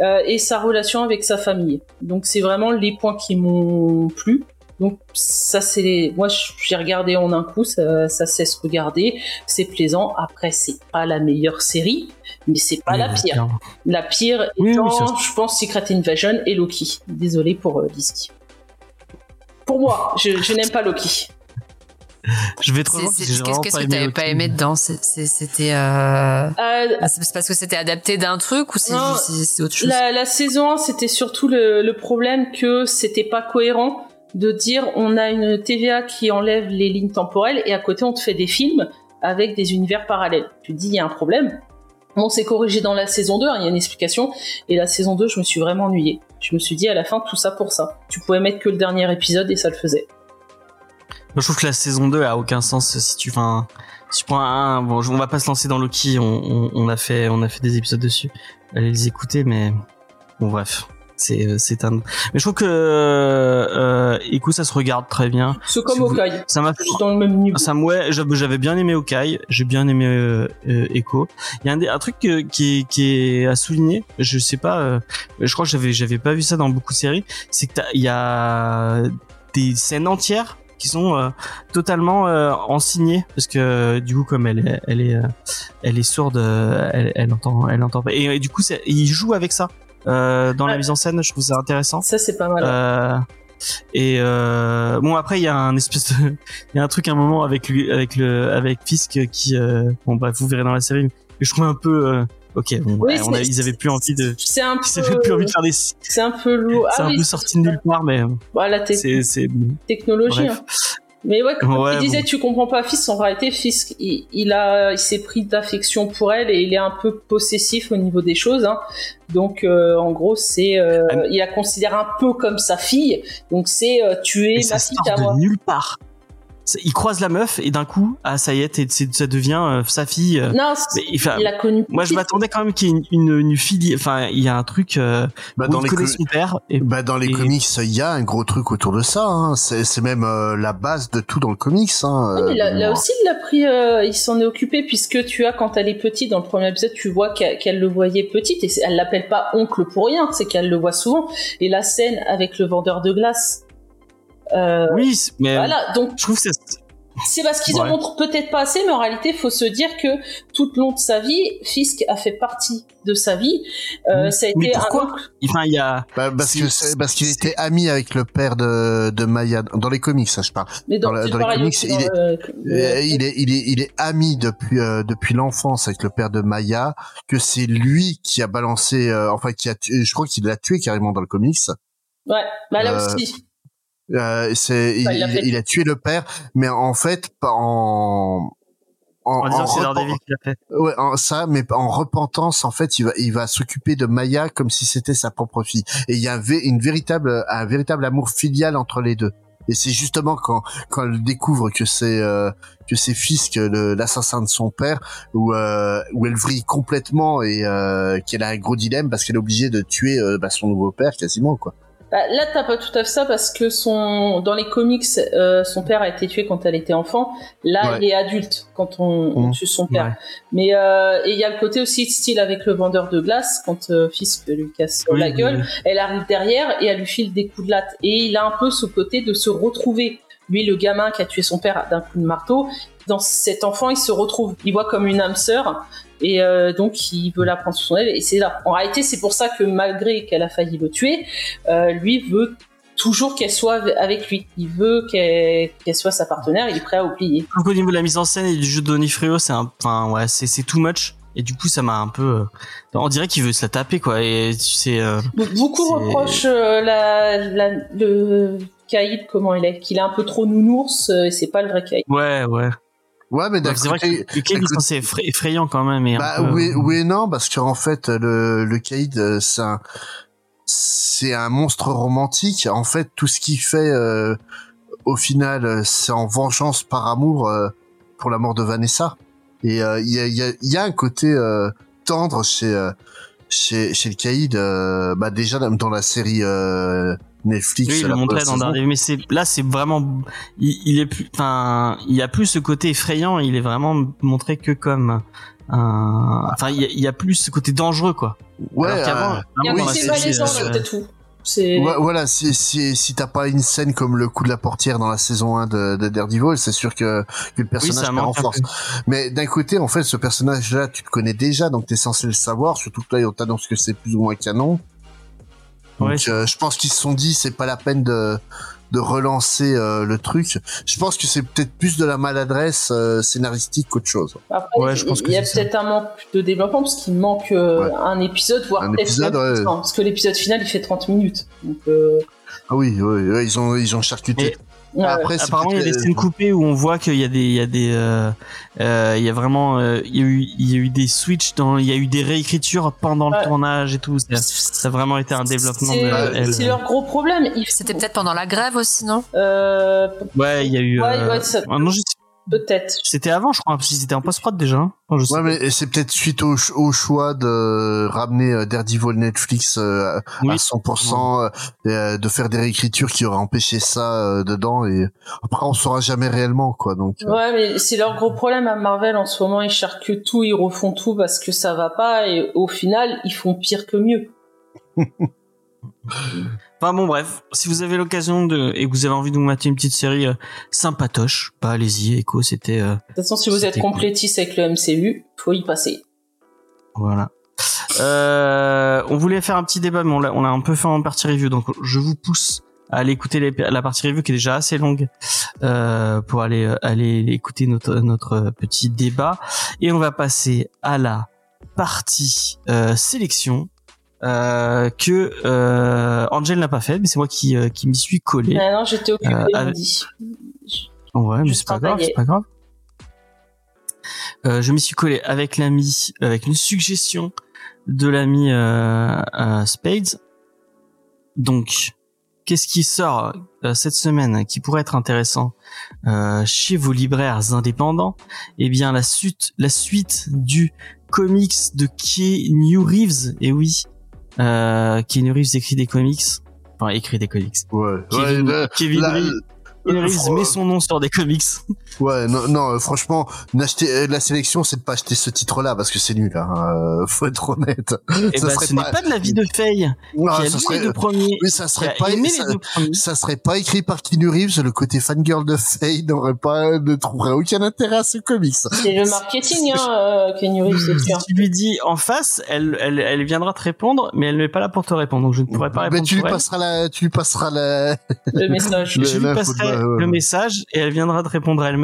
Euh, et sa relation avec sa famille. Donc c'est vraiment les points qui m'ont plu. Donc ça c'est les... moi j'ai regardé en un coup, ça, ça cesse regarder, c'est plaisant. Après c'est pas la meilleure série, mais c'est pas Oui, la pire. La pire étant, oui, je pense, Secret Invasion et Loki. Désolé pour euh, Lizzie. Pour moi, je, je n'aime pas Loki. Je vais que j'ai Qu'est-ce que t'avais Loki. pas aimé dedans? C'était. Euh... Euh, ah, C'est parce que c'était adapté d'un truc ou c'est autre chose? la, la saison 1, c'était surtout le, le problème que c'était pas cohérent de dire on a une TVA qui enlève les lignes temporelles et à côté on te fait des films avec des univers parallèles. Tu te dis il y a un problème. Bon, c'est corrigé dans la saison 2, hein, il y a une explication. Et la saison 2, je me suis vraiment ennuyée. Je me suis dit à la fin, tout ça pour ça. Tu pouvais mettre que le dernier épisode et ça le faisait. Je trouve que la saison 2 a aucun sens si tu prends un, bon, on va pas se lancer dans Loki, on a fait, on a fait des épisodes dessus. Allez les écouter, mais bon, bref. C'est, euh, c'est un, mais je trouve que, euh, ça se regarde très bien. C'est comme Si vous- Hawkeye. Ça m'a fait, Dans le même niveau. ça ouais, j'avais bien aimé Hawkeye, j'ai bien aimé euh, euh, Echo. Il y a un, truc euh, qui est, qui est à souligner, je sais pas, euh, je crois que j'avais j'avais pas vu ça dans beaucoup de séries, c'est que il y a des scènes entières qui sont euh, totalement euh, en signé parce que euh, du coup comme elle est elle est elle est sourde, elle, elle entend elle entend pas et, et du coup il joue avec ça euh, dans la mise en scène, je trouve ça intéressant. Ça, c'est pas mal. Euh, et euh, bon après il y a un espèce de il y a un truc à un moment avec lui avec le avec Fisk qui euh, bon bah vous verrez dans la série mais je trouve un peu euh, ok, bon, Oui, ouais, on a- ils avaient plus envie de, C'est un ils avaient plus envie peu, de faire des, c'est un peu lourd. c'est Ah un peu sorti de nulle part, mais bah, te- c'est, c'est, technologie. Hein. Mais ouais, comme Ouais, tu disais, bon. tu comprends pas Fisk. En réalité, Fisk, il, il a, il s'est pris d'affection pour elle et il est un peu possessif au niveau des choses. Hein. Donc, euh, en gros, c'est, euh, Ah, il la considère un peu comme sa fille. Donc, c'est euh, tu es ma ça fille sort à moi. de nulle part. C'est- Il croise la meuf et d'un coup, ah ça y est, ça devient euh, sa fille. euh. Non, c'est- Mais, il a connu. moi, je m'attendais quand même qu'il y ait une, une, une fille. Enfin, il y a un truc euh, Bah, où dans il les connaît co- son père. Et Bah dans les Et- comics, il y a un gros truc autour de ça. Hein. C'est même euh, la base de tout dans le comics. Hein, Oui, mais là, euh, aussi, il l'a pris, euh, il s'en est occupé puisque tu as quand elle est petite dans le premier épisode, tu vois qu'elle le voyait petite et elle l'appelle pas oncle pour rien, c'est qu'elle le voit souvent. Et la scène avec le vendeur de glace, euh, oui, mais voilà. Donc je trouve que c'est c'est parce qu'ils en Ouais. montrent peut-être pas assez, mais en réalité, faut se dire que tout le long de sa vie, Fisk a fait partie de sa vie. Euh. Ça a Mais été un pourquoi oncle. enfin il y a Bah, parce c'est- que parce qu'il était ami avec le père de de Maya dans les comics, ça je parle. Mais dans, dans dans les comics, il est- Euh, il est il est il est ami depuis euh, depuis l'enfance avec le père de Maya que c'est lui qui a balancé euh, enfin qui a tué, je crois qu'il l'a tué carrément dans le comics. Ouais, bah là Euh, aussi. Euh, c'est il, Bah, il a il- fait- il a tué le père mais en fait pas en en, en disant en c'est repen- Daredevil qui l'a fait. Ouais, en- ça, mais en repentance, en fait, il va, il va s'occuper de Maya comme si c'était sa propre fille. Et il y a un, une véritable, un véritable amour filial entre les deux. Et c'est justement quand, quand elle découvre que c'est, euh, que c'est Fisk, le- l'assassin de son père, où, euh, où elle vrille complètement et euh, qu'elle a un gros dilemme parce qu'elle est obligée de tuer euh, bah, son nouveau père quasiment, quoi. Bah, là, t'as pas tout à fait ça parce que son, dans les comics, euh, son père a été tué quand elle était enfant. Là, Ouais. il est adulte quand on, on Mhm. tue son père. Ouais. Mais euh, et il y a le côté aussi style avec le vendeur de glace quand euh, Fisk lui casse Oui, la gueule. oui. Elle arrive derrière et elle lui file des coups de latte. Et il a un peu ce côté de se retrouver. Lui, le gamin qui a tué son père d'un coup de marteau, dans cet enfant, il se retrouve. Il voit comme une âme sœur. Et euh, donc, il veut la prendre sous son aile. Et c'est là. En réalité, c'est pour ça que malgré qu'elle a failli le tuer, euh, lui veut toujours qu'elle soit avec lui. Il veut qu'elle soit sa partenaire. Il est prêt à oublier. Qu'au niveau de la mise en scène et du jeu de Donifrio, c'est un, enfin ouais, c'est too much. Et du coup, ça m'a un peu, euh, on dirait qu'il veut se la taper quoi. Et tu sais, euh, Be- Beaucoup reprochent la, la, le Caïd, comment il est, qu'il est un peu trop nounours, et c'est pas le vrai Caïd. ouais, ouais. Ouais, mais d'un c'est vrai que côté, le Caïd d'un est censé effra- effrayant quand même. Et Bah peu, oui, euh, oui et non parce qu'en fait le le Caïd euh, c'est un c'est un monstre romantique. En fait, tout ce qu'il fait euh, au final, euh, c'est en vengeance par amour euh, pour la mort de Vanessa. Et euh, il y, a, y, a, y a un côté euh, tendre chez chez chez le Caïd. euh, bah déjà dans la série euh, Netflix. Oui, il la le montrait première dans saison. Daredevil, mais c'est là, c'est vraiment, il, il est plus, enfin, il y a plus ce côté effrayant. Il est vraiment montré que comme un, enfin, il y, a, il y a plus ce côté dangereux, quoi. Ouais, Alors qu'avant, euh, Il y a malaisant, euh, c'est tout. C'est... Ouais, voilà, si, si, si t'as pas une scène comme le coup de la portière dans la saison 1 de, de Daredevil, c'est sûr que, que le personnage perd en force. Mais d'un côté, en fait, ce personnage-là, tu le connais déjà, donc t'es censé le savoir, surtout que là, on t'annonce que c'est plus ou moins canon. Donc, Ouais. euh, je pense qu'ils se sont dit, c'est pas la peine de, de relancer euh, le truc. Je pense que c'est peut-être plus de la maladresse euh, scénaristique qu'autre chose. Après, Ouais, je pense il y a peut-être un manque de développement parce qu'il manque euh, Ouais. un épisode, voire Un épisode, parce que l'épisode final il fait 30 minutes. Donc, euh, Ah oui, oui, oui, ils ont, ils ont charcuté. Et-. Après, c'est Apparemment, il y a des scènes coupées où on voit qu'il y a des, il y a des, euh, euh, il y a vraiment, euh, il y a eu, il y a eu des switches dans, il y a eu des réécritures pendant Ouais. le tournage et tout. Ça, ça a vraiment été un développement de c'est, leur gros problème. Ils- C'était peut-être pendant la grève aussi, non? Euh, Ouais, il y a eu. Ouais, euh, ouais, ça- ah non, je- peut-être. c'était avant, je crois, parce qu'ils étaient en post-prod déjà. hein. Enfin, je sais Ouais, mais c'est peut-être suite au, ch- au choix de ramener euh, Daredevil Netflix euh, Oui. à 100%, euh, de faire des réécritures qui auraient empêché ça euh, dedans. Et après, on saura jamais réellement, quoi. Donc, euh, Ouais, mais c'est leur gros problème à Marvel en ce moment. Ils charcutent tout, ils refont tout parce que ça va pas et au final, ils font pire que mieux. *laughs* Enfin bon bref, si vous avez l'occasion de et que vous avez envie de vous mater une petite série euh, sympatoche, bah allez-y, Echo, c'était euh, De toute façon, si vous êtes complétiste avec le MCU, faut y passer. voilà. Euh, on voulait faire un petit débat, mais on l'a on l'a un peu fait en partie review, donc je vous pousse à aller écouter les- la partie review qui est déjà assez longue euh, pour aller euh, aller écouter notre notre petit débat et on va passer à la partie euh, sélection euh, que euh, Angel n'a pas fait, mais c'est moi qui, euh, qui m'y suis collé. Ah non, j'étais occupé, Euh, avec- vrai, mais c'est pas grave, c'est pas grave. Euh, je m'y suis collé avec l'ami, avec une suggestion de l'ami Spades. Donc, qu'est-ce qui sort euh, cette semaine qui pourrait être intéressant euh, chez vos libraires indépendants? Eh bien, la suite, la suite du comics de Keanu Reeves. Et oui, euh, Keanu Reeves écrit des comics. Enfin, écrit des comics. Ouais, Kevin, ouais, Kevin Reeves, Reeves fr- met son nom sur des comics. *laughs* Ouais, non, non, euh, franchement, n'acheter euh, la sélection, c'est de pas acheter ce titre-là parce que c'est nul. Hein. euh, faut être honnête. Et Ça bah, serait ce n'est pas de la vie de Faye, Non, qui a ça serait, les deux premiers, oui, ça serait pas, ça, ça serait pas écrit par Keanu Reeves. Le côté fangirl de Faye n'aurait pas, ne trouverait aucun intérêt à ce comics. C'est le marketing, hein, euh, Kenny Reeves, c'est Si sûr. tu lui dis en face, elle, elle, elle viendra te répondre, mais elle n'est pas là pour te répondre, donc je ne pourrai pas Mais répondre tu lui passeras la, tu lui passeras la, Le message. *laughs* Je lui passerai le message et elle viendra te répondre elle-même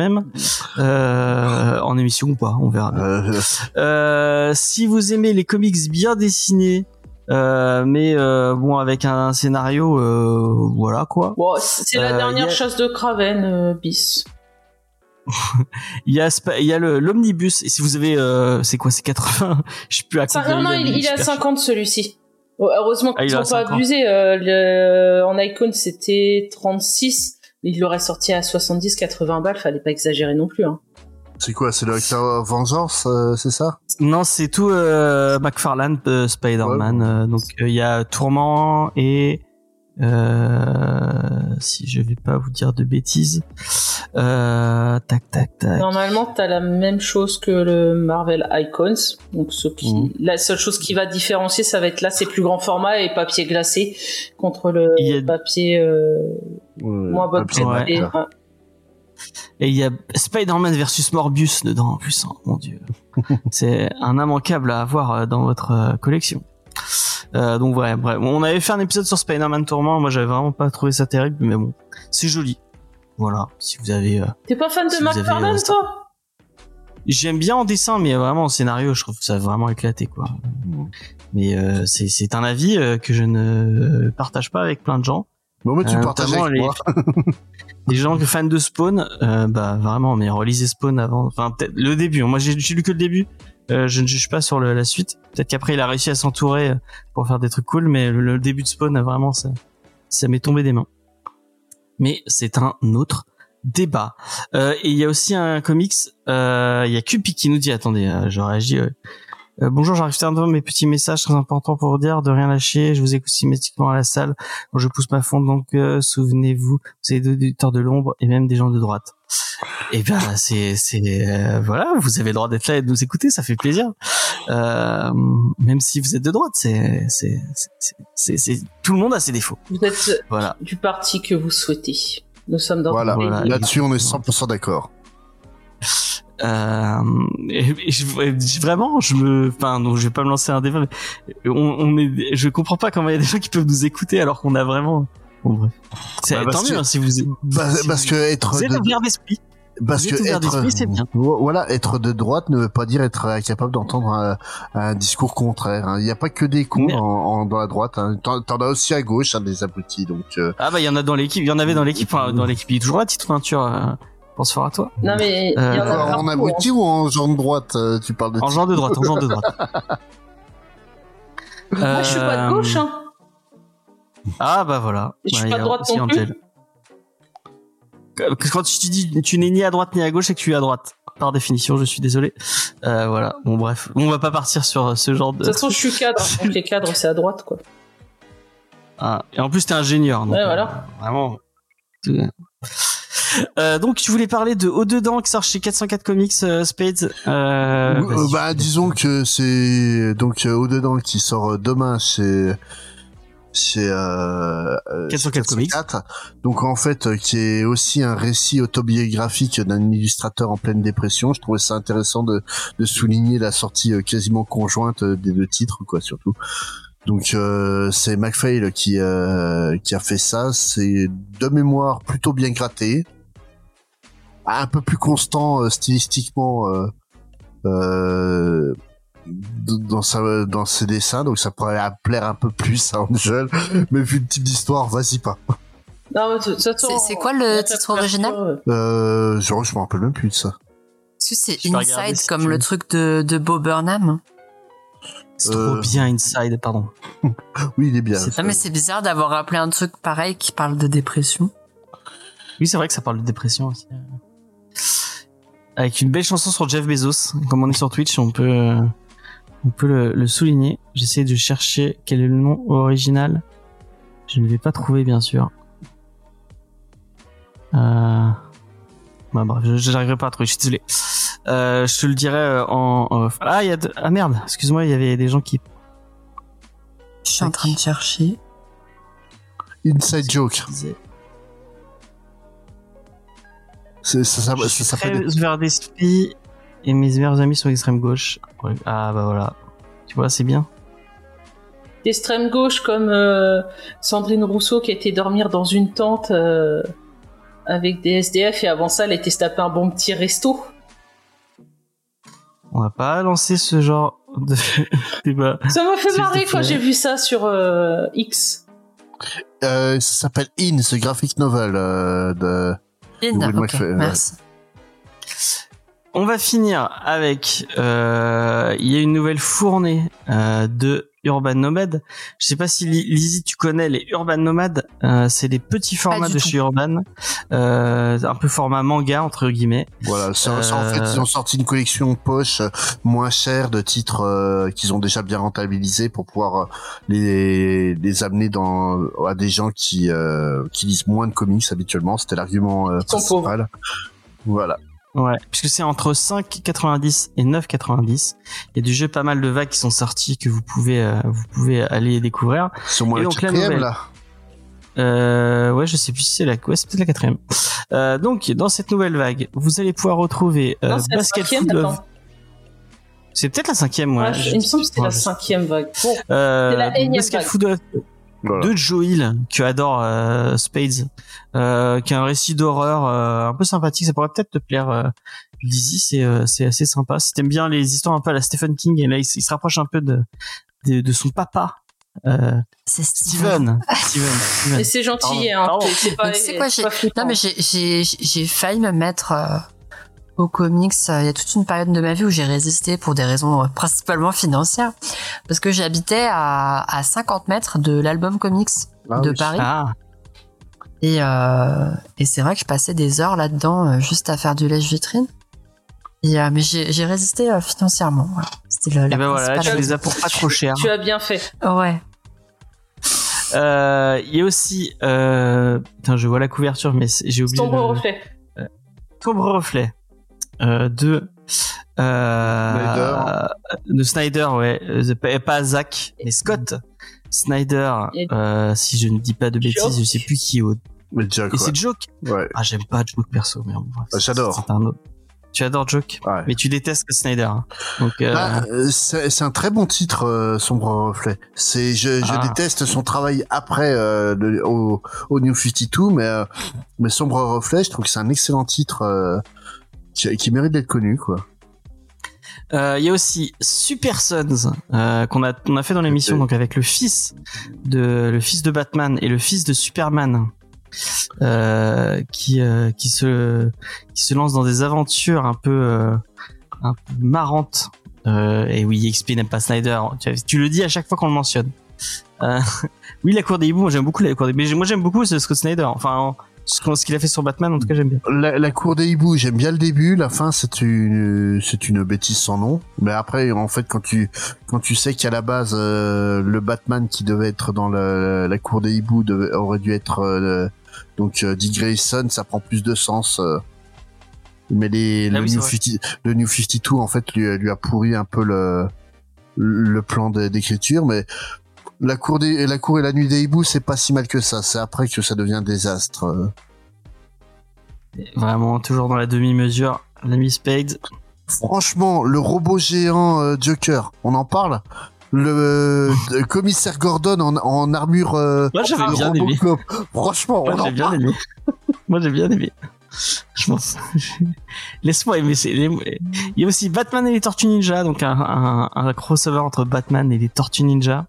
euh, en émission ou pas, on verra. bien. euh, Euh, si vous aimez les comics bien dessinés, euh, mais euh, bon avec un scénario, euh, voilà quoi. C'est la dernière a- chasse de Craven, euh, bis. *laughs* Il y a il y a le l'omnibus et si vous avez euh, c'est quoi c'est 80 *laughs* je sais plus à Ça, combien non, non, a, il, super 50 celui-ci. Oh, heureusement Ah, il qu'ils à n'ont pas 50. abusé. euh, le... En icône, c'était 36. Il l'aurait sorti à 70-80 balles, fallait pas exagérer non plus. Hein. c'est quoi, c'est le Acteur Vengeance, euh, c'est ça? Non, c'est tout euh, McFarlane euh, Spider-Man. euh, donc euh, il y a Tourment et euh, si je vais pas vous dire de bêtises, euh, tac tac tac. Normalement, t'as la même chose que le Marvel Icons. Donc, ce qui... Mhm. la seule chose qui va différencier, ça va être là, c'est plus grand format et papier glacé contre le a- papier euh, moins bonne qualité. Ouais. Et il y a Spider-Man versus Morbius dedans en plus. hein, mon dieu, *laughs* c'est un immanquable à avoir euh, dans votre euh, collection. Euh, donc ouais, bref, on avait fait un épisode sur Spider-Man Tourment. Moi, j'avais vraiment pas trouvé ça terrible, mais bon, c'est joli. Voilà, si vous avez euh, T'es pas fan de Si McFarlane, euh, toi? J'aime bien en dessin, mais vraiment en scénario, je trouve que ça a vraiment éclaté, quoi. Mais euh, c'est un avis euh, que je ne partage pas avec plein de gens. Bon, mais tu Euh, partages avec les- moi. *laughs* Les gens fans de Spawn, euh, bah vraiment, mais relisez Spawn avant. Enfin, peut-être le début. Moi, j'ai lu que le début. Euh, je ne juge pas sur le- la suite. Peut-être qu'après, il a réussi à s'entourer euh, pour faire des trucs cool, mais le, le début de Spawn, vraiment, ça, ça m'est tombé des mains. Mais c'est un autre débat. Euh, et il y a aussi un comics. euh, Il y a Cupi qui nous dit, attendez, je réagis. Euh, bonjour, j'arrive tardivement mes petits messages très importants pour vous dire de rien lâcher. Je vous écoute systématiquement à la salle quand je pousse ma fonte. Donc euh, souvenez-vous, vous avez des auditeurs de l'ombre et même des gens de droite. Et ben c'est c'est euh, voilà, vous avez le droit d'être là et de nous écouter, ça fait plaisir. Euh, même si vous êtes de droite, c'est c'est c'est tout le monde a ses défauts. Vous êtes Voilà. du parti que vous souhaitez. Nous sommes dans Voilà. Voilà. Là-dessus, on est 100% d'accord. Euh, et, et je- et vraiment, je me, enfin, non, je vais pas me lancer un débat. Mais on, on est, je comprends pas comment il y a des gens qui peuvent nous écouter alors qu'on a vraiment. Bon bref. C'est Bah, tant mieux que- hein, si vous. Bah, si parce vous- que être vous êtes de- ouvert d'esprit. Parce Vous que être, d'esprit, c'est bien. Vo- Voilà, être de droite ne veut pas dire être incapable d'entendre un, un discours contraire. hein. Il n'y a pas que des cons Mais- en, en- dans la droite. Hein. T'en as aussi à gauche, hein, des abrutis. Donc, euh, Ah bah il y en a dans l'équipe, il y en avait dans l'équipe, dans l'équipe. Il est toujours là, petite peinture. Euh, pense fort à toi. Non, mais il y en a Euh, en hein. abruti ou en genre de droite euh, Tu parles de En genre de droite, en genre de droite. *laughs* Moi, je suis pas de gauche, Euh, hein. Ah bah voilà. Je suis Ouais, pas de droite non plus. Quand tu dis tu n'es ni à droite ni à gauche, c'est que tu es à droite. Par définition, je suis désolé. Euh, voilà. Bon bref, on va pas partir sur ce genre de. De toute façon, je suis cadre. *laughs* Donc, les cadres, c'est à droite, quoi. Ah, et en plus, t'es ingénieur. Donc, Ouais, euh, voilà. vraiment. Euh, donc, tu voulais parler de Au dedans qui sort chez 404 Comics euh, Spades. Euh, Oui, euh, bah, disons que c'est donc euh, au dedans qui sort demain chez chez euh, euh, 404 chez Comics. 404. Donc en fait, qui est aussi un récit autobiographique d'un illustrateur en pleine dépression. Je trouvais ça intéressant de, de souligner la sortie quasiment conjointe des deux titres, quoi, surtout. Donc euh, c'est McPhail qui euh, qui a fait ça. C'est de mémoire plutôt bien gratté, un peu plus constant euh, stylistiquement. euh, euh, dans sa dans ses dessins, donc ça pourrait plaire un peu plus à Angel. Mais vu le type d'histoire, vas-y pas. C'est- c'est quoi le titre original euh, genre, je me rappelle même plus de ça. Est-ce que c'est Inside si comme le truc de, de Bo Burnham C'est Euh, trop bien Inside, pardon. *laughs* Oui, il est bien. Non mais c'est bizarre d'avoir appelé un truc pareil qui parle de dépression. Oui, c'est vrai que ça parle de dépression aussi. Avec une belle chanson sur Jeff Bezos. Comme on est sur Twitch, on peut, euh, on peut le, le souligner. J'essaie de chercher quel est le nom original. Je ne vais pas trouver, bien sûr. Euh... Bah, bref, je n'arriverai pas à trouver, je suis désolé. Euh, je te le dirai euh, en... en- Ah, il y a de... ah merde, excuse-moi, il y avait des gens qui... Je suis en train de chercher. Inside Joke. Ça, ça, Je ça suis très ouvert d'esprit et mes meilleurs amis sont extrême gauche. Ouais. Ah bah voilà. Tu vois, c'est bien. D'extrême gauche comme euh, Sandrine Rousseau qui était dormir dans une tente euh, avec des SDF et avant ça elle était se taper un bon petit resto. On va pas lancer ce genre de *laughs* débat. Ça m'a fait marrer quand j'ai vu ça sur euh, X. Euh, ça s'appelle In, ce graphic novel euh, de. In, Oui, moi, ok, je fais- ouais. merci. On va finir avec. euh, Il y a une nouvelle fournée euh, de Urban Nomad. Je sais pas si Li- Lizzie tu connais les Urban Nomad. Euh, c'est des petits formats de tout. chez Urban, euh, un peu format manga entre guillemets. Voilà, en fait, ils ont sorti une collection poche euh, moins chère de titres euh, qu'ils ont déjà bien rentabilisés pour pouvoir les, les amener dans à des gens qui euh, qui lisent moins de comics habituellement. C'était l'argument euh, principal. Voilà. Ouais, puisque c'est entre 5,90 et 9,90. Il y a du jeu pas mal de vagues qui sont sortis que vous pouvez euh, vous pouvez aller découvrir. C'est au moins Et le donc, la quatrième nouvelle. là. Euh, ouais, je sais plus si c'est la, ouais, c'est peut-être la quatrième. Euh, donc, dans cette nouvelle vague, vous allez pouvoir retrouver euh, non, c'est la Basket. C'est peut-être la cinquième, ouais. Ouais, je- il me semble que c'était la cinquième vague. Bon, Euh, C'est la énième Basket vague. Food Voilà. de Joe Hill, que adore euh, Spades, euh, qui a un récit d'horreur euh, un peu sympathique. Ça pourrait peut-être te plaire, euh, Lizzie. C'est euh, c'est assez sympa. Si t'aimes bien les histoires un peu à la Stephen King, et là il, se rapproche un peu de de, de son papa, euh, C'est Steven. Steven. Et c'est gentil, Pardon, hein. c'est- C'est pas, pas. Non mais j'ai- j'ai j'ai failli me mettre euh, aux comics. euh, Il y a toute une période de ma vie où j'ai résisté pour des raisons euh, principalement financières, parce que j'habitais à, à 50 mètres de l'album comics Ah de oui. Paris. Ah, Et, euh, et c'est vrai que je passais des heures là-dedans juste à faire du lèche-vitrine. Et, euh, mais j'ai résisté euh, financièrement. Voilà. C'était le- et la ben voilà, tu les as pour pas trop cher. Tu as bien fait. Ouais. Euh, Il y a aussi, euh, putain, je vois la couverture, mais j'ai oublié. Sombre le- reflet. Sombre reflet de euh, Snyder. de Snyder, ouais, euh, pas, Zack, mais Scott Snyder. Et- Euh, si je ne dis pas de bêtises, Joke. je sais plus qui est au. Mais Jack, Et c'est. Joke. ouais. Ah, j'aime pas Joke perso, mais bon, bref, Ah, j'adore. c'est un autre. Tu adores Joke, Ouais. mais tu détestes Snyder. hein. Donc, euh, Bah, euh, c'est c'est un très bon titre, euh, Sombre Reflet. C'est, je, je Ah. déteste son travail après euh, le- au, au New 52, mais, euh, mais Sombre Reflet, je trouve que c'est un excellent titre euh, qui, mérite d'être connu, quoi. Euh, Il y a aussi Super Sons euh, qu'on a on a fait dans l'émission donc avec le fils de le fils de Batman et le fils de Superman euh, qui qui se qui se lance dans des aventures un peu un peu marrantes. Et oui XP n'aime pas Snyder. Tu, tu le dis à chaque fois qu'on le mentionne. *laughs* Oui la cour des hiboux moi j'aime beaucoup la cour des mais moi j'aime beaucoup ce Scott Snyder. Enfin ce qu'il a fait sur Batman en tout cas j'aime bien La, la cour des hiboux, j'aime bien le début, la fin c'est une c'est une bêtise sans nom. Mais après, en fait, quand tu quand tu sais qu'à la base euh, le Batman qui devait être dans le- la cour des hiboux devait- aurait dû être euh, donc euh, Dick Grayson, ça prend plus de sens. euh. mais les, Ah le, oui, New vrai. 50 le New 52 en fait lui, lui a pourri un peu le le plan d'écriture, mais la cour des la cour et la nuit des hiboux c'est pas si mal que ça. C'est après que ça devient un désastre. vraiment toujours dans la demi-mesure l'ami Spade Franchement, le robot géant euh, Joker, on en parle? Le euh, *laughs* commissaire Gordon en, en armure euh, moi j'avais bien aimé. Franchement, Moi on en bien parle. aimé. *laughs* Moi j'ai bien aimé. Je pense. *laughs* Laisse-moi aimer. c'est- les- Il y a aussi Batman et les Tortues Ninja, donc un, un, un crossover entre Batman et les Tortues Ninja,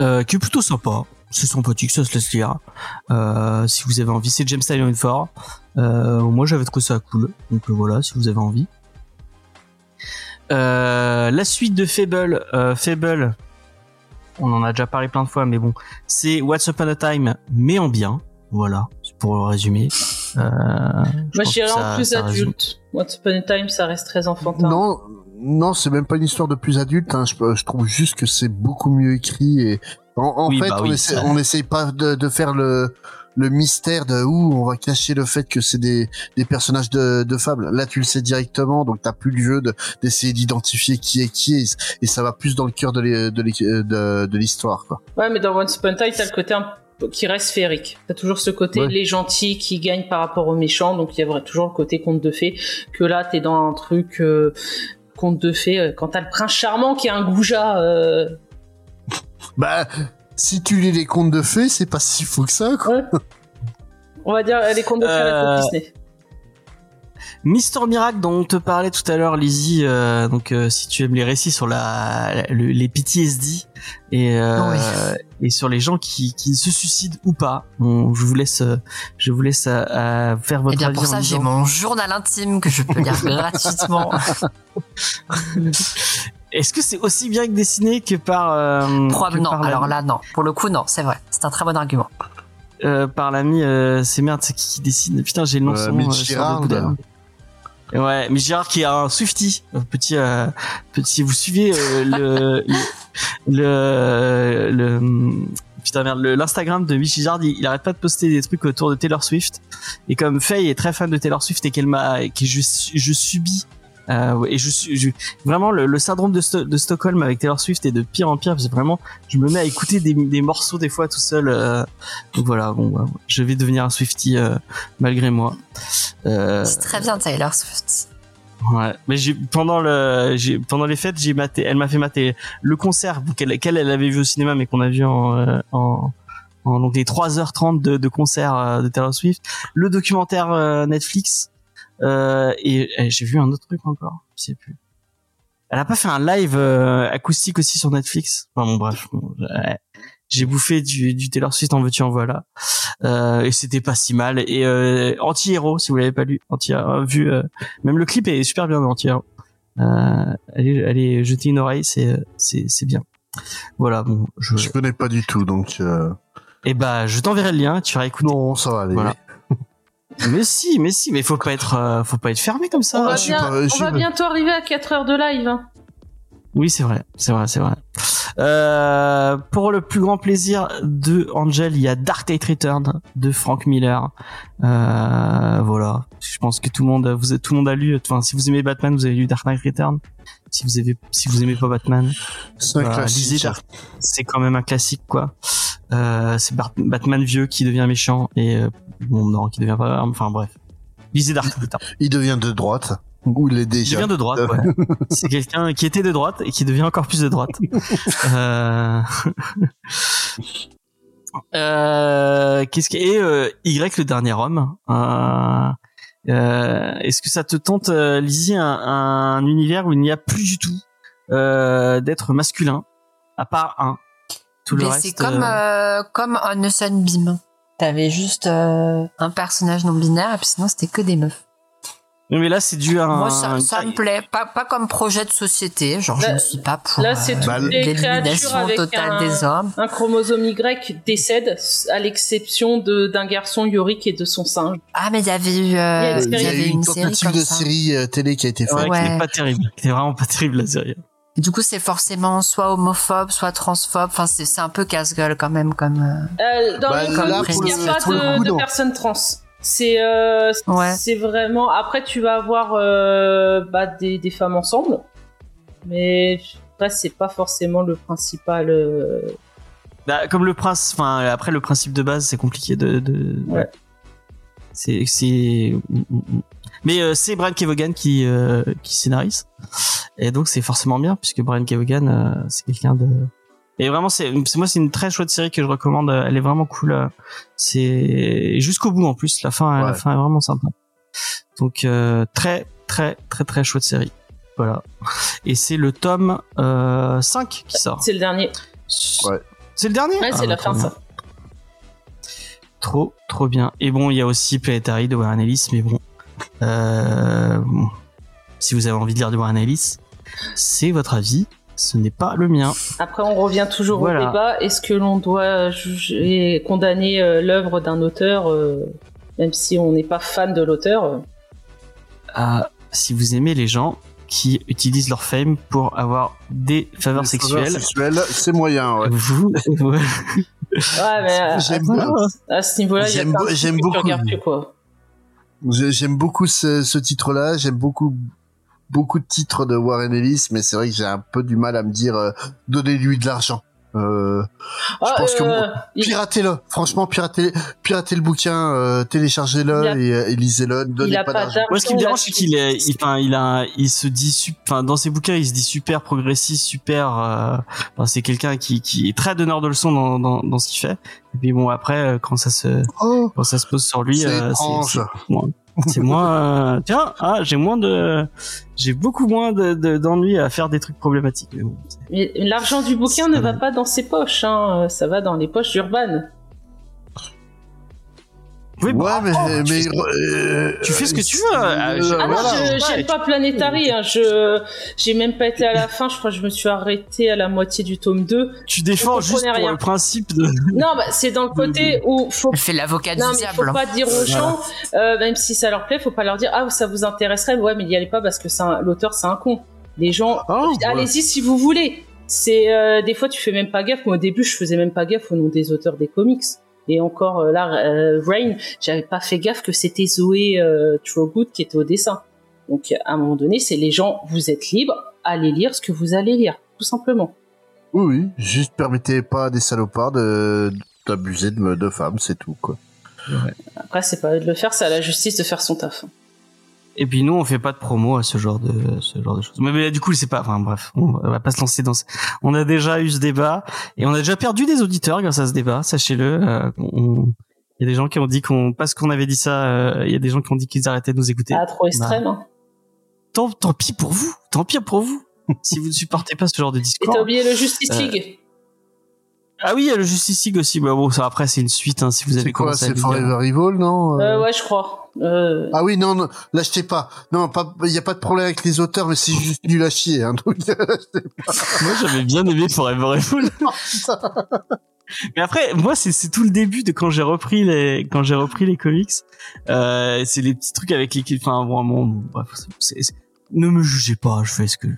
euh, qui est plutôt sympa. C'est sympathique, ça se laisse lire. Euh, si vous avez envie, c'est James Tynion Ford. Euh, moi, j'avais trouvé ça cool. Donc euh, voilà, si vous avez envie. Euh, la suite de Fable, euh, Fable, on en a déjà parlé plein de fois, mais bon, c'est What's Upon a Time, mais en bien. Voilà, c'est pour le résumer. Euh, je Moi, j'irais en plus ça résume. adulte. Once Upon a Time, ça reste très enfantin. Non, non, c'est même pas une histoire de plus adulte. Hein. Je, je trouve juste que c'est beaucoup mieux écrit et en, en Oui, fait, bah on, oui, essaie, ça- on essaye pas de, de faire le le mystère de où on va cacher le fait que c'est des, des personnages de, de fable. Là, tu le sais directement, donc t'as plus le jeu de- d'essayer d'identifier qui est qui et, et ça va plus dans le cœur de l'hi- de l'hi- de- de l'histoire. quoi. Ouais, mais dans Once Upon a Time, t'as le côté un peu- qui reste féerique. T'as toujours ce côté Ouais. les gentils qui gagnent par rapport aux méchants, donc il y a toujours le côté conte de fées. Que là, t'es dans un truc euh, conte de fées. euh, Quand t'as le prince charmant qui est un goujat, euh, *laughs* Bah, si tu lis les contes de fées, c'est pas si fou que ça. Quoi. ouais. on va dire euh, les contes de fées à la Disney. Mister Miracle dont on te parlait tout à l'heure, Lizzie. euh, donc euh, si tu aimes les récits sur la, le- les PTSD et euh, Oui. et sur les gens qui, qui se suicident ou pas, bon, je vous laisse euh, je vous laisse euh, euh, faire votre Et bien avis pour ça, j'ai mon journal intime que je peux lire *laughs* gratuitement. *laughs* Est-ce que c'est aussi bien que dessiné que par euh, Probable, que non. par Alors là, non. Pour le coup, non. C'est vrai. C'est un très bon argument. euh, par l'ami euh, c'est merde c'est qui qui dessine putain j'ai le nom Euh, Mitch euh, sur le Girard, Ouais, mais qui est un Swifty, petit, euh. Vous suivez euh, le, le, le, le- putain merde, l'Instagram de il, il arrête pas de poster des trucs autour de Taylor Swift. Et comme Faye est très fan de Taylor Swift et qu'elle m'a, que je, je subis. Euh, et je suis je- vraiment le, le syndrome de, Sto- de Stockholm avec Taylor Swift est de pire en pire parce que vraiment je me mets à écouter des, des morceaux des fois tout seul euh, donc voilà bon ouais, je vais devenir un Swifty euh, malgré moi. Euh, C'est très bien, Taylor Swift. Ouais, mais j'ai pendant le pendant les fêtes, j'ai maté elle m'a fait mater le concert qu'elle qu'elle elle avait vu au cinéma mais qu'on a vu en euh, en, donc les 3h30 de, de concert euh, de Taylor Swift, le documentaire Netflix et, et j'ai vu un autre truc encore, je sais plus. Elle a pas fait un live euh, acoustique aussi sur Netflix? Enfin bon bref, bon, j'ai bouffé du, du Taylor Swift en veux-tu en voilà. Euh, et c'était pas si mal et euh, anti-héros si vous l'avez pas lu, anti euh, vu euh, même le clip est super bien. Euh, allez, allez jeter une oreille, c'est c'est c'est bien. Voilà, bon, je Je connais pas du tout, donc euh, et bah je t'enverrai le lien, tu vas écouter. non, ça va aller. Voilà. Mais si, mais si, mais faut pas être euh, faut pas être fermé comme ça. on va, bien- pas- je on va bientôt arriver à 4 heures de live. hein. Oui, c'est vrai, c'est vrai, c'est vrai. Euh, pour le plus grand plaisir de Angel, il y a Dark Knight Return de Frank Miller. Euh, voilà, je pense que tout le monde, vous tout le monde a lu. Enfin, si vous aimez Batman, vous avez lu Dark Knight Return. Si vous avez, si vous aimez pas Batman, C'est Bah, classique. lisez Dark- c'est quand même un classique, quoi. Euh, c'est Bat- Batman vieux qui devient méchant et euh, bon non, qui devient pas. Enfin bref, lisez Dark Knight. Il devient de droite. Ou il est Il déjà. devient de droite, ouais. *laughs* C'est quelqu'un qui était de droite et qui devient encore plus de droite. *laughs* euh... *laughs* euh, Qu'est-ce qui et euh, Y le dernier homme. Euh... Est-ce que ça te tente, Lizzie, un, un univers où il n'y a plus du tout d'être masculin, à part un? Tout le Mais reste. c'est comme, euh, euh, comme un Sunbeam. T'avais juste euh, un personnage non binaire et puis sinon c'était que des meufs. mais là, c'est dû à un. Moi ça, ça me plaît, pas, pas comme projet de société, genre je ne suis pas pour là, c'est euh, les créatures l'élimination totale un, des hommes. un chromosome Y décède, à l'exception de- d'un garçon Yorick et de son singe. Ah mais il y avait eu, Il y a euh, une y avait une série comme de ça. série euh, télé qui a été faite. Ouais, qui n'est pas terrible. Qui est vraiment pas terrible la série. Du coup c'est forcément soit homophobe, soit transphobe. Enfin c'est c'est un peu casse-gueule quand même comme. euh, Euh, dans Bah, là, comics, pour il n'y le- a pas le de, coup, de non. personnes trans. C'est euh, Ouais. c'est vraiment. Après, tu vas avoir euh, bah, des, des femmes ensemble, mais après, c'est pas forcément le principal. euh, Bah, comme le prince, enfin après le principe de base, c'est compliqué de. de... Ouais. C'est c'est. Mais euh, c'est Brian Kevogan qui euh, qui scénarise, et donc c'est forcément bien puisque Brian Kevogan euh, c'est quelqu'un de. Et vraiment c'est c'est- moi c'est une très chouette série que je recommande. Elle est vraiment cool. euh, C'est jusqu'au bout en plus. La fin la fin est vraiment sympa. Donc euh, très très très très chouette série. Voilà. Et c'est le tome euh, 5 qui sort. C'est le dernier. Ouais. C'est le dernier? Ouais, Ah, c'est bah, la fin, trop bien. ça. Trop trop bien. Et bon, il y a aussi Planetary de Warren Ellis, mais bon, si vous avez envie de lire de Warren Ellis, c'est votre avis. Ce n'est pas le mien. Après, on revient toujours Voilà. au débat. Est-ce que l'on doit juger, condamner euh, l'œuvre d'un auteur, euh, même si on n'est pas fan de l'auteur? Euh, Ah, si vous aimez les gens qui utilisent leur fame pour avoir des faveurs Les sexuelles, sexuelles, c'est moyen, ouais. vous, ouais. Ouais, mais à, J'aime à- à ce niveau-là, il y a J'aime plein de beau- trucs j'aime que tu beaucoup. regardes plus, quoi. J'ai- J'aime beaucoup ce, ce titre-là. J'aime beaucoup beaucoup de titres de Warren Ellis, mais c'est vrai que j'ai un peu du mal à me dire euh, donnez-lui de l'argent. Euh, Ah, pense que euh, il- piratez-le. Franchement, piratez, piratez le bouquin, euh, téléchargez-le a- et, euh, et lisez-le. Donnez pas pas. Moi, ce qui me dérange, c'est qu'il est, il, enfin, il a, il se dit, enfin, dans ses bouquins, il se dit super progressiste, super. euh, enfin, c'est quelqu'un qui, qui est très donneur de leçons dans, dans, dans ce qu'il fait. Et puis bon, après, euh, quand ça se, Oh, quand ça se pose sur lui, c'est euh, étrange. C'est moins, euh, tiens, ah, j'ai moins de, j'ai beaucoup moins de, de- d'ennuis à faire des trucs problématiques. Mais bon, l'argent du bouquin ne va pas dans ses poches, hein. ça va dans les poches d'Urban. Oui, ouais, bah, mais, oh, mais tu, fais, euh, tu fais ce que tu veux. euh, euh, j'ai- Ah non, voilà. je- j'aime pas Planetary, hein. je j'ai même pas été à la fin, je crois que je me suis arrêté à la moitié du tome 2. Tu défends juste pour le principe de. *laughs* Non, bah, c'est dans le côté *laughs* où faut Elle fait l'avocat non du mais faut pas dire aux gens, euh, même si ça leur plaît, faut pas leur dire ah ça vous intéresserait, ouais mais n'y allez pas parce que c'est un- l'auteur c'est un con. Les gens, Ah, ouais. allez-y si vous voulez. C'est euh, des fois tu fais même pas gaffe. Moi au début je faisais même pas gaffe au nom des auteurs des comics. Et encore euh, là, euh, Rain, j'avais pas fait gaffe que c'était Zoé euh, Trowgood qui était au dessin. Donc à un moment donné, c'est les gens, vous êtes libres, allez lire ce que vous allez lire, tout simplement. Oui, oui. Juste permettez pas à des salopards de d'abuser de, de femmes, c'est tout, quoi. Après c'est pas à eux de le faire, c'est à la justice de faire son taf. Et puis nous, on fait pas de promo à ce genre de ce genre de choses. Mais, mais du coup, c'est pas. Enfin bref, on va pas se lancer dans. ce- On a déjà eu ce débat et on a déjà perdu des auditeurs grâce à ce débat. Sachez-le. euh, on- Il y a des gens qui ont dit qu'on parce qu'on avait dit ça. euh, Il y a des gens qui ont dit qu'ils arrêtaient de nous écouter. Ah trop extrême. hein. Tant, tant pis pour vous. Tant pis pour vous. *laughs* si vous ne supportez pas ce genre de Et discours. t'as oublié le Justice Euh, League. Ah oui, il y a le Justice League aussi. Bah bon, ça après c'est une suite. Hein, si vous avez C'est quoi commencé à C'est. Forever Evil, non Euh, ouais, je crois. Euh, Ah oui, non, non, l'achetez pas. Non, pas, il y a pas de problème avec les auteurs, mais c'est juste nul à chier, hein, donc, *laughs* Moi, j'avais bien aimé Forever Evil. *laughs* Mais après, moi, c'est tout le début de quand j'ai repris les quand j'ai repris les comics. Euh, c'est les petits trucs avec lesquels, enfin, vraiment, bon, bref, c'est- c'est- ne me jugez pas, je fais ce que.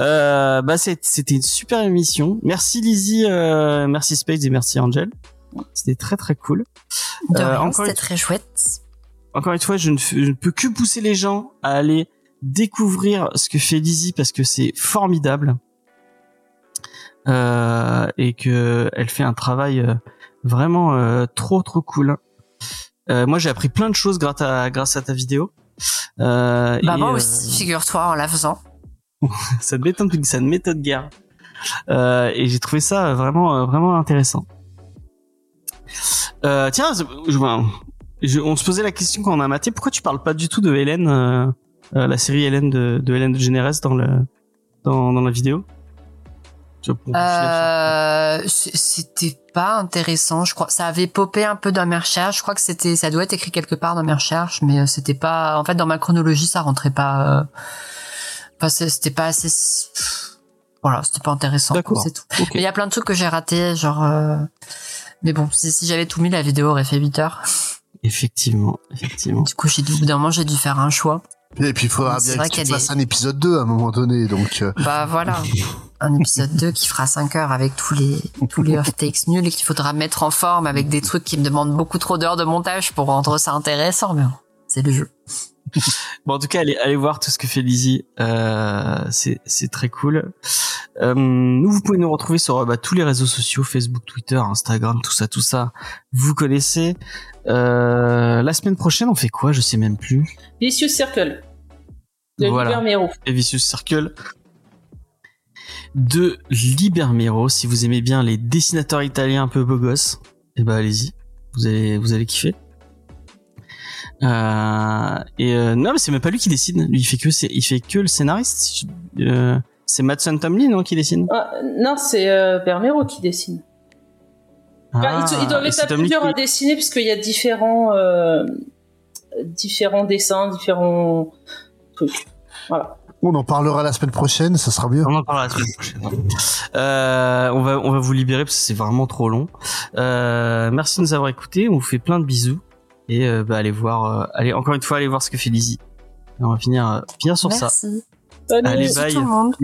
Euh, bah, c'est- c'était une super émission. Merci Lizzie, euh, merci Space et merci Angel. C'était très très cool. Euh, c'était une- très chouette. Encore une fois, je ne, fais- je ne peux que pousser les gens à aller découvrir ce que fait Lizzie parce que c'est formidable euh, et que elle fait un travail euh, vraiment euh, trop trop cool. Euh, moi, j'ai appris plein de choses grâce à grâce à ta vidéo. Euh, Bah et, moi euh, aussi, figure-toi, en la faisant. *laughs* m'étonne ça ne m'étonne guère. Euh, et j'ai trouvé ça vraiment euh, vraiment intéressant. Euh, tiens, on se posait la question quand on a maté, pourquoi tu parles pas du tout de Hélène, euh, la série Hélène de, de Hélène de Généresse dans la vidéo? C- c'était pas intéressant, je crois. Ça avait popé un peu dans mes recherches. Je crois que c'était, ça doit être écrit quelque part dans mes recherches, mais c'était pas, en fait, dans ma chronologie, ça rentrait pas. Enfin, c'est- c'était pas assez. pff, Voilà, c'était pas intéressant. D'accord. C'est tout. Mais il y a plein de trucs que j'ai ratés, genre. euh, Mais bon, si, si j'avais tout mis, la vidéo aurait fait 8 heures. Effectivement, effectivement. Du coup, j'ai dû, au bout d'un moment, j'ai dû faire un choix. Et puis il faudra bien que tu fasses des- un épisode 2 à un moment donné, donc. euh, Bah voilà, un épisode 2 qui fera 5 heures avec tous les tous les off takes nuls et qu'il faudra mettre en forme avec des trucs qui me demandent beaucoup trop d'heures de montage pour rendre ça intéressant, mais bon, c'est le jeu. *laughs* Bon, en tout cas, allez, allez voir tout ce que fait Lizzie. Euh, c'est, c'est très cool. Euh, nous, vous pouvez nous retrouver sur bah, tous les réseaux sociaux, Facebook, Twitter, Instagram, tout ça, tout ça. Vous connaissez. Euh, la semaine prochaine, on fait quoi? Je sais même plus. Vicious Circle. De Voilà. Et Vicious Circle de Libermero. Si vous aimez bien les dessinateurs italiens un peu beau gosses, eh ben allez-y. Vous allez, vous allez kiffer. Euh, et euh, non, mais c'est même pas lui qui dessine. Lui, il fait que c'est, il fait que le scénariste. Euh, c'est Madsen Tomlin non qui dessine? Ah, non, c'est euh, Bermero qui dessine. Enfin, être c'est à Tomlin plusieurs qui- à dessiner puisqu'il y a différents euh, différents dessins, différents trucs. Voilà. On en parlera la semaine prochaine, ça sera mieux. On en parlera la semaine prochaine. Euh, on va on va vous libérer parce que c'est vraiment trop long. Euh, merci de nous avoir écoutés. On vous fait plein de bisous et euh, bah, allez voir. euh, allez encore une fois allez voir ce que fait Lizzie. Et on va finir euh, finir sur ça. Merci. Allez, nuit. bye. tout le monde.